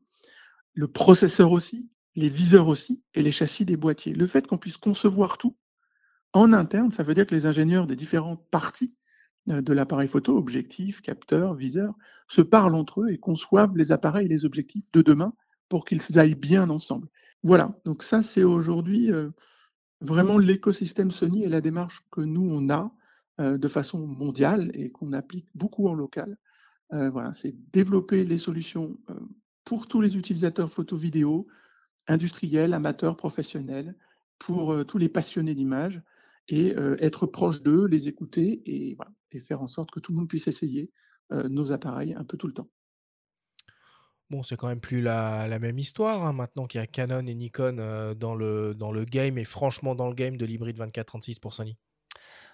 Le processeur aussi, les viseurs aussi, et les châssis des boîtiers. Le fait qu'on puisse concevoir tout en interne, ça veut dire que les ingénieurs des différentes parties de l'appareil photo, objectif, capteur, viseur, se parlent entre eux et conçoivent les appareils et les objectifs de demain pour qu'ils aillent bien ensemble. Voilà, donc ça c'est aujourd'hui euh, vraiment l'écosystème Sony et la démarche que nous on a euh, de façon mondiale et qu'on applique beaucoup en local. Euh, voilà, c'est développer les solutions euh, pour tous les utilisateurs photo-vidéo, industriels, amateurs, professionnels, pour euh, tous les passionnés d'image et euh, être proche d'eux, les écouter et, faire en sorte que tout le monde puisse essayer euh, nos appareils un peu tout le temps. Bon, c'est quand même plus la, la même histoire hein, maintenant qu'il y a Canon et Nikon euh, dans, le, dans le game et franchement dans le game de l'hybride 24-36 pour Sony.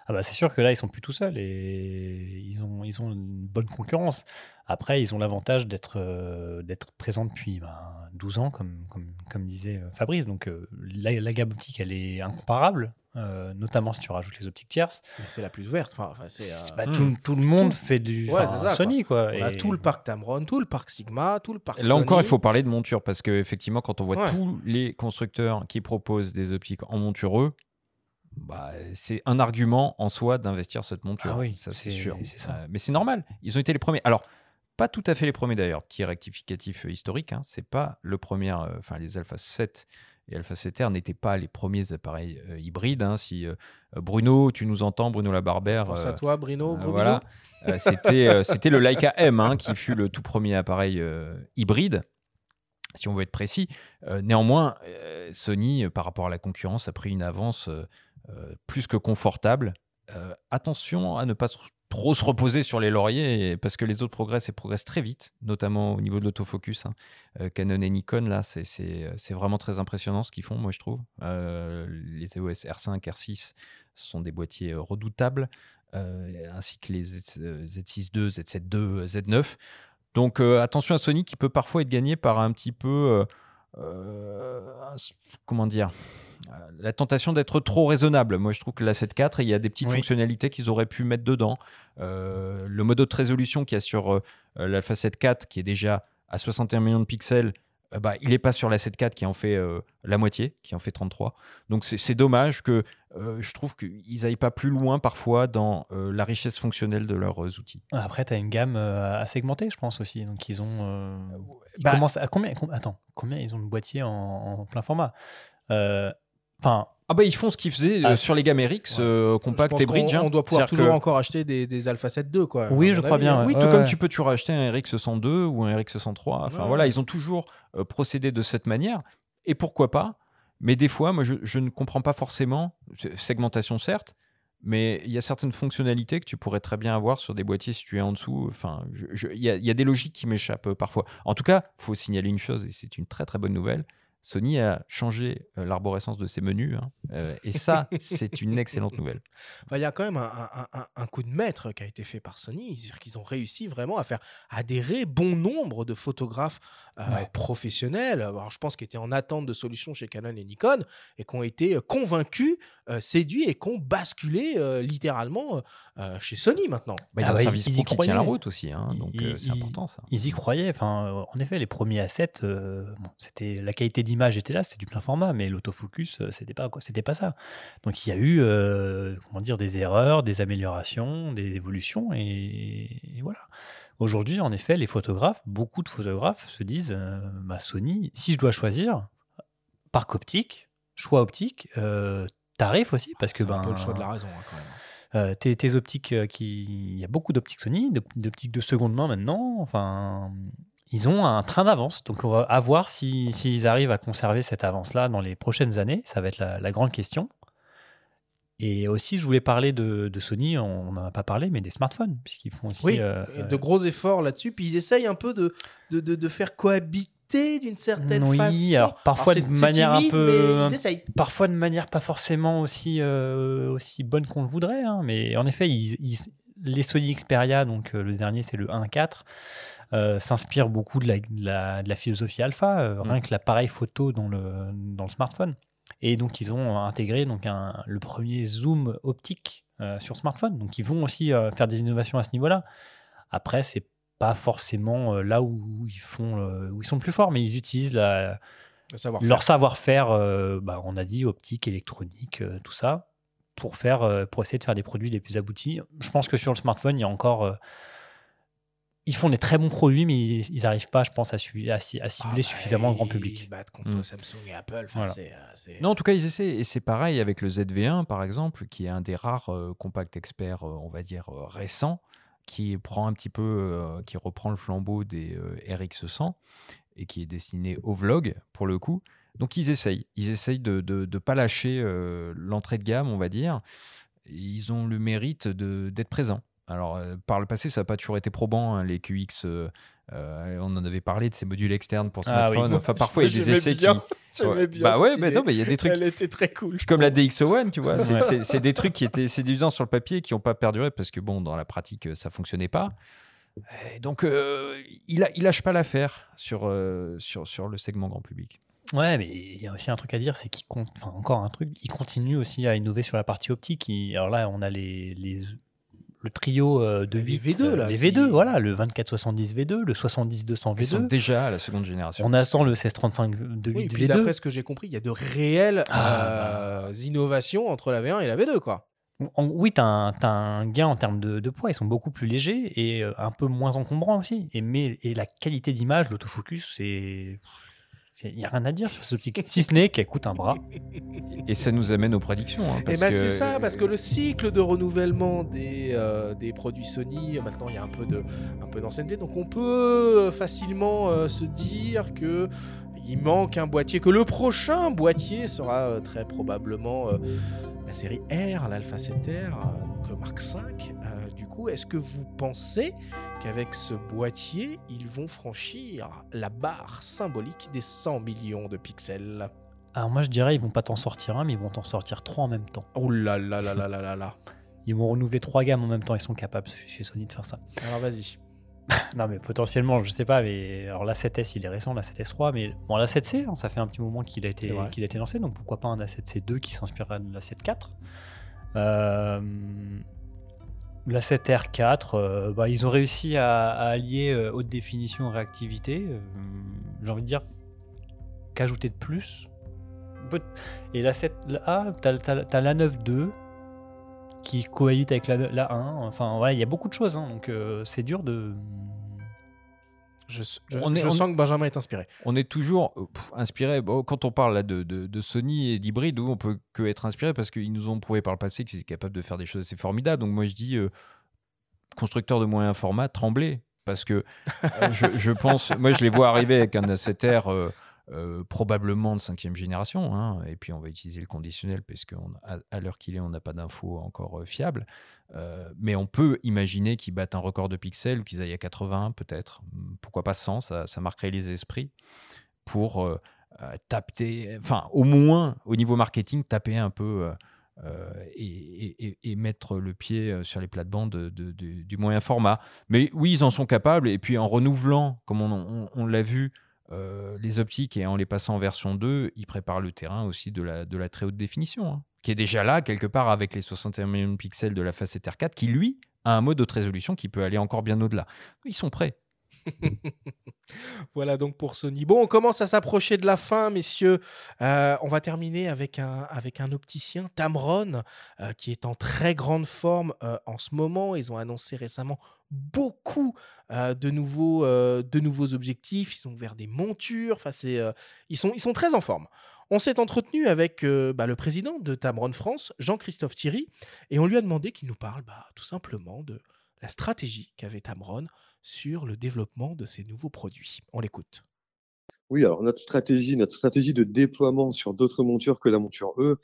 Ah bah c'est sûr que là, ils sont plus tout seuls et ils ont, ils ont une bonne concurrence. Après, ils ont l'avantage d'être euh, d'être présents depuis ben, 12 ans, comme, comme, comme disait euh, Fabrice. Donc euh, la, la gamme optique, elle est incomparable, euh, notamment si tu rajoutes les optiques tierces. Mais c'est la plus ouverte. Enfin, enfin, c'est, euh, Bah, tout, tout le monde fait du Ouais, ça, Sony. Quoi. On a Et- tout le parc Tamron, tout le parc Sigma, tout le parc Là encore, il faut parler de monture parce que effectivement, quand on voit Ouais. tous les constructeurs qui proposent des optiques en montureux, bah, c'est un argument en soi d'investir cette monture. Ah oui, ça c'est sûr. c'est ça. Mais c'est normal. Ils ont été les premiers. Alors, pas tout à fait les premiers d'ailleurs. Petit rectificatif euh, historique. Hein, c'est pas le premier. euh, Enfin, les Alpha 7 et Alpha 7R n'étaient pas les premiers appareils euh, hybrides. hein. Si euh, Bruno, tu nous entends, Bruno Labarbère. Pense euh, à toi, Bruno. Gros voilà. bisous. C'était, euh, c'était le Leica M hein, qui fut le tout premier appareil euh, hybride, si on veut être précis. Euh, néanmoins, euh, Sony, euh, par rapport à la concurrence, a pris une avance plus que confortable. Euh, attention à ne pas trop se reposer sur les lauriers, parce que les autres progressent et progressent très vite, notamment au niveau de l'autofocus. hein. Euh, Canon et Nikon, là, c'est, vraiment très impressionnant ce qu'ils font, moi je trouve. Euh, les EOS R5, R6 ce sont des boîtiers euh, redoutables, euh, ainsi que les Z, euh, Z6 II, Z7 II, Z9. Donc euh, attention à Sony qui peut parfois être gagné par un petit peu, euh, comment dire, euh, la tentation d'être trop raisonnable. Moi je trouve que la 7.4, il y a des petites Oui. fonctionnalités qu'ils auraient pu mettre dedans. Euh, le mode haute résolution qu'il y a sur euh, l'Alpha 7.4 qui est déjà à 61 millions de pixels, bah, il n'est pas sur la 7.4 qui en fait euh, la moitié, qui en fait 33. Donc c'est dommage que euh, je trouve qu'ils n'aillent pas plus loin parfois dans euh, la richesse fonctionnelle de leurs euh, outils. Après, tu as une gamme euh, à segmenter, je pense aussi. Donc, ils ont. euh, ils bah- commencent à combien, com- Attends, combien ils ont de boîtiers en, en plein format? Euh, Enfin. Ah bah ils font ce qu'ils faisaient euh, Ah, sur les gammes RX, euh, compact et bridge. hein. On doit pouvoir toujours que- encore acheter des, des Alpha 7 II, quoi. Oui, je crois avis, bien. Oui, Ouais, tout comme ouais. tu peux toujours acheter un RX 102 ou un RX 103. Enfin Ouais. voilà, ils ont toujours euh, procédé de cette manière. Et pourquoi pas? Mais des fois, moi, je, je ne comprends pas forcément, c'est- segmentation certes, mais il y a certaines fonctionnalités que tu pourrais très bien avoir sur des boîtiers situés en dessous. Enfin, il y, y a des logiques qui m'échappent parfois. En tout cas, il faut signaler une chose, et c'est une très très bonne nouvelle. Sony a changé euh, l'arborescence de ses menus. hein. Euh, et ça, c'est une excellente nouvelle. Enfin, Il y a quand même un, un- un- un coup de maître qui a été fait par Sony. C'est-à-dire qu'ils ont réussi vraiment à faire adhérer bon nombre de photographes euh, Ouais. professionnels. Alors, je pense qu'ils étaient en attente de solutions chez Canon et Nikon et qui ont été convaincus, euh, séduits et qui ont basculé euh, littéralement euh, chez Sony maintenant. Bah, il y a Ah un bah, service ils y pro qui tient la route aussi. hein, donc Ils- euh, c'est important ça. Ils y croyaient. Enfin, en effet, les premiers assets, euh, bon, c'était la qualité d'image était là, c'était du plein format, mais l'autofocus, euh, c'était pas c'était pas ça. Donc il y a eu, euh, comment dire, des erreurs, des améliorations, des évolutions, et, et voilà. Aujourd'hui, en effet, les photographes, beaucoup de photographes se disent, euh, bah, Sony, si je dois choisir, parc optique, choix optique, euh, tarif aussi, parce que C'est un ben, peu le choix de la raison hein, quand même. euh, tes, tes optiques qui. Il y a beaucoup d'optiques Sony, d'op- d'optiques de seconde main maintenant. Enfin, ils ont un train d'avance. Donc, on va à voir si- s'ils arrivent à conserver cette avance-là dans les prochaines années. Ça va être la, la grande question. Et aussi, je voulais parler de, de Sony, on n'en a pas parlé, mais des smartphones, puisqu'ils font aussi. Oui, euh, de gros efforts là-dessus. Puis ils essayent un peu de, de, de, de faire cohabiter d'une certaine oui, façon. alors parfois de manière timide, un peu. Parfois de manière pas forcément aussi, euh, aussi bonne qu'on le voudrait. hein, mais en effet, ils- ils- les Sony Xperia, donc euh, le dernier c'est le 1.4, euh, s'inspirent beaucoup de la, de la- de la philosophie alpha, euh, rien que l'appareil photo dans le, dans le smartphone. Et donc ils ont intégré donc un- le premier zoom optique euh, sur smartphone. Donc ils vont aussi euh, faire des innovations à ce niveau-là. Après, c'est pas forcément là où ils font où ils sont plus forts, mais ils utilisent la, Le savoir-faire. leur savoir-faire. euh, bah, on a dit optique, électronique, euh, tout ça, pour faire euh, pour essayer de faire des produits les plus aboutis. Je pense que sur le smartphone, il y a encore ils font des très bons produits, mais ils n'arrivent pas, je pense, à, su- à, ci- à cibler suffisamment le grand public. Ils se battent contre Mm. Samsung et Apple. Euh, Non, en tout cas, ils essaient. Et c'est pareil avec le ZV1, par exemple, qui est un des rares euh, compacts experts, euh, on va dire, euh, récents, qui prend un petit peu, euh, qui reprend le flambeau des euh, RX100 et qui est destiné au vlog, pour le coup. Donc, ils essayent. Ils essayent de ne pas lâcher euh, l'entrée de gamme, on va dire. Ils ont le mérite de- d'être présents. Alors, euh, par le passé, ça n'a pas toujours été probant, hein, les QX. euh, euh, on en avait parlé de ces modules externes pour Ah oui. smartphone. Enfin, parfois, il y a des essais bien- qui. Ouais. bien Bah ouais, mais non, mais il y a des trucs. Elle était très cool. Comme la trouve. DxO1, tu vois. C'est des trucs qui étaient séduisants sur le papier et qui n'ont pas perduré parce que, bon, dans la pratique, ça fonctionnait pas. Et donc, euh, il, a, il lâche pas l'affaire sur, sur, sur le segment grand public. Ouais, mais il y a aussi un truc à dire, c'est qu'il compte, enfin encore un truc, il continue aussi à innover sur la partie optique. Il- alors là, on a les, les- le trio euh, de Les 8, V2, euh, là, les qui- V2, voilà, le 2470 V2, le 70-200 Ils sont V2. déjà à la seconde génération. On attend le 1635 de Oui, 8 et puis V2. d'après ce que j'ai compris, il y a de réelles Ah, euh, innovations entre la V1 et la V2, quoi. En- oui, tu as, un gain en termes de, de poids, ils sont beaucoup plus légers et euh, un peu moins encombrants aussi. Et, mais, et la qualité d'image, l'autofocus, c'est. Il n'y a rien à dire sur ce petit. si ce n'est qu'elle coûte un bras. Et ça nous amène aux prédictions. Hein, et eh ben c'est ça, parce que le cycle de renouvellement des, euh, des produits Sony, maintenant il y a un peu, de, un peu d'ancienneté, donc on peut facilement euh, se dire que il manque un boîtier, que le prochain boîtier sera euh, très probablement la série R, l'Alpha 7R, donc Mark 5 coup, est-ce que vous pensez qu'avec ce boîtier, ils vont franchir la barre symbolique des 100 millions de pixels? Alors moi je dirais ils vont pas t'en sortir un, mais ils vont t'en sortir trois en même temps. Oh là là là là là là là Ils vont renouveler trois gammes en même temps, ils sont capables chez Sony de faire ça. Alors vas-y. non mais potentiellement, je sais pas, mais alors la 7S il est récent, la 7S3, mais bon la 7C, hein, ça fait un petit moment qu'il a été qu'il a été lancé, donc pourquoi pas un A7C2 qui s'inspirerait de la 7.4. Euh, la 7R4, euh, bah, ils ont réussi à, allier euh, haute définition réactivité. euh, J'ai envie de dire qu'ajouter de plus. Et la 7, la, ah, t'as, t'as- t'as la 9.2 qui cohabite avec la, la 1. Enfin, voilà, il y a beaucoup de choses, hein, donc c'est dur de. Je, je- On est- je on sens est- que Benjamin est inspiré. On est toujours euh, pff, inspiré. Bon, quand on parle là, de, de- de Sony et d'hybride, on peut que être inspiré parce qu'ils nous ont prouvé par le passé qu'ils étaient capables de faire des choses assez formidables. Donc moi je dis, euh, constructeur de moyen format, tremblez. Parce que euh, je, je pense, moi je les vois arriver avec un A7R euh, euh, probablement de cinquième génération. hein, et puis on va utiliser le conditionnel parce qu'à à, l'heure qu'il est, on n'a pas d'infos encore euh, fiables. Euh, mais on peut imaginer qu'ils battent un record de pixels, qu'ils aillent à 81 peut-être. Pourquoi pas 100, ça, ça marquerait les esprits pour euh, taper, enfin, au moins au niveau marketing, taper un peu. et, mettre le pied sur les plates-bandes du moyen format. Mais oui, ils en sont capables. Et puis en renouvelant, comme on, l'a vu, les optiques et en les passant en version 2, ils préparent le terrain aussi de la, très haute définition, hein, qui est déjà là, quelque part, avec les 61 millions de pixels de la facette R4, qui lui a un mode de résolution qui peut aller encore bien au-delà. Ils sont prêts. voilà donc pour Sony. Bon, on commence à s'approcher de la fin, messieurs. Euh, on va terminer avec un, avec un opticien, Tamron, euh, qui est en très grande forme euh, en ce moment. Ils ont annoncé récemment beaucoup de, nouveaux, de nouveaux objectifs. Ils ont ouvert des montures. Enfin, ils, sont, ils sont très en forme. On s'est entretenu avec bah, le président de Tamron France, Jean-Christophe Thierry, et on lui a demandé qu'il nous parle bah, tout simplement de la stratégie qu'avait Tamron sur le développement de ces nouveaux produits. On l'écoute. Oui, alors notre stratégie, notre stratégie de déploiement sur d'autres montures que la monture E,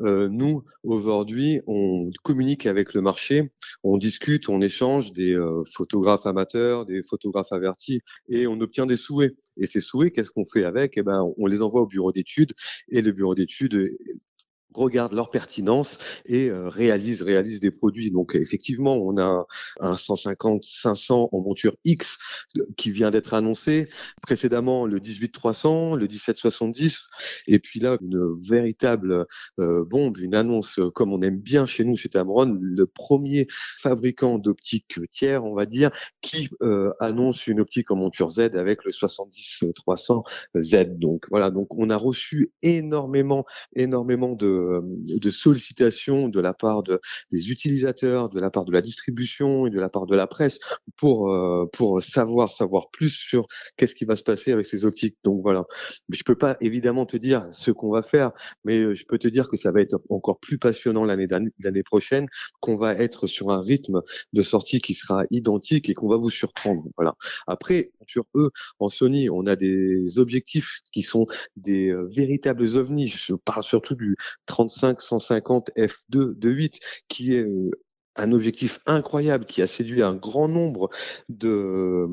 euh, nous aujourd'hui, on communique avec le marché, on discute, on échange des euh, photographes amateurs, des photographes avertis, et on obtient des souhaits. Et ces souhaits, qu'est-ce qu'on fait avec? Eh ben, on les envoie au bureau d'études, et le bureau d'études regarde leur pertinence et euh, réalise réalise des produits. Donc effectivement, on a un, 150 500 en monture X euh, qui vient d'être annoncé précédemment le 18300, le 1770 et puis là une véritable euh, bombe, une annonce comme on aime bien chez nous chez Tamron, le premier fabricant d'optique tiers, on va dire, qui annonce une optique en monture Z avec le 70 300 Z. Donc voilà, donc on a reçu énormément énormément de de sollicitations de la part de, des utilisateurs, de la part de la distribution et de la part de la presse pour, euh, pour savoir, savoir plus sur qu'est-ce qui va se passer avec ces optiques. Donc voilà. Je peux pas évidemment te dire ce qu'on va faire, mais euh, je peux te dire que ça va être encore plus passionnant l'année prochaine, qu'on va être sur un rythme de sortie qui sera identique et qu'on va vous surprendre. Voilà. Après, sur eux, en Sony, on a des objectifs qui sont des euh, véritables ovnis. Je parle surtout du 35 150 f2 de 8 qui est euh, un objectif incroyable qui a séduit un grand nombre de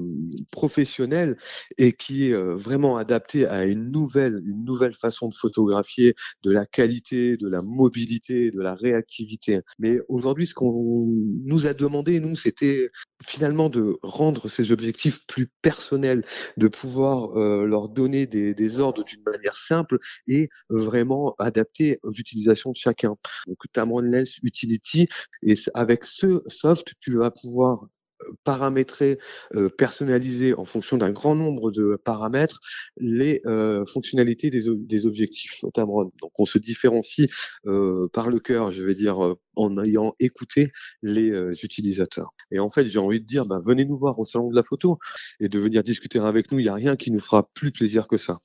professionnels et qui est vraiment adapté à une nouvelle, une nouvelle façon de photographier, de la qualité, de la mobilité, de la réactivité. Mais aujourd'hui, ce qu'on nous a demandé, nous, c'était finalement de rendre ces objectifs plus personnels, de pouvoir leur donner des, des ordres d'une manière simple et vraiment adapté aux utilisations de chacun. Donc Lens Utility et avec ce soft, tu vas pouvoir euh, paramétrer, euh, personnaliser en fonction d'un grand nombre de paramètres les euh, fonctionnalités des, objectifs Tamron. Donc on se différencie par le cœur, je vais dire, en ayant écouté les utilisateurs. Et en fait, j'ai envie de dire, ben, venez nous voir au salon de la photo et de venir discuter avec nous. Il n'y a rien qui nous fera plus plaisir que ça.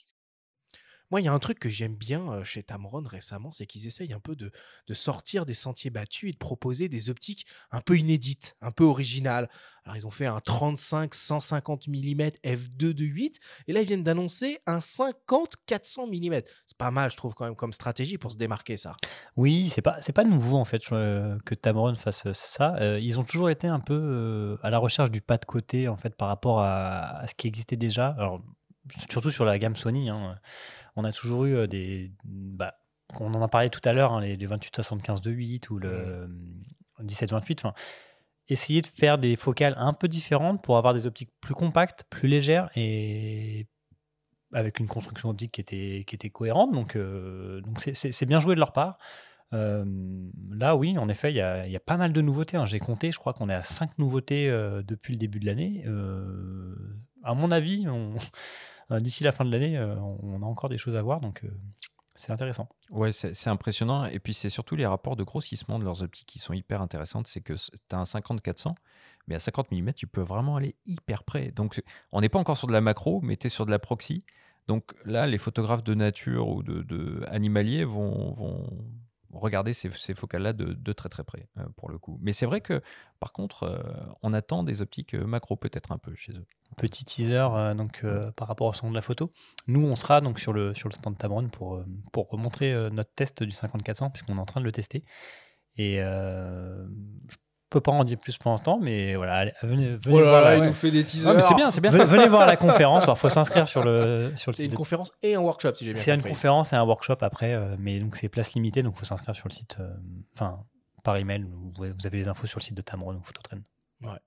Moi, il y a un truc que j'aime bien chez Tamron récemment, c'est qu'ils essayent un peu de, sortir des sentiers battus et de proposer des optiques un peu inédites, un peu originales. Alors, ils ont fait un 35-150 mm f2 de 8, et là, ils viennent d'annoncer un 50-400 mm. C'est pas mal, je trouve, quand même, comme stratégie pour se démarquer, ça. Oui, c'est pas, pas nouveau, en fait, que Tamron fasse ça. ils ont toujours été un peu à la recherche du pas de côté, en fait, par rapport à, ce qui existait déjà. Surtout sur la gamme Sony. Hein on a toujours eu des. Bah, on en a parlé tout à l'heure, hein, les, 28-75 de 8 ou le 17-28. essayer de faire des focales un peu différentes pour avoir des optiques plus compactes, plus légères et avec une construction optique qui était, qui était cohérente. Donc, donc c'est bien joué de leur part. là, oui, en effet, il y a, pas mal de nouveautés. Hein. J'ai compté, je crois qu'on est à 5 nouveautés depuis le début de l'année. à mon avis, on, euh, d'ici la fin de l'année, euh, on a encore des choses à voir, donc euh, c'est intéressant. Ouais, c'est impressionnant. Et puis, c'est surtout les rapports de grossissement de leurs optiques qui sont hyper intéressantes. C'est que tu as un 50-400, mais à 50 mm, tu peux vraiment aller hyper près. Donc, on n'est pas encore sur de la macro, mais tu es sur de la proxy. Donc là, les photographes de nature ou de, de animaliers vont, regarder ces, focales-là de, très très près, euh, pour le coup. Mais c'est vrai que, par contre, euh, on attend des optiques euh, macro peut-être un peu chez eux. Petit teaser donc, par rapport au son de la photo. Nous, on sera donc sur le, sur le stand Tamron pour, pour montrer notre test du 5400, puisqu'on est en train de le tester. Et je peux pas en dire plus pour l'instant, mais voilà, allez, venez, venez Oh là voir. là, la- il ouais. nous fait des teasers. C'est bien, c'est bien. Venez, voir la conférence. Il faut s'inscrire sur le sur le C'est une de- conférence et un workshop, si j'ai bien C'est une compris. conférence et un workshop après, euh, mais donc c'est place limitée, donc il faut s'inscrire sur le site, euh, enfin par email. Vous avez, vous avez les infos sur le site de Tamron ou Phototrain. Ouais.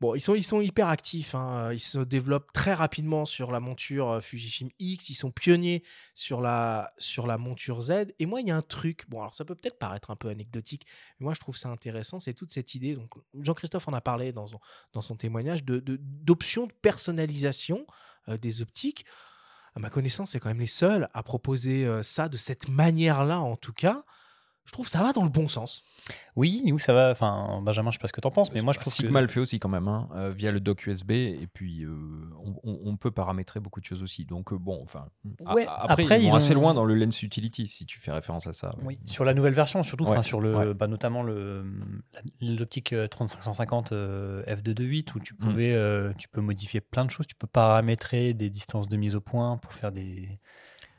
Bon, ils sont, ils sont hyper actifs. hein. Ils se développent très rapidement sur la monture euh, Fujifilm X. Ils sont pionniers sur la, sur la monture Z. Et moi, il y a un truc. Bon, alors ça peut peut-être paraître un peu anecdotique, mais moi, je trouve ça intéressant. C'est toute cette idée. Donc, Jean-Christophe en a parlé dans son, dans son témoignage de, de- d'options de personnalisation euh, des optiques. À ma connaissance, c'est quand même les seuls à proposer euh, ça de cette manière-là, en tout cas. Je trouve que ça va dans le bon sens. Oui, nous ça va. Enfin, Benjamin, je sais pas ce que t'en penses, mais moi je trouve Sigma que le fait aussi quand même, hein, euh, via le dock USB, et puis euh, on, peut paramétrer beaucoup de choses aussi. Donc euh, bon, enfin, Ouais, après, après, ils ils vont assez ont- loin dans le Lens Utility, si tu fais référence à ça. ouais. Oui, sur la nouvelle version, surtout, Ouais, sur le, ouais. bah, notamment le, l'optique euh, 3550 euh, f228 où tu pouvais, euh, tu peux modifier plein de choses. Tu peux paramétrer des distances de mise au point pour faire des.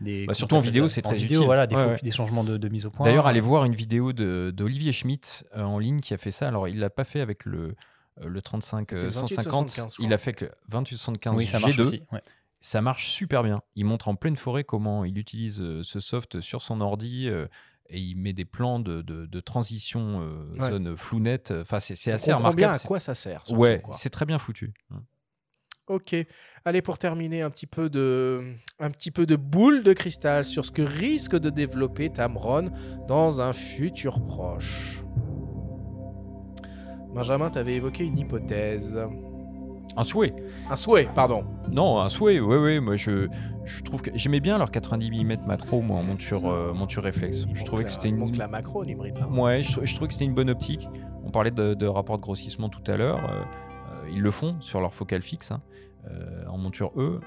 Des Bah, surtout en vidéo, c'est très vidéo, utile. voilà, des, Ouais, fo- ouais. des changements de, de mise au point. D'ailleurs, allez voir une vidéo d'Olivier Schmitt euh, en ligne qui a fait ça. Alors, il l'a pas fait avec le, euh, le 35 C'était le euh, 150, 28-75, je il a fait que le 2875 Oui, ça marche G2. aussi, ouais. Ça marche super bien. Il montre en pleine forêt comment il utilise euh, ce soft sur son ordi euh, et il met des plans de, de- de transition euh, Ouais. zone flou net. Enfin, c'est On assez comprend remarquable. bien à quoi ça sert, surtout, Ouais, c'est très bien foutu. Ok. Allez, pour terminer, un petit peu de, un petit peu de boule de cristal sur ce que risque de développer Tamron dans un futur proche. Benjamin, tu avais évoqué une hypothèse. Un souhait. Un souhait, pardon. Non, un souhait, oui, oui. Moi, je, je trouve que j'aimais bien leur 90 mm macro, moi, en monture, euh, monture réflexe. Je trouvais que c'était une. Donc la macro. Ouais, je, trou- je trouvais que c'était une bonne optique. On parlait de, de rapport de grossissement tout à l'heure. euh, ils le font sur leur focale fixe, hein, euh, en monture E.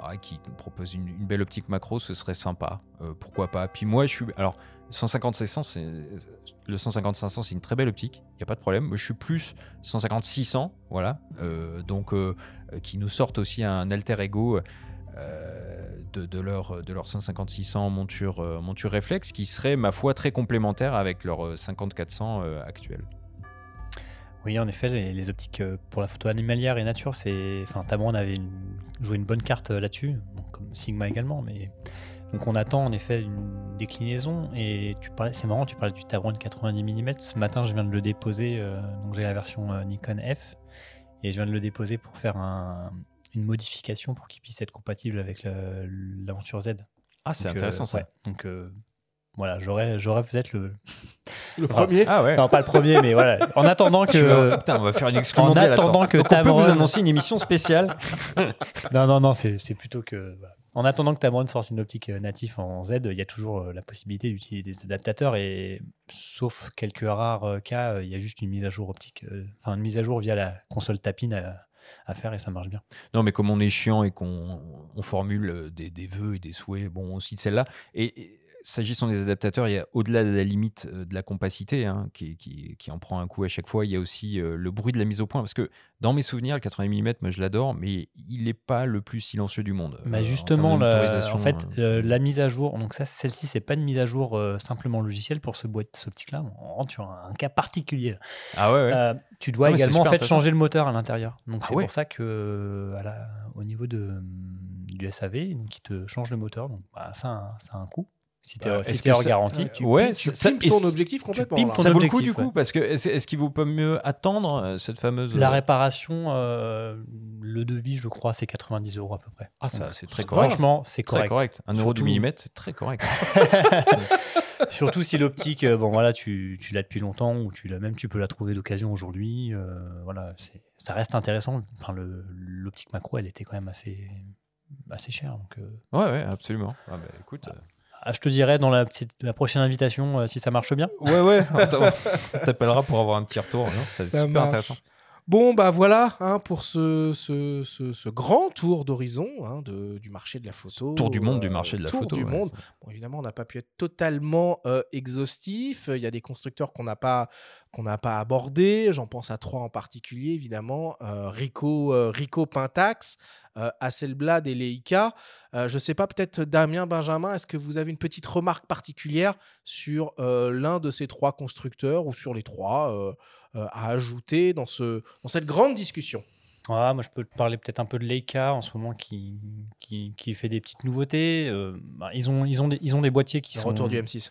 Ah, qui propose une, belle optique macro, ce serait sympa. Euh, pourquoi pas Puis moi, je suis. Alors, 150 600, c'est le 150 500, c'est une très belle optique. Il y a pas de problème. Moi, je suis plus 150 600, voilà. Euh, donc, euh, euh, qui nous sortent aussi un alter ego. euh, de, de leur, de leur 150 600 monture, euh, monture réflexe qui serait ma foi très complémentaire avec leur euh, 50 400 euh, actuel. Oui, en effet, les, les optiques euh, pour la photo animalière et nature, c'est. Enfin, Tamron avait une- joué une bonne carte euh, là-dessus, bon, comme Sigma également, mais. Donc on attend en effet une déclinaison et tu parlais, c'est marrant, tu parlais du Tamron 90 mm. Ce matin, je viens de le déposer, euh, donc j'ai la version euh, Nikon F et je viens de le déposer pour faire un- une modification pour qu'il puisse être compatible avec l'aventure Z. Ah, c'est intéressant, ça. ouais, donc voilà, j'aurais, j'aurais peut-être le Le premier Ah ouais. Non, pas le premier, mais voilà. En attendant que Putain, on va faire une exclu en attendant que Donc on peut vous Tamron- annoncer une émission spéciale. non, non, non, c'est c'est plutôt que. voilà. En attendant que Tamron sorte une optique euh, natif en Z, il y a toujours euh, la possibilité d'utiliser des adaptateurs et sauf quelques rares euh, cas, il y a juste une mise à jour optique, enfin une mise à jour via la console Tapin à, à faire et ça marche bien. Non, mais comme on est chiant et qu'on on formule des, des vœux et des souhaits, bon, on cite celle-là. Et, et s'agissant des adaptateurs, il y a au-delà de la limite euh, de la compacité, hein, qui, qui- qui en prend un coup à chaque fois, il y a aussi euh, le bruit de la mise au point. Parce que dans mes souvenirs, le 80 mm, moi je l'adore, mais il n'est pas le plus silencieux du monde. Bah en justement, de la- en fait, euh. euh, la mise à jour, donc ça, celle-ci, c'est pas une mise à jour euh, simplement logicielle pour ce boîte, ce optique-là. On rentre sur un, un cas particulier. Ah ouais, ouais. Tu dois également en fait changer le moteur à l'intérieur. Donc Ah c'est ouais. pour ça que à la- au niveau de, du SAV, donc il te change le moteur. Donc bah, ça, ça a un coût. Si t'es Bah, si hors ça- garantie, ouais, ouais, ça- pimpes et ton objectif tu complètement. ton ça vaut le coup du coup ouais. parce que est-ce qu'il vaut pas mieux attendre euh, cette fameuse La euh, réparation, euh, le devis, je crois, c'est 90 euros à peu près. Ah, ça, c'est très correct. Franchement, c'est correct. correct. Un euro du millimètre, c'est très correct. Surtout si l'optique, bon voilà, tu, tu l'as depuis longtemps ou tu l'as même, tu peux la trouver d'occasion aujourd'hui. euh, voilà, c'est, ça reste intéressant. Enfin, le, l'optique macro, elle était quand même assez, assez chère. Donc, euh, Ouais, ouais, absolument. Ah bah, écoute. euh, ah, je te dirai dans la petite, la prochaine invitation euh, si ça marche bien. Ouais, ouais. On t'appellera pour avoir un petit retour. Ça, C'est super marche. intéressant. Bon, bah voilà hein, pour ce, ce, ce- ce grand tour d'horizon hein, du marché de la photo. Tour du monde euh, du marché de la tour photo, du ouais, monde. Bon, évidemment, on n'a pas pu être totalement euh, exhaustif. Il y a des constructeurs qu'on n'a pas, qu'on n'a pas abordés. J'en pense à trois en particulier, évidemment. Euh, Rico, euh, Rico Pentax, euh, Hasselblad et Leica. Euh, je ne sais pas, peut-être Damien, Benjamin, est-ce que vous avez une petite remarque particulière sur euh, l'un de ces trois constructeurs ou sur les trois euh, à ajouter dans, ce, dans cette grande discussion? Ouais, moi, je peux parler peut-être un peu de Leica en ce moment qui, qui, qui fait des petites nouveautés. Bah, ils, ont, ils, ont des, ils ont des boîtiers qui Le sont. retour du M6.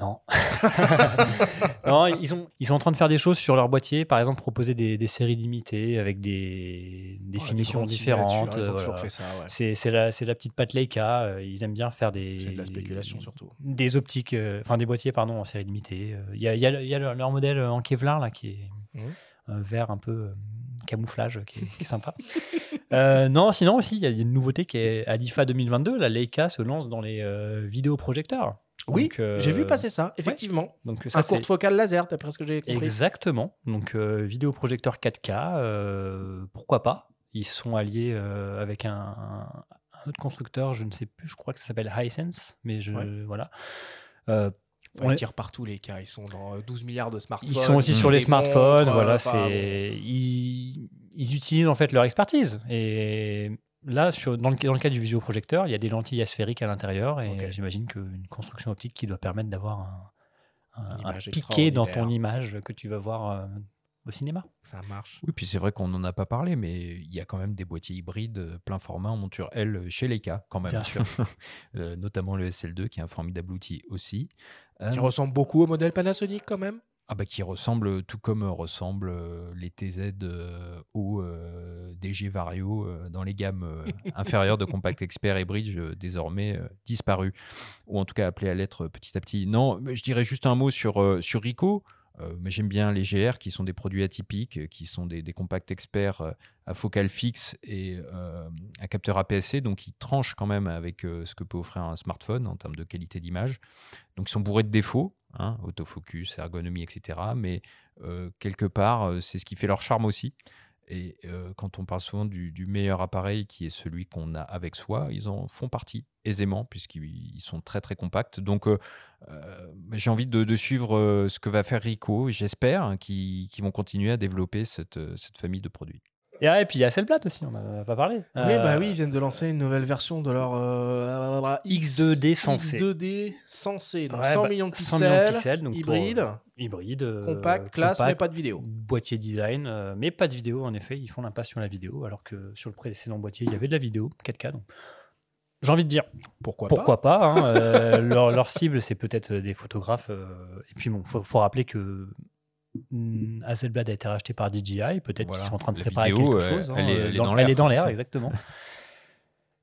Non. non, ils, ont, ils sont en train de faire des choses sur leur boîtier, par exemple proposer des, des séries limitées avec des, des Ouais, finitions différentes. ils ont euh, voilà. fait ça, ouais. C'est c'est la, c'est la petite patte Leica. euh, Ils aiment bien faire des. C'est de la spéculation, surtout. Des optiques, euh, enfin des boîtiers, pardon, en série limitée. Il y a, y a y leur modèle en Kevlar là qui est euh, vert un peu euh, camouflage qui est, qui est sympa. Euh, non, sinon aussi, il y a une nouveauté qui est à l'IFA 2022. La Leica se lance dans les euh, vidéoprojecteurs. Oui, Donc, euh, j'ai vu passer ça, ouais. effectivement. Donc, un ça, c'est- courte focale laser, d'après ce que j'ai compris. Exactement. Donc, euh, vidéoprojecteur 4K, euh, pourquoi pas Ils sont alliés euh, avec un, un- un autre constructeur, je ne sais plus, je crois que ça s'appelle Hisense, mais je, Ouais. voilà. Euh, Enfin, on tirent partout les cas. Ils sont dans euh, 12 milliards de smartphones. ils sont aussi sur des les smartphones, montres, voilà, enfin, c'est ils, ils utilisent en fait leur expertise. Et là, sur, dans, le, dans le cas du vidéoprojecteur, il y a des lentilles asphériques à l'intérieur, et j'imagine qu'une construction optique qui doit permettre d'avoir un, piqué dans ton image que tu vas voir euh, au cinéma. Ça marche. Oui, puis c'est vrai qu'on n'en a pas parlé, mais il y a quand même des boîtiers hybrides euh, plein format en monture L chez Leica, quand même. Bien sûr. Euh, notamment le SL2, qui est un formidable outil aussi. Qui Euh, ressemble beaucoup au modèle Panasonic quand même. Ah bah qui ressemble, tout comme euh, ressemblent euh, les TZ euh, euh, DG Vario euh, dans les gammes euh, inférieures de Compact Expert et Bridge, euh, désormais euh, disparues, ou en tout cas appelées à l'être petit à petit. Non, mais je dirais juste un mot sur, euh, sur Ricoh. Euh, mais j'aime bien les GR qui sont des produits atypiques, euh, qui sont des, des compacts experts euh, à focale fixe et euh, un capteur APS-C, donc ils tranchent quand même avec euh, ce que peut offrir un smartphone en termes de qualité d'image. Donc ils sont bourrés de défauts, hein, autofocus, ergonomie, etc. Mais euh, quelque part, euh, c'est ce qui fait leur charme aussi. Et euh, quand on parle souvent du, meilleur appareil qui est celui qu'on a avec soi, ils en font partie aisément puisqu'ils sont très très compacts. Donc j'ai envie de, suivre ce que va faire Ricoh, j'espère, hein, qu'ils vont continuer à développer cette famille de produits. Et, ah, et puis il y a Hasselblad aussi, on n'en a pas parlé. Oui, Euh, bah oui, ils viennent de lancer une nouvelle version de leur euh, X2D sensé. X2D sensé, donc Ouais, 100 bah, millions de 100 pixels, millions de pixels, donc hybride, euh, hybride, euh, compact, classe, mais pas de vidéo. Boîtier design, euh, mais pas de vidéo en effet. Ils font l'impasse sur la vidéo, alors que sur le précédent boîtier, il y avait de la vidéo 4K. Donc, j'ai envie de dire pourquoi, pourquoi pas. hein, euh, leur, leur cible, c'est peut-être des photographes. euh, et puis bon, faut, faut rappeler que Hasselblad a été racheté par DJI. Peut-être Voilà. qu'ils sont en train de La préparer vidéo, quelque euh, chose. hein, elle est- euh, elle est dans- est l'air. dans l'air, exactement.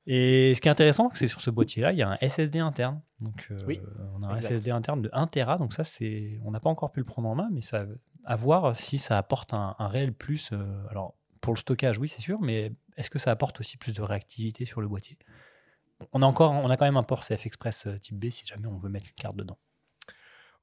Et ce qui est intéressant, c'est sur ce boîtier-là, il y a un SSD interne. Donc, euh, Oui, on a un exact. SSD interne de 1 Tera. Donc, ça, c'est, on n'a pas encore pu le prendre en main, mais ça, à voir si ça apporte un, un réel plus. euh, alors, pour le stockage, oui, c'est sûr, mais est-ce que ça apporte aussi plus de réactivité sur le boîtier? On a, encore, on a quand même un port CF Express type B si jamais on veut mettre une carte dedans.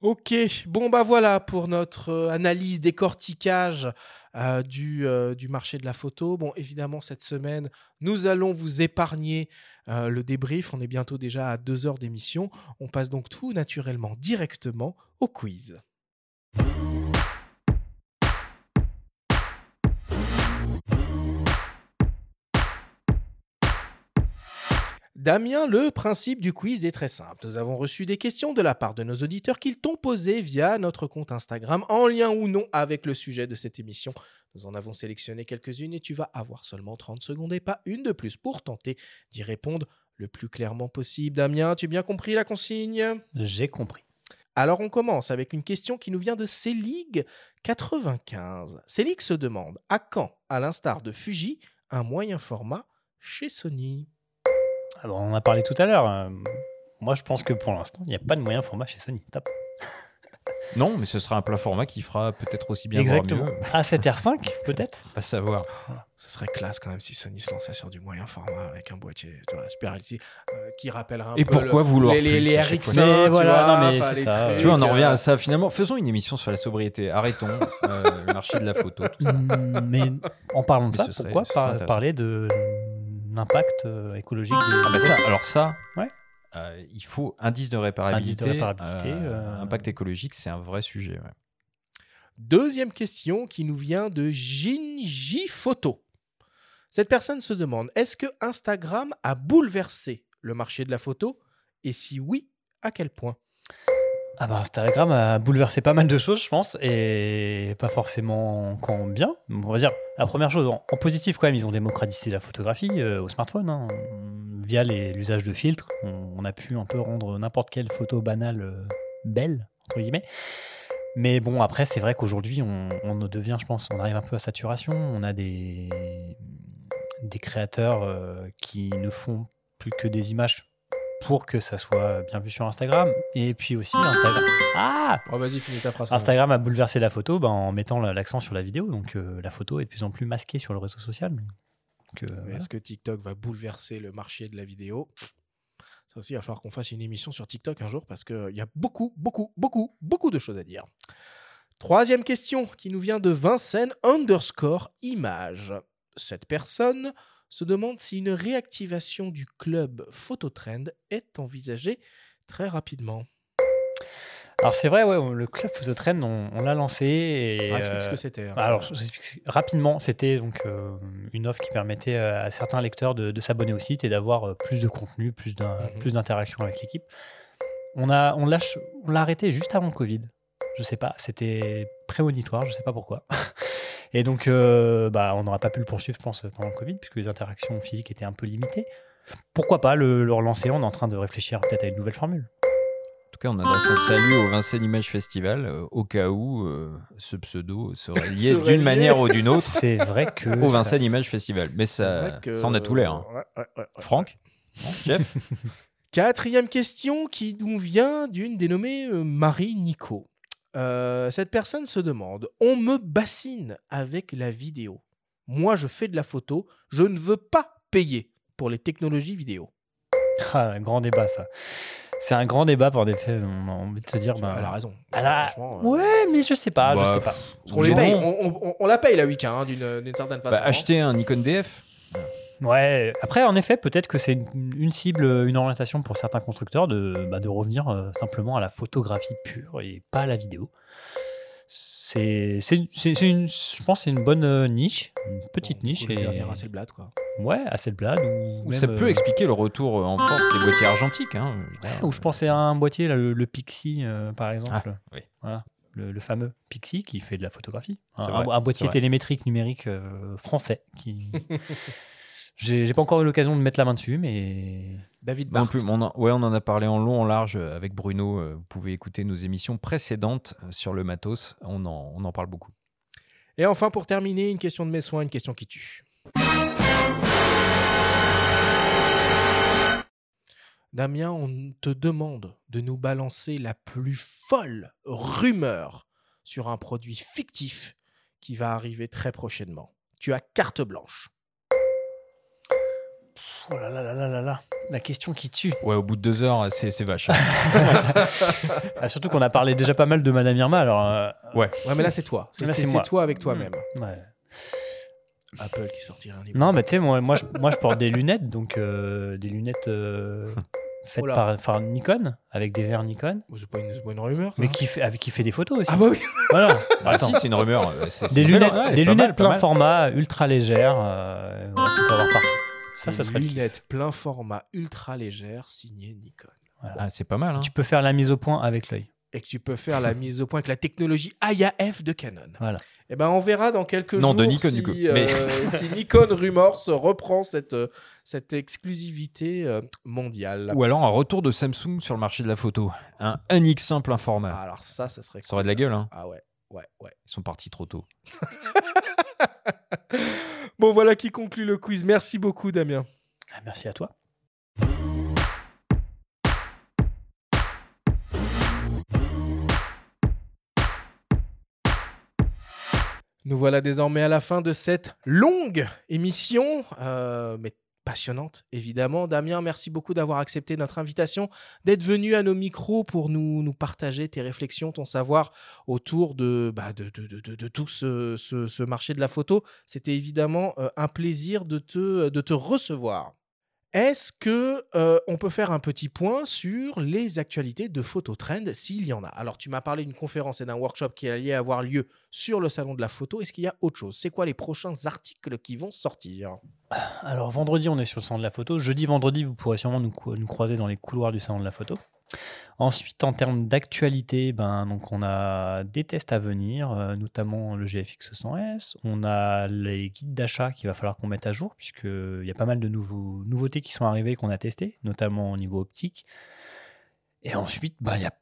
Ok, bon bah voilà pour notre euh, analyse, décortiquage euh, du, euh, du marché de la photo. Bon, évidemment, cette semaine, nous allons vous épargner le débrief. On est bientôt déjà à deux heures d'émission. On passe donc tout naturellement directement au quiz. Damien, le principe du quiz est très simple. Nous avons reçu des questions de la part de nos auditeurs qu'ils t'ont posées via notre compte Instagram, en lien ou non avec le sujet de cette émission. Nous en avons sélectionné quelques-unes et tu vas avoir seulement 30 secondes et pas une de plus pour tenter d'y répondre le plus clairement possible. Damien, tu as bien compris la consigne? J'ai compris. Alors on commence avec une question qui nous vient de Célig 95. Célig se demande à quand, à l'instar de Fuji, un moyen format chez Sony? Ah bon, on en a parlé tout à l'heure. euh, moi, je pense que pour l'instant, il n'y a pas de moyen format chez Sony. Stop. Non, mais ce sera un plat format qui fera peut-être aussi bien Exactement. voire mieux. A7R5, peut-être Pas savoir. Ce serait classe quand même si Sony se lançait sur du moyen format avec un boîtier tu vois, Super LCD euh, qui rappellerait un Et peu pourquoi le- vouloir les, les, plus les à chaque RX1, fois Mais tu voilà, vois, non, mais les ça. trucs, Tu vois, on en euh, revient à ça. Finalement, faisons une émission sur la sobriété. Arrêtons euh, le marché de la photo. Tout ça. Mais en parlant de Mais ça, pourquoi par- parler de l'impact euh, écologique des. Ah bah ça, alors ça, Ouais. euh, il faut indice de réparabilité. Indice de réparabilité, euh, euh, Impact écologique, c'est un vrai sujet. ouais. Deuxième question qui nous vient de Jinji Photo. Cette personne se demande est-ce que Instagram a bouleversé le marché de la photo? Et si oui, à quel point? Ah bah Instagram a bouleversé pas mal de choses, je pense, et pas forcément qu'en bien. On va dire, la première chose, en, positif quand même, ils ont démocratisé la photographie euh, au smartphone. hein. Via l'usage de filtres, on, a pu un peu rendre n'importe quelle photo banale euh, belle, entre guillemets. Mais bon, après, c'est vrai qu'aujourd'hui, on, on devient, je pense, on arrive un peu à saturation. On a des, des créateurs euh, qui ne font plus que des images pour que ça soit bien vu sur Instagram. Et puis aussi, Instagram. Ah Oh, Vas-y, finis ta phrase. quand même. Instagram a bouleversé la photo ben, en mettant la- l'accent sur la vidéo. Donc euh, la photo est de plus en plus masquée sur le réseau social. Euh, voilà. Est-ce que TikTok va bouleverser le marché de la vidéo? Ça aussi, il va falloir qu'on fasse une émission sur TikTok un jour parce qu'il y a beaucoup, beaucoup, beaucoup, beaucoup de choses à dire. Troisième question qui nous vient de Vincennes underscore image. Cette personne se demande si une réactivation du club Phototrend est envisagée très rapidement. Alors c'est vrai, ouais, le club Phototrend, on, on l'a lancé. Et, Ah, explique ce que c'était, hein. Alors je explique rapidement, c'était donc euh, une offre qui permettait euh, à certains lecteurs de, de s'abonner au site et d'avoir euh, plus de contenu, plus plus d'interaction avec l'équipe. On a, on l'a, on l'a arrêté juste avant le Covid. Je sais pas, c'était prémonitoire, je sais pas pourquoi. Et donc, euh, bah, on n'aura pas pu le poursuivre, je pense, pendant le Covid, puisque les interactions physiques étaient un peu limitées. Pourquoi pas le, le relancer? On est en train de réfléchir peut-être à une nouvelle formule. En tout cas, on adresse un salut au Vincennes Image Festival euh, au cas où euh, ce pseudo serait lié d'une manière ou d'une autre. C'est vrai que au ça- Vincennes Image Festival. Mais ça, ça en a tout l'air. hein. Ouais, ouais, ouais, ouais, Franck? Non Jeff? Quatrième question qui nous vient d'une dénommée euh, Marie Nico. Euh, cette personne se demande On me bassine avec la vidéo. Moi, je fais de la photo. Je ne veux pas payer pour les technologies vidéo. Ah, un grand débat, ça. C'est un grand débat, pour des faits. On a envie de se dire. Ben, Elle a raison. Elle a- Franchement, euh, Ouais, mais je sais pas, je Bah, sais pas. Parce qu'on les paye. On, on- on la paye la week hein, d'une d'une certaine façon. Bah, acheter un Nikon DF. Ouais, après, en effet, peut-être que c'est une, une cible, une orientation pour certains constructeurs de, bah, de revenir euh, simplement à la photographie pure et pas à la vidéo. C'est, c'est, c'est- c'est une, je pense que c'est une bonne euh, niche, une petite niche. Et... dernier Hasselblad, quoi. Ouais, Hasselblad. Ou Ça même, peut euh, expliquer le retour en force des boîtiers argentiques. Hein. Ou je pensais à un boîtier, là, le, le Pixie, euh, par exemple. Ah, oui. Voilà. Le, le fameux Pixie qui fait de la photographie. Un, vrai, un boîtier télémétrique numérique euh, français. Qui... j'ai, pas encore eu l'occasion de mettre la main dessus, mais. David Non plus, on en, ouais, on en a parlé en long, en large euh, avec Bruno. euh, Vous pouvez écouter nos émissions précédentes euh, sur le matos. On en, on en parle beaucoup. Et enfin, pour terminer, une question de mes soins, une question qui tue. Damien, on te demande de nous balancer la plus folle rumeur sur un produit fictif qui va arriver très prochainement. Tu as carte blanche. Oh là là là là là là, la question qui tue. Ouais, au bout de deux heures, c'est c'est vache. Ah, surtout qu'on a parlé déjà pas mal de Madame Irma, alors. euh, ouais. Ouais, mais là, c'est toi. C'est Là, c'est moi. toi avec toi-même. Mm, ouais. Apple qui sortira un livre. Non, mais tu sais, moi, moi, je, moi, je porte des lunettes, donc euh, des lunettes euh, faites Oh par, par Nikon, avec des verres Nikon. C'est pas, une- c'est pas une rumeur. ça. Mais qui fait, avec, qui fait des photos aussi. Ah bah oui. Voilà. Ah Attends. si, c'est une rumeur. c'est- c'est Des une lunettes, belle- ouais, des pas lunettes mal, pas plein format, ultra légères, euh, qu'on peut avoir partout. Ça, ça serait lunettes plein format ultra légères signées Nikon. Ah, c'est pas mal. Hein. Tu peux faire la mise au point avec l'œil. Et que tu peux faire la mise au point avec la technologie IAF de Canon. Voilà. Eh ben, on verra dans quelques Non, jours de Nikon, si, du coup. euh, Mais- si Nikon Rumors reprend cette, euh, cette exclusivité euh, mondiale. Ou alors un retour de Samsung sur le marché de la photo. Un 1x1 plein format. Alors ça, ça serait Ça aurait de la gueule. Hein. Ah ouais, ouais, ouais. Ils sont partis trop tôt. Bon, voilà qui conclut le quiz. Merci beaucoup, Damien. Ah, merci à toi. Nous voilà désormais à la fin de cette longue émission, euh, mais passionnante évidemment. Damien, merci beaucoup d'avoir accepté notre invitation, d'être venu à nos micros pour nous, partager tes réflexions, ton savoir autour de, bah, tout ce, marché de la photo. C'était évidemment euh, un plaisir de te recevoir. Est-ce que euh, on peut faire un petit point sur les actualités de Phototrend s'il y en a? Alors, tu m'as parlé d'une conférence et d'un workshop qui allait avoir lieu sur le salon de la photo. Est-ce qu'il y a autre chose? C'est quoi les prochains articles qui vont sortir? Alors, vendredi, on est sur le salon de la photo. Jeudi, vendredi, vous pourrez sûrement nous croiser dans les couloirs du salon de la photo. Ensuite, en termes d'actualité, ben, donc on a des tests à venir, euh, notamment le GFX 100S. On a les guides d'achat qu'il va falloir qu'on mette à jour, puisqu'il y a pas mal de nouveautés qui sont arrivées qu'on a testées, notamment au niveau optique. Et ensuite, ben, y a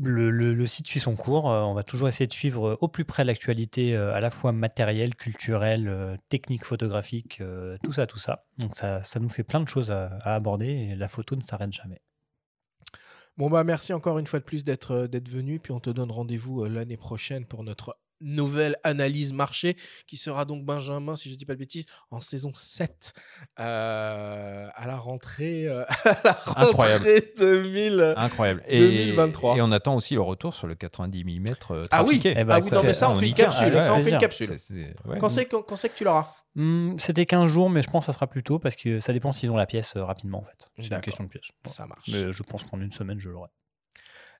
le, le- site suit son cours. Euh, on va toujours essayer de suivre au plus près l'actualité, euh, à la fois matérielle, culturelle, technique, photographique, tout ça, tout ça. Donc ça, ça nous fait plein de choses à, à aborder et la photo ne s'arrête jamais. Bon bah merci encore une fois de plus d'être euh, venu, puis on te donne rendez-vous euh, l'année prochaine pour notre nouvelle analyse marché qui sera donc Benjamin, si je ne dis pas de bêtises, en saison 7 euh, à la rentrée, à la rentrée Incroyable. 2000, Incroyable. Et, 2023. Et on attend aussi le retour sur le 90 mm trafiqué. Ah oui, Eh ben, ah oui non, mais ça on, fait une capsule, Ah ouais, ça on fait une plaisir. capsule. C'est- c'est- ouais. Quand c'est quand, quand c'est que tu l'auras Hmm, C'était 15 jours, mais je pense que ça sera plus tôt parce que ça dépend s'ils ont la pièce euh, rapidement en fait. C'est une question de pièce. Ça marche. Mais je pense qu'en une semaine, je l'aurai.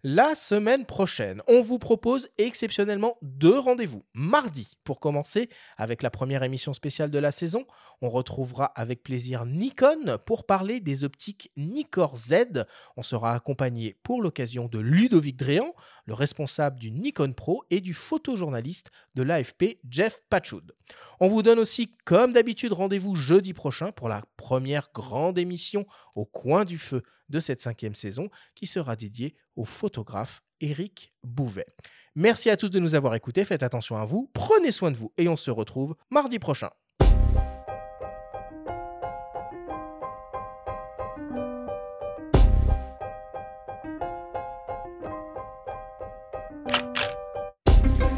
La semaine prochaine, on vous propose exceptionnellement deux rendez-vous. Mardi, pour commencer, avec la première émission spéciale de la saison, on retrouvera avec plaisir Nikon pour parler des optiques Nikkor Z. On sera accompagné pour l'occasion de Ludovic Dréan, le responsable du Nikon Pro, et du photojournaliste de l'AFP, Jeff Patchoud. On vous donne aussi, comme d'habitude, rendez-vous jeudi prochain pour la première grande émission au coin du feu de cette cinquième saison qui sera dédiée au photographe Eric Bouvet. Merci à tous de nous avoir écoutés, faites attention à vous, prenez soin de vous et on se retrouve mardi prochain.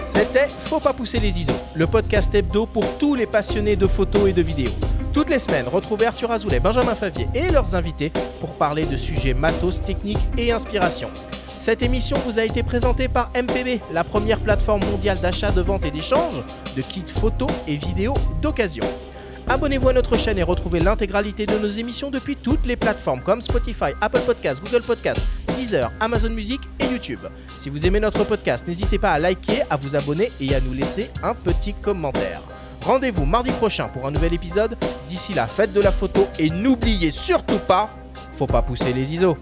C'était Faut pas pousser les ISO, le podcast hebdo pour tous les passionnés de photos et de vidéos. Toutes les semaines, retrouvez Arthur Azoulay, Benjamin Favier et leurs invités pour parler de sujets matos, techniques et inspiration. Cette émission vous a été présentée par MPB, la première plateforme mondiale d'achat, de vente et d'échange de kits photos et vidéos d'occasion. Abonnez-vous à notre chaîne et retrouvez l'intégralité de nos émissions depuis toutes les plateformes comme Spotify, Apple Podcasts, Google Podcasts, Deezer, Amazon Music et YouTube. Si vous aimez notre podcast, n'hésitez pas à liker, à vous abonner et à nous laisser un petit commentaire. Rendez-vous mardi prochain pour un nouvel épisode. D'ici là, faites de la photo et n'oubliez surtout pas, faut pas pousser les ISO.